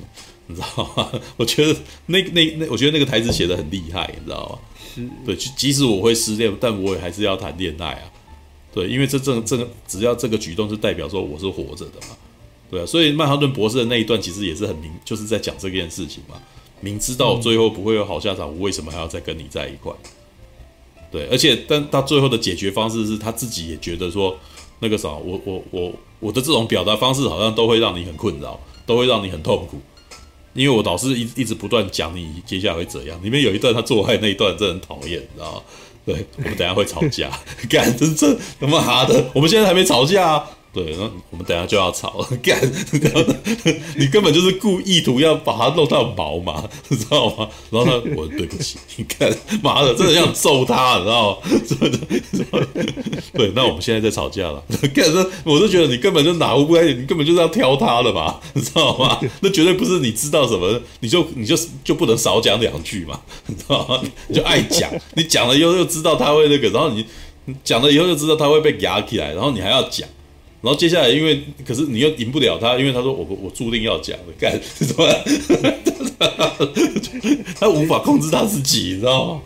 你知道吗？我觉得那那那，我觉得那个台词写得很厉害，你知道吗？是，对，即使我会失恋，但我也还是要谈恋爱啊。对，因为这这这个，只要这个举动是代表说我是活着的嘛。对啊，所以曼哈顿博士的那一段其实也是很明，就是在讲这件事情嘛。明知道最后不会有好下场，我为什么还要再跟你在一块？对，而且但他最后的解决方式是他自己也觉得说。那个啥，我我我我的这种表达方式好像都会让你很困扰，都会让你很痛苦，因为我老是一一直不断讲你接下来会怎样。里面有一段他做爱那一段真很讨厌，你知道吗？对，我们等下会吵架，干这他妈的，我们现在还没吵架。对，然后我们等下就要吵了，干，你根本就是故意图要把它弄到毛嘛，你知道吗？然后他，我对不起，你看，妈的，真的要揍他，你知道吗？真的，对，那我们现在在吵架了，干，这我都觉得你根本就哪壶不开，你根本就是要挑他的嘛，你知道吗？那绝对不是你知道什么，你就你就就不能少讲两句嘛，你知道吗？你就爱讲，你讲了以后又知道他会那个，然后你你讲了以后就知道他会被压起来，然后你还要讲。然后接下来，因为可是你又赢不了他，因为他说我我注定要讲的，干什么？他无法控制他自己，你知道吗？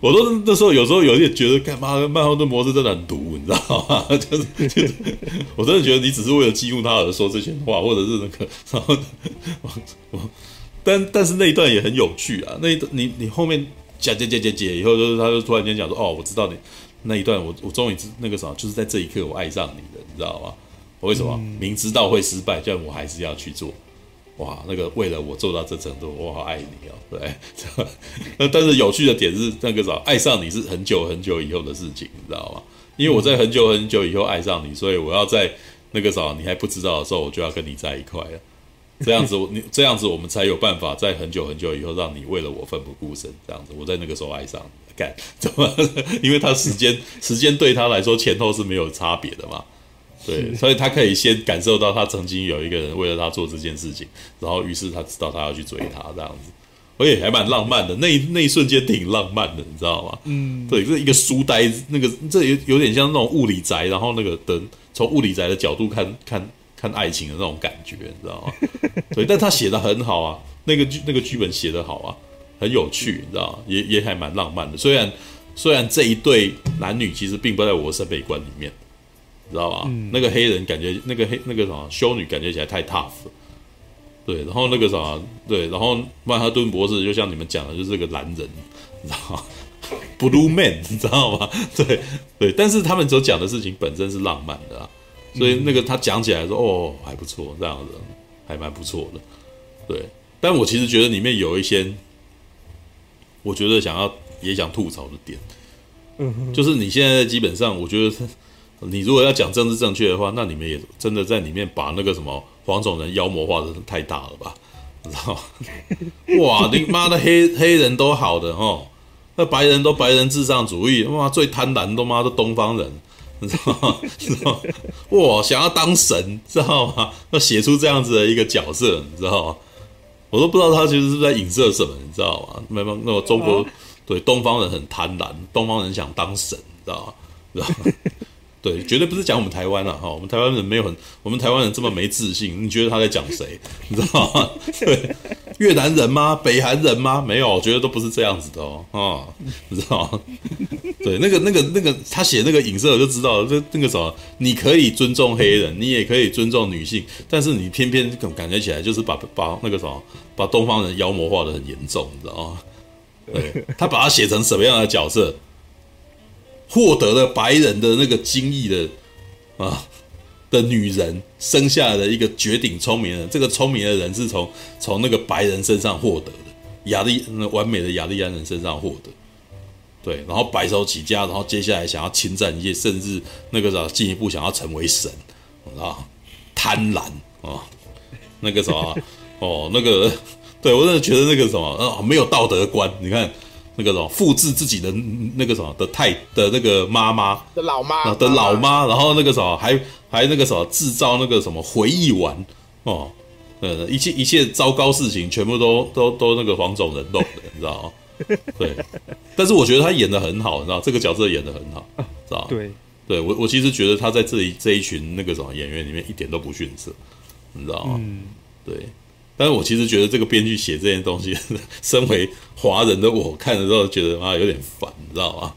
我都那时候有时候有点觉得，干嘛曼哈顿模式真的很毒，你知道吗？就是就是，我真的觉得你只是为了激怒他而说这些话，或者是那个，然后我我，但但是那一段也很有趣啊，那一段你你后面讲讲讲讲讲以后，就是他就突然间讲说，哦，我知道你。那一段我我终于知那个啥，就是在这一刻我爱上你了，你知道吗？我为什么、嗯、明知道会失败，但我还是要去做？哇，那个为了我做到这程度，我好爱你哦，对。那 但是有趣的点是，那个啥，爱上你是很久很久以后的事情，你知道吗？因为我在很久很久以后爱上你，所以我要在那个啥你还不知道的时候，我就要跟你在一块了。这样子，你这样子，我们才有办法在很久很久以后，让你为了我奋不顾身。这样子，我在那个时候爱上你。干 怎么？因为他时间时间对他来说前后是没有差别的嘛，对，所以他可以先感受到他曾经有一个人为了他做这件事情，然后于是他知道他要去追他这样子，而且还蛮浪漫的，那一那一瞬间挺浪漫的，你知道吗？嗯，对，就是一个书呆子，那个这有有点像那种物理宅，然后那个的从物理宅的角度看看看爱情的那种感觉，你知道吗？对，但他写的很好啊，那个剧那个剧本写的好啊。很有趣，你知道吗？也也还蛮浪漫的。虽然虽然这一对男女其实并不在我的审美观里面，你知道吧？嗯、那个黑人感觉，那个黑那个什么修女感觉起来太 tough。对，然后那个什么，对，然后曼哈顿博士就像你们讲的，就是个男人，你知道吗？Blue Man，你知道吗？对对，但是他们所讲的事情本身是浪漫的啊，所以那个他讲起来说，哦，还不错，这样子还蛮不错的。对，但我其实觉得里面有一些。我觉得想要也想吐槽的点，嗯，就是你现在基本上，我觉得你如果要讲政治正确的话，那你们也真的在里面把那个什么黄种人妖魔化的太大了吧？你知道吗？哇，你妈的黑黑人都好的哦，那白人都白人至上主义，妈，最贪婪都妈的东方人，你知道吗？知道吗？哇，想要当神，知道吗？要写出这样子的一个角色，你知道吗？我都不知道他其实是在影射什么，你知道吗？没有，那个中国对东方人很贪婪，东方人想当神，你知道吗？知道吗？对，绝对不是讲我们台湾了哈，我们台湾人没有很，我们台湾人这么没自信，你觉得他在讲谁？你知道吗？对，越南人吗？北韩人吗？没有，我觉得都不是这样子的哦，啊，你知道吗？对，那个、那个、那个，他写那个影射，我就知道了，这那个什么，你可以尊重黑人，你也可以尊重女性，但是你偏偏感觉起来就是把把那个什么，把东方人妖魔化的很严重，你知道吗？对，他把他写成什么样的角色？获得了白人的那个精液的啊的女人，生下来的一个绝顶聪明人，这个聪明的人是从从那个白人身上获得的，亚利完美的亚利安人身上获得，对，然后白手起家，然后接下来想要侵占一切，甚至那个啥进一步想要成为神，啊，贪婪啊，那个什么哦，那个对我真的觉得那个什么啊没有道德观，你看。那个什么，复制自己的那个什么的太的那个妈妈的老妈的老妈，然后那个什么还还那个什么制造那个什么回忆丸哦，呃，一切一切糟糕事情全部都都都那个黄种人弄的，你知道吗？对，但是我觉得他演的很好，你知道这个角色演的很好，知道吗？对，对我我其实觉得他在这一这一群那个什么演员里面一点都不逊色，你知道吗？嗯，对。但是我其实觉得这个编剧写这件东西，身为华人的我看的时候觉得啊有点烦，你知道吗？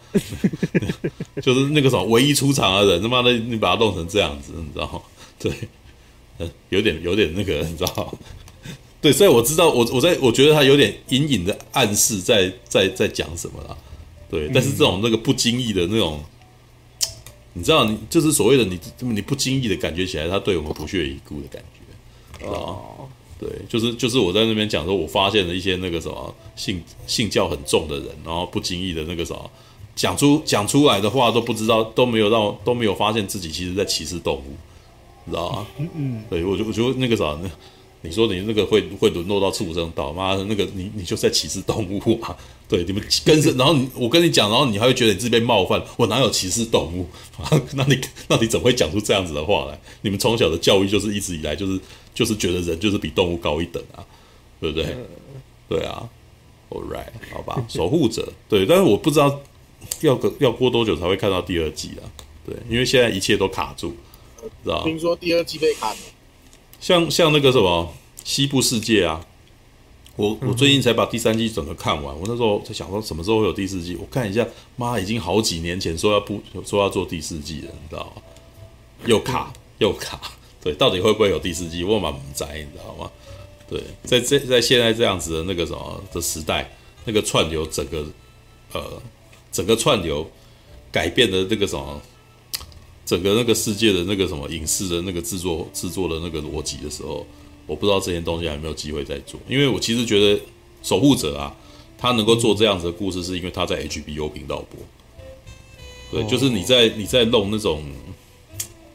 就是那个什么唯一出场的人，他妈的你把他弄成这样子，你知道吗？对，嗯，有点有点那个，你知道吗？对，所以我知道我我在我觉得他有点隐隐的暗示在在在讲什么了。对，但是这种那个不经意的那种，你知道，你就是所谓的你你不经意的感觉起来，他对我们不屑一顾的感觉，知道吗？对，就是就是我在那边讲说，我发现了一些那个什么信信教很重的人，然后不经意的那个什么讲出讲出来的话都不知道，都没有让都没有发现自己其实在歧视动物，你知道吗？嗯嗯。对，我就我觉得那个啥，那你说你那个会会沦落到畜生道，妈的，那个你你就在歧视动物嘛？对，你们跟着，然后你我跟你讲，然后你还会觉得你自己被冒犯，我哪有歧视动物？那你那你怎么会讲出这样子的话来？你们从小的教育就是一直以来就是。就是觉得人就是比动物高一等啊，对不对？对啊，All right，好吧，守护者，对，但是我不知道要个要过多久才会看到第二季啊，对，因为现在一切都卡住，知道听说第二季被砍了，像像那个什么西部世界啊，我我最近才把第三季整个看完，我那时候在想说什么时候会有第四季，我看一下，妈，已经好几年前说要不说要做第四季了，你知道吗？又卡又卡。对，到底会不会有第四季？我蛮不在，你知道吗？对，在这在现在这样子的那个什么的时代，那个串流整个呃整个串流改变的那个什么，整个那个世界的那个什么影视的那个制作制作的那个逻辑的时候，我不知道这些东西还有没有机会再做。因为我其实觉得守护者啊，他能够做这样子的故事，是因为他在 HBO 频道播。对，就是你在你在弄那种。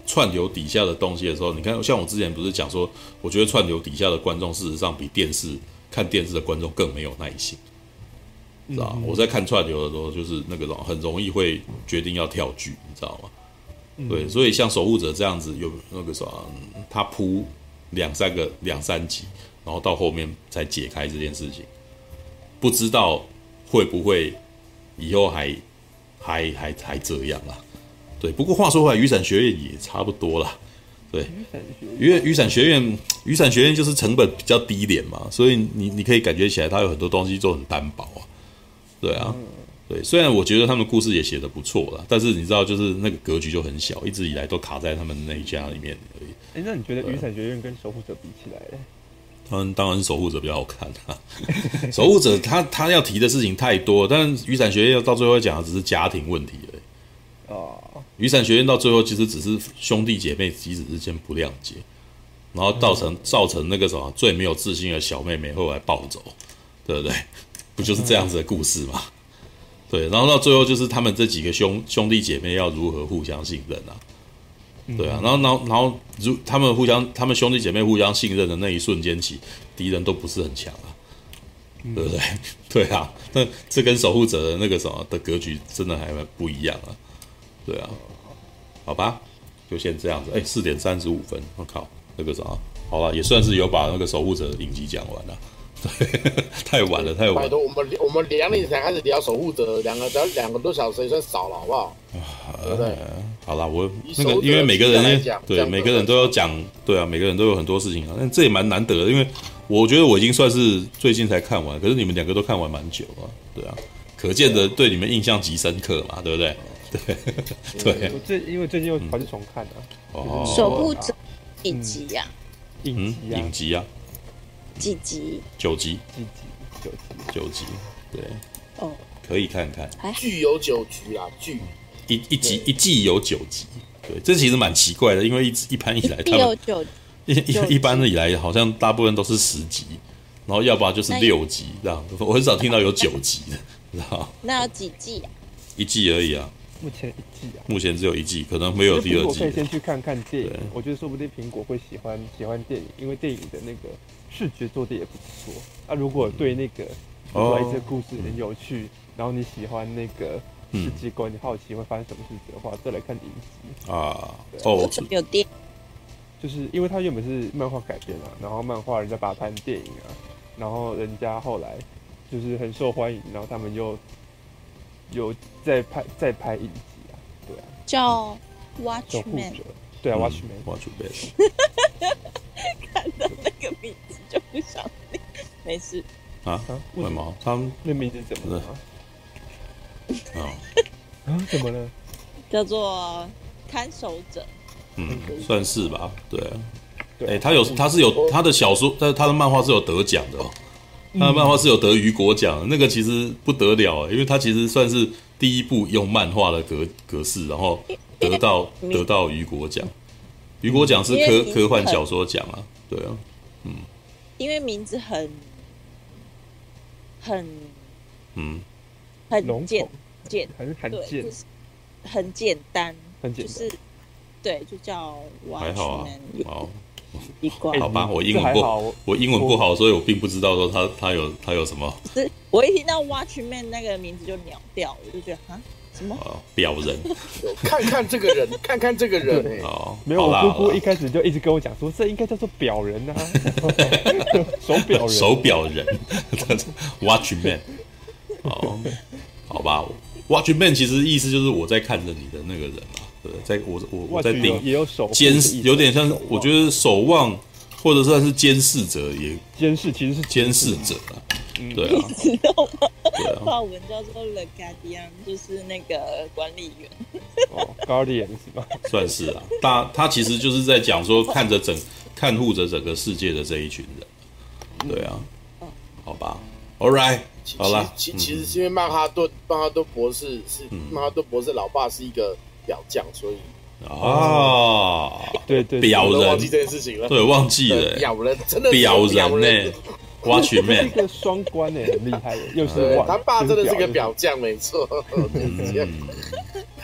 串流底下的东西的时候，你看，像我之前不是讲说，我觉得串流底下的观众事实上比电视看电视的观众更没有耐心，知道、嗯、我在看串流的时候，就是那个很容易会决定要跳剧，你知道吗？嗯、对，所以像守护者这样子，有那个什么，他铺两三个两三集，然后到后面才解开这件事情，不知道会不会以后还还还还这样啊？对，不过话说回来，雨伞学院也差不多啦。对，因为雨伞学院，雨伞学院就是成本比较低廉嘛，所以你你可以感觉起来，它有很多东西都很单薄啊。对啊，对，虽然我觉得他们故事也写的不错啦，但是你知道，就是那个格局就很小，一直以来都卡在他们那一家里面而已。哎，那你觉得雨伞学院跟守护者比起来呢？他们当然是守护者比较好看啊。守护者他他要提的事情太多，但雨伞学院到最后讲的只是家庭问题而已。哦。雨伞学院到最后其实只是兄弟姐妹彼此之间不谅解，然后造成造成那个什么最没有自信的小妹妹后来暴走，对不对？不就是这样子的故事吗？对，然后到最后就是他们这几个兄兄弟姐妹要如何互相信任啊？对啊，然后然后然后如他们互相他们兄弟姐妹互相信任的那一瞬间起，敌人都不是很强啊，对不对？对啊，那这跟守护者的那个什么的格局真的还蛮不一样啊。对啊，好吧，就先这样子。哎，四点三十五分，我靠，那个啥，好了，也算是有把那个守护者的影集讲完了。对，太晚了，太晚了。拜托，我们我们两点才开始聊守护者，两个只要两个多小时也算少了，好不好？对不对？好了，我那个因为每个人对每个人都要讲，对啊，每个人都有很多事情啊，但这也蛮难得的，因为我觉得我已经算是最近才看完，可是你们两个都看完蛮久了，对啊，可见的对你们印象极深刻嘛，对不对？对对。我最因为最近又跑去重看了。哦。守护者几集呀？影集啊。影集啊。几集？九集。几集？九集。九集。对。哦。可以看看。剧有九集啊，剧。一一集一季有九集，对，这其实蛮奇怪的，因为一一般以来他们一一一般的以来好像大部分都是十集，然后要不然就是六集这样，我很少听到有九集的，知道那有几季啊？一季而已啊。目前一季啊。目前只有一季，可能没有第二季。我可以先去看看电影，我觉得说不定苹果会喜欢喜欢电影，因为电影的那个视觉做的也不错。啊，如果对那个说一些故事很有趣，然后你喜欢那个。世界观，你好奇会发生什么事情的话，再来看影集啊。哦，有电，就是因为它原本是漫画改编啊，然后漫画人家把它拍成电影啊，然后人家后来就是很受欢迎，然后他们又有在拍在拍影集啊，对啊，叫 Watchman，对啊，Watchmen，Watchmen，看到那个名字就不想听，没事啊？为什么？他们那名字怎么了？啊啊！怎么了？叫做看守者。嗯，算是吧。对啊。哎、欸，他有，他是有他的小说，但是他的漫画是有得奖的哦。他的漫画是有得雨果奖，那个其实不得了，因为他其实算是第一部用漫画的格格式，然后得到得到雨果奖。雨果奖是科科幻小说奖啊。对啊。嗯。因为名字很很嗯。很简简，很很简，很简单，很简单，就是对，就叫 Watchmen。还好啊，好，一挂，好吧，我英文不好，我英文不好，所以我并不知道说他他有他有什么。是，我一听到 Watchman 那个名字就秒掉，我就觉得啊，什么？表人，看看这个人，看看这个人，哦，没有，我姑姑一开始就一直跟我讲说，这应该叫做表人啊，手表人，手表人，Watchman。哦，好吧，Watchman 其实意思就是我在看着你的那个人嘛，对，在我我我在顶，也有守监视，有点像，我觉得守望或者算是监视者也监视，其实是监视者啊，对啊，你知道吗？法文叫做 The Guardian，就是那个管理员。哦，Guardian 是吧？算是啊，大他其实就是在讲说看着整看护着整个世界的这一群人，对啊，好吧，All right。好了，其其实是因为曼哈顿曼哈顿博士是曼哈顿博士老爸是一个表匠，所以啊，对对，表人。忘记这件事情了，对，忘记了，表人真的表人呢，Watchmen 一个双关呢，很厉害的，又是他爸真的是个表匠，没错，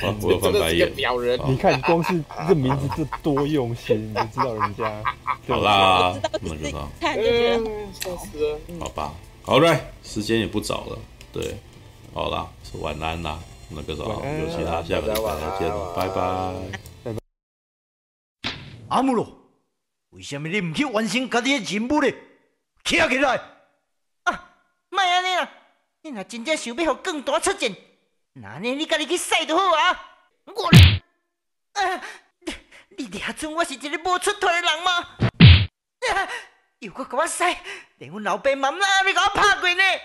啊，我翻白眼，表人，你看光是这名字就多用心，你就知道人家。好啦，那就看就觉得好吧。好嘞，时间也不早了，对，好啦，说晚安啦，那个啥有其他下个礼拜再见，拜拜，拜拜。阿姆罗，为什么你唔去完成家己的任务呢？起来起来！啊，莫安尼啦，你若真正想要互更大出战，那呢你家己去使就好啊。我，啊，你你俩准我是一个无出头的人吗？啊又搁给我使，连阮老爸妈妈你给我拍过呢！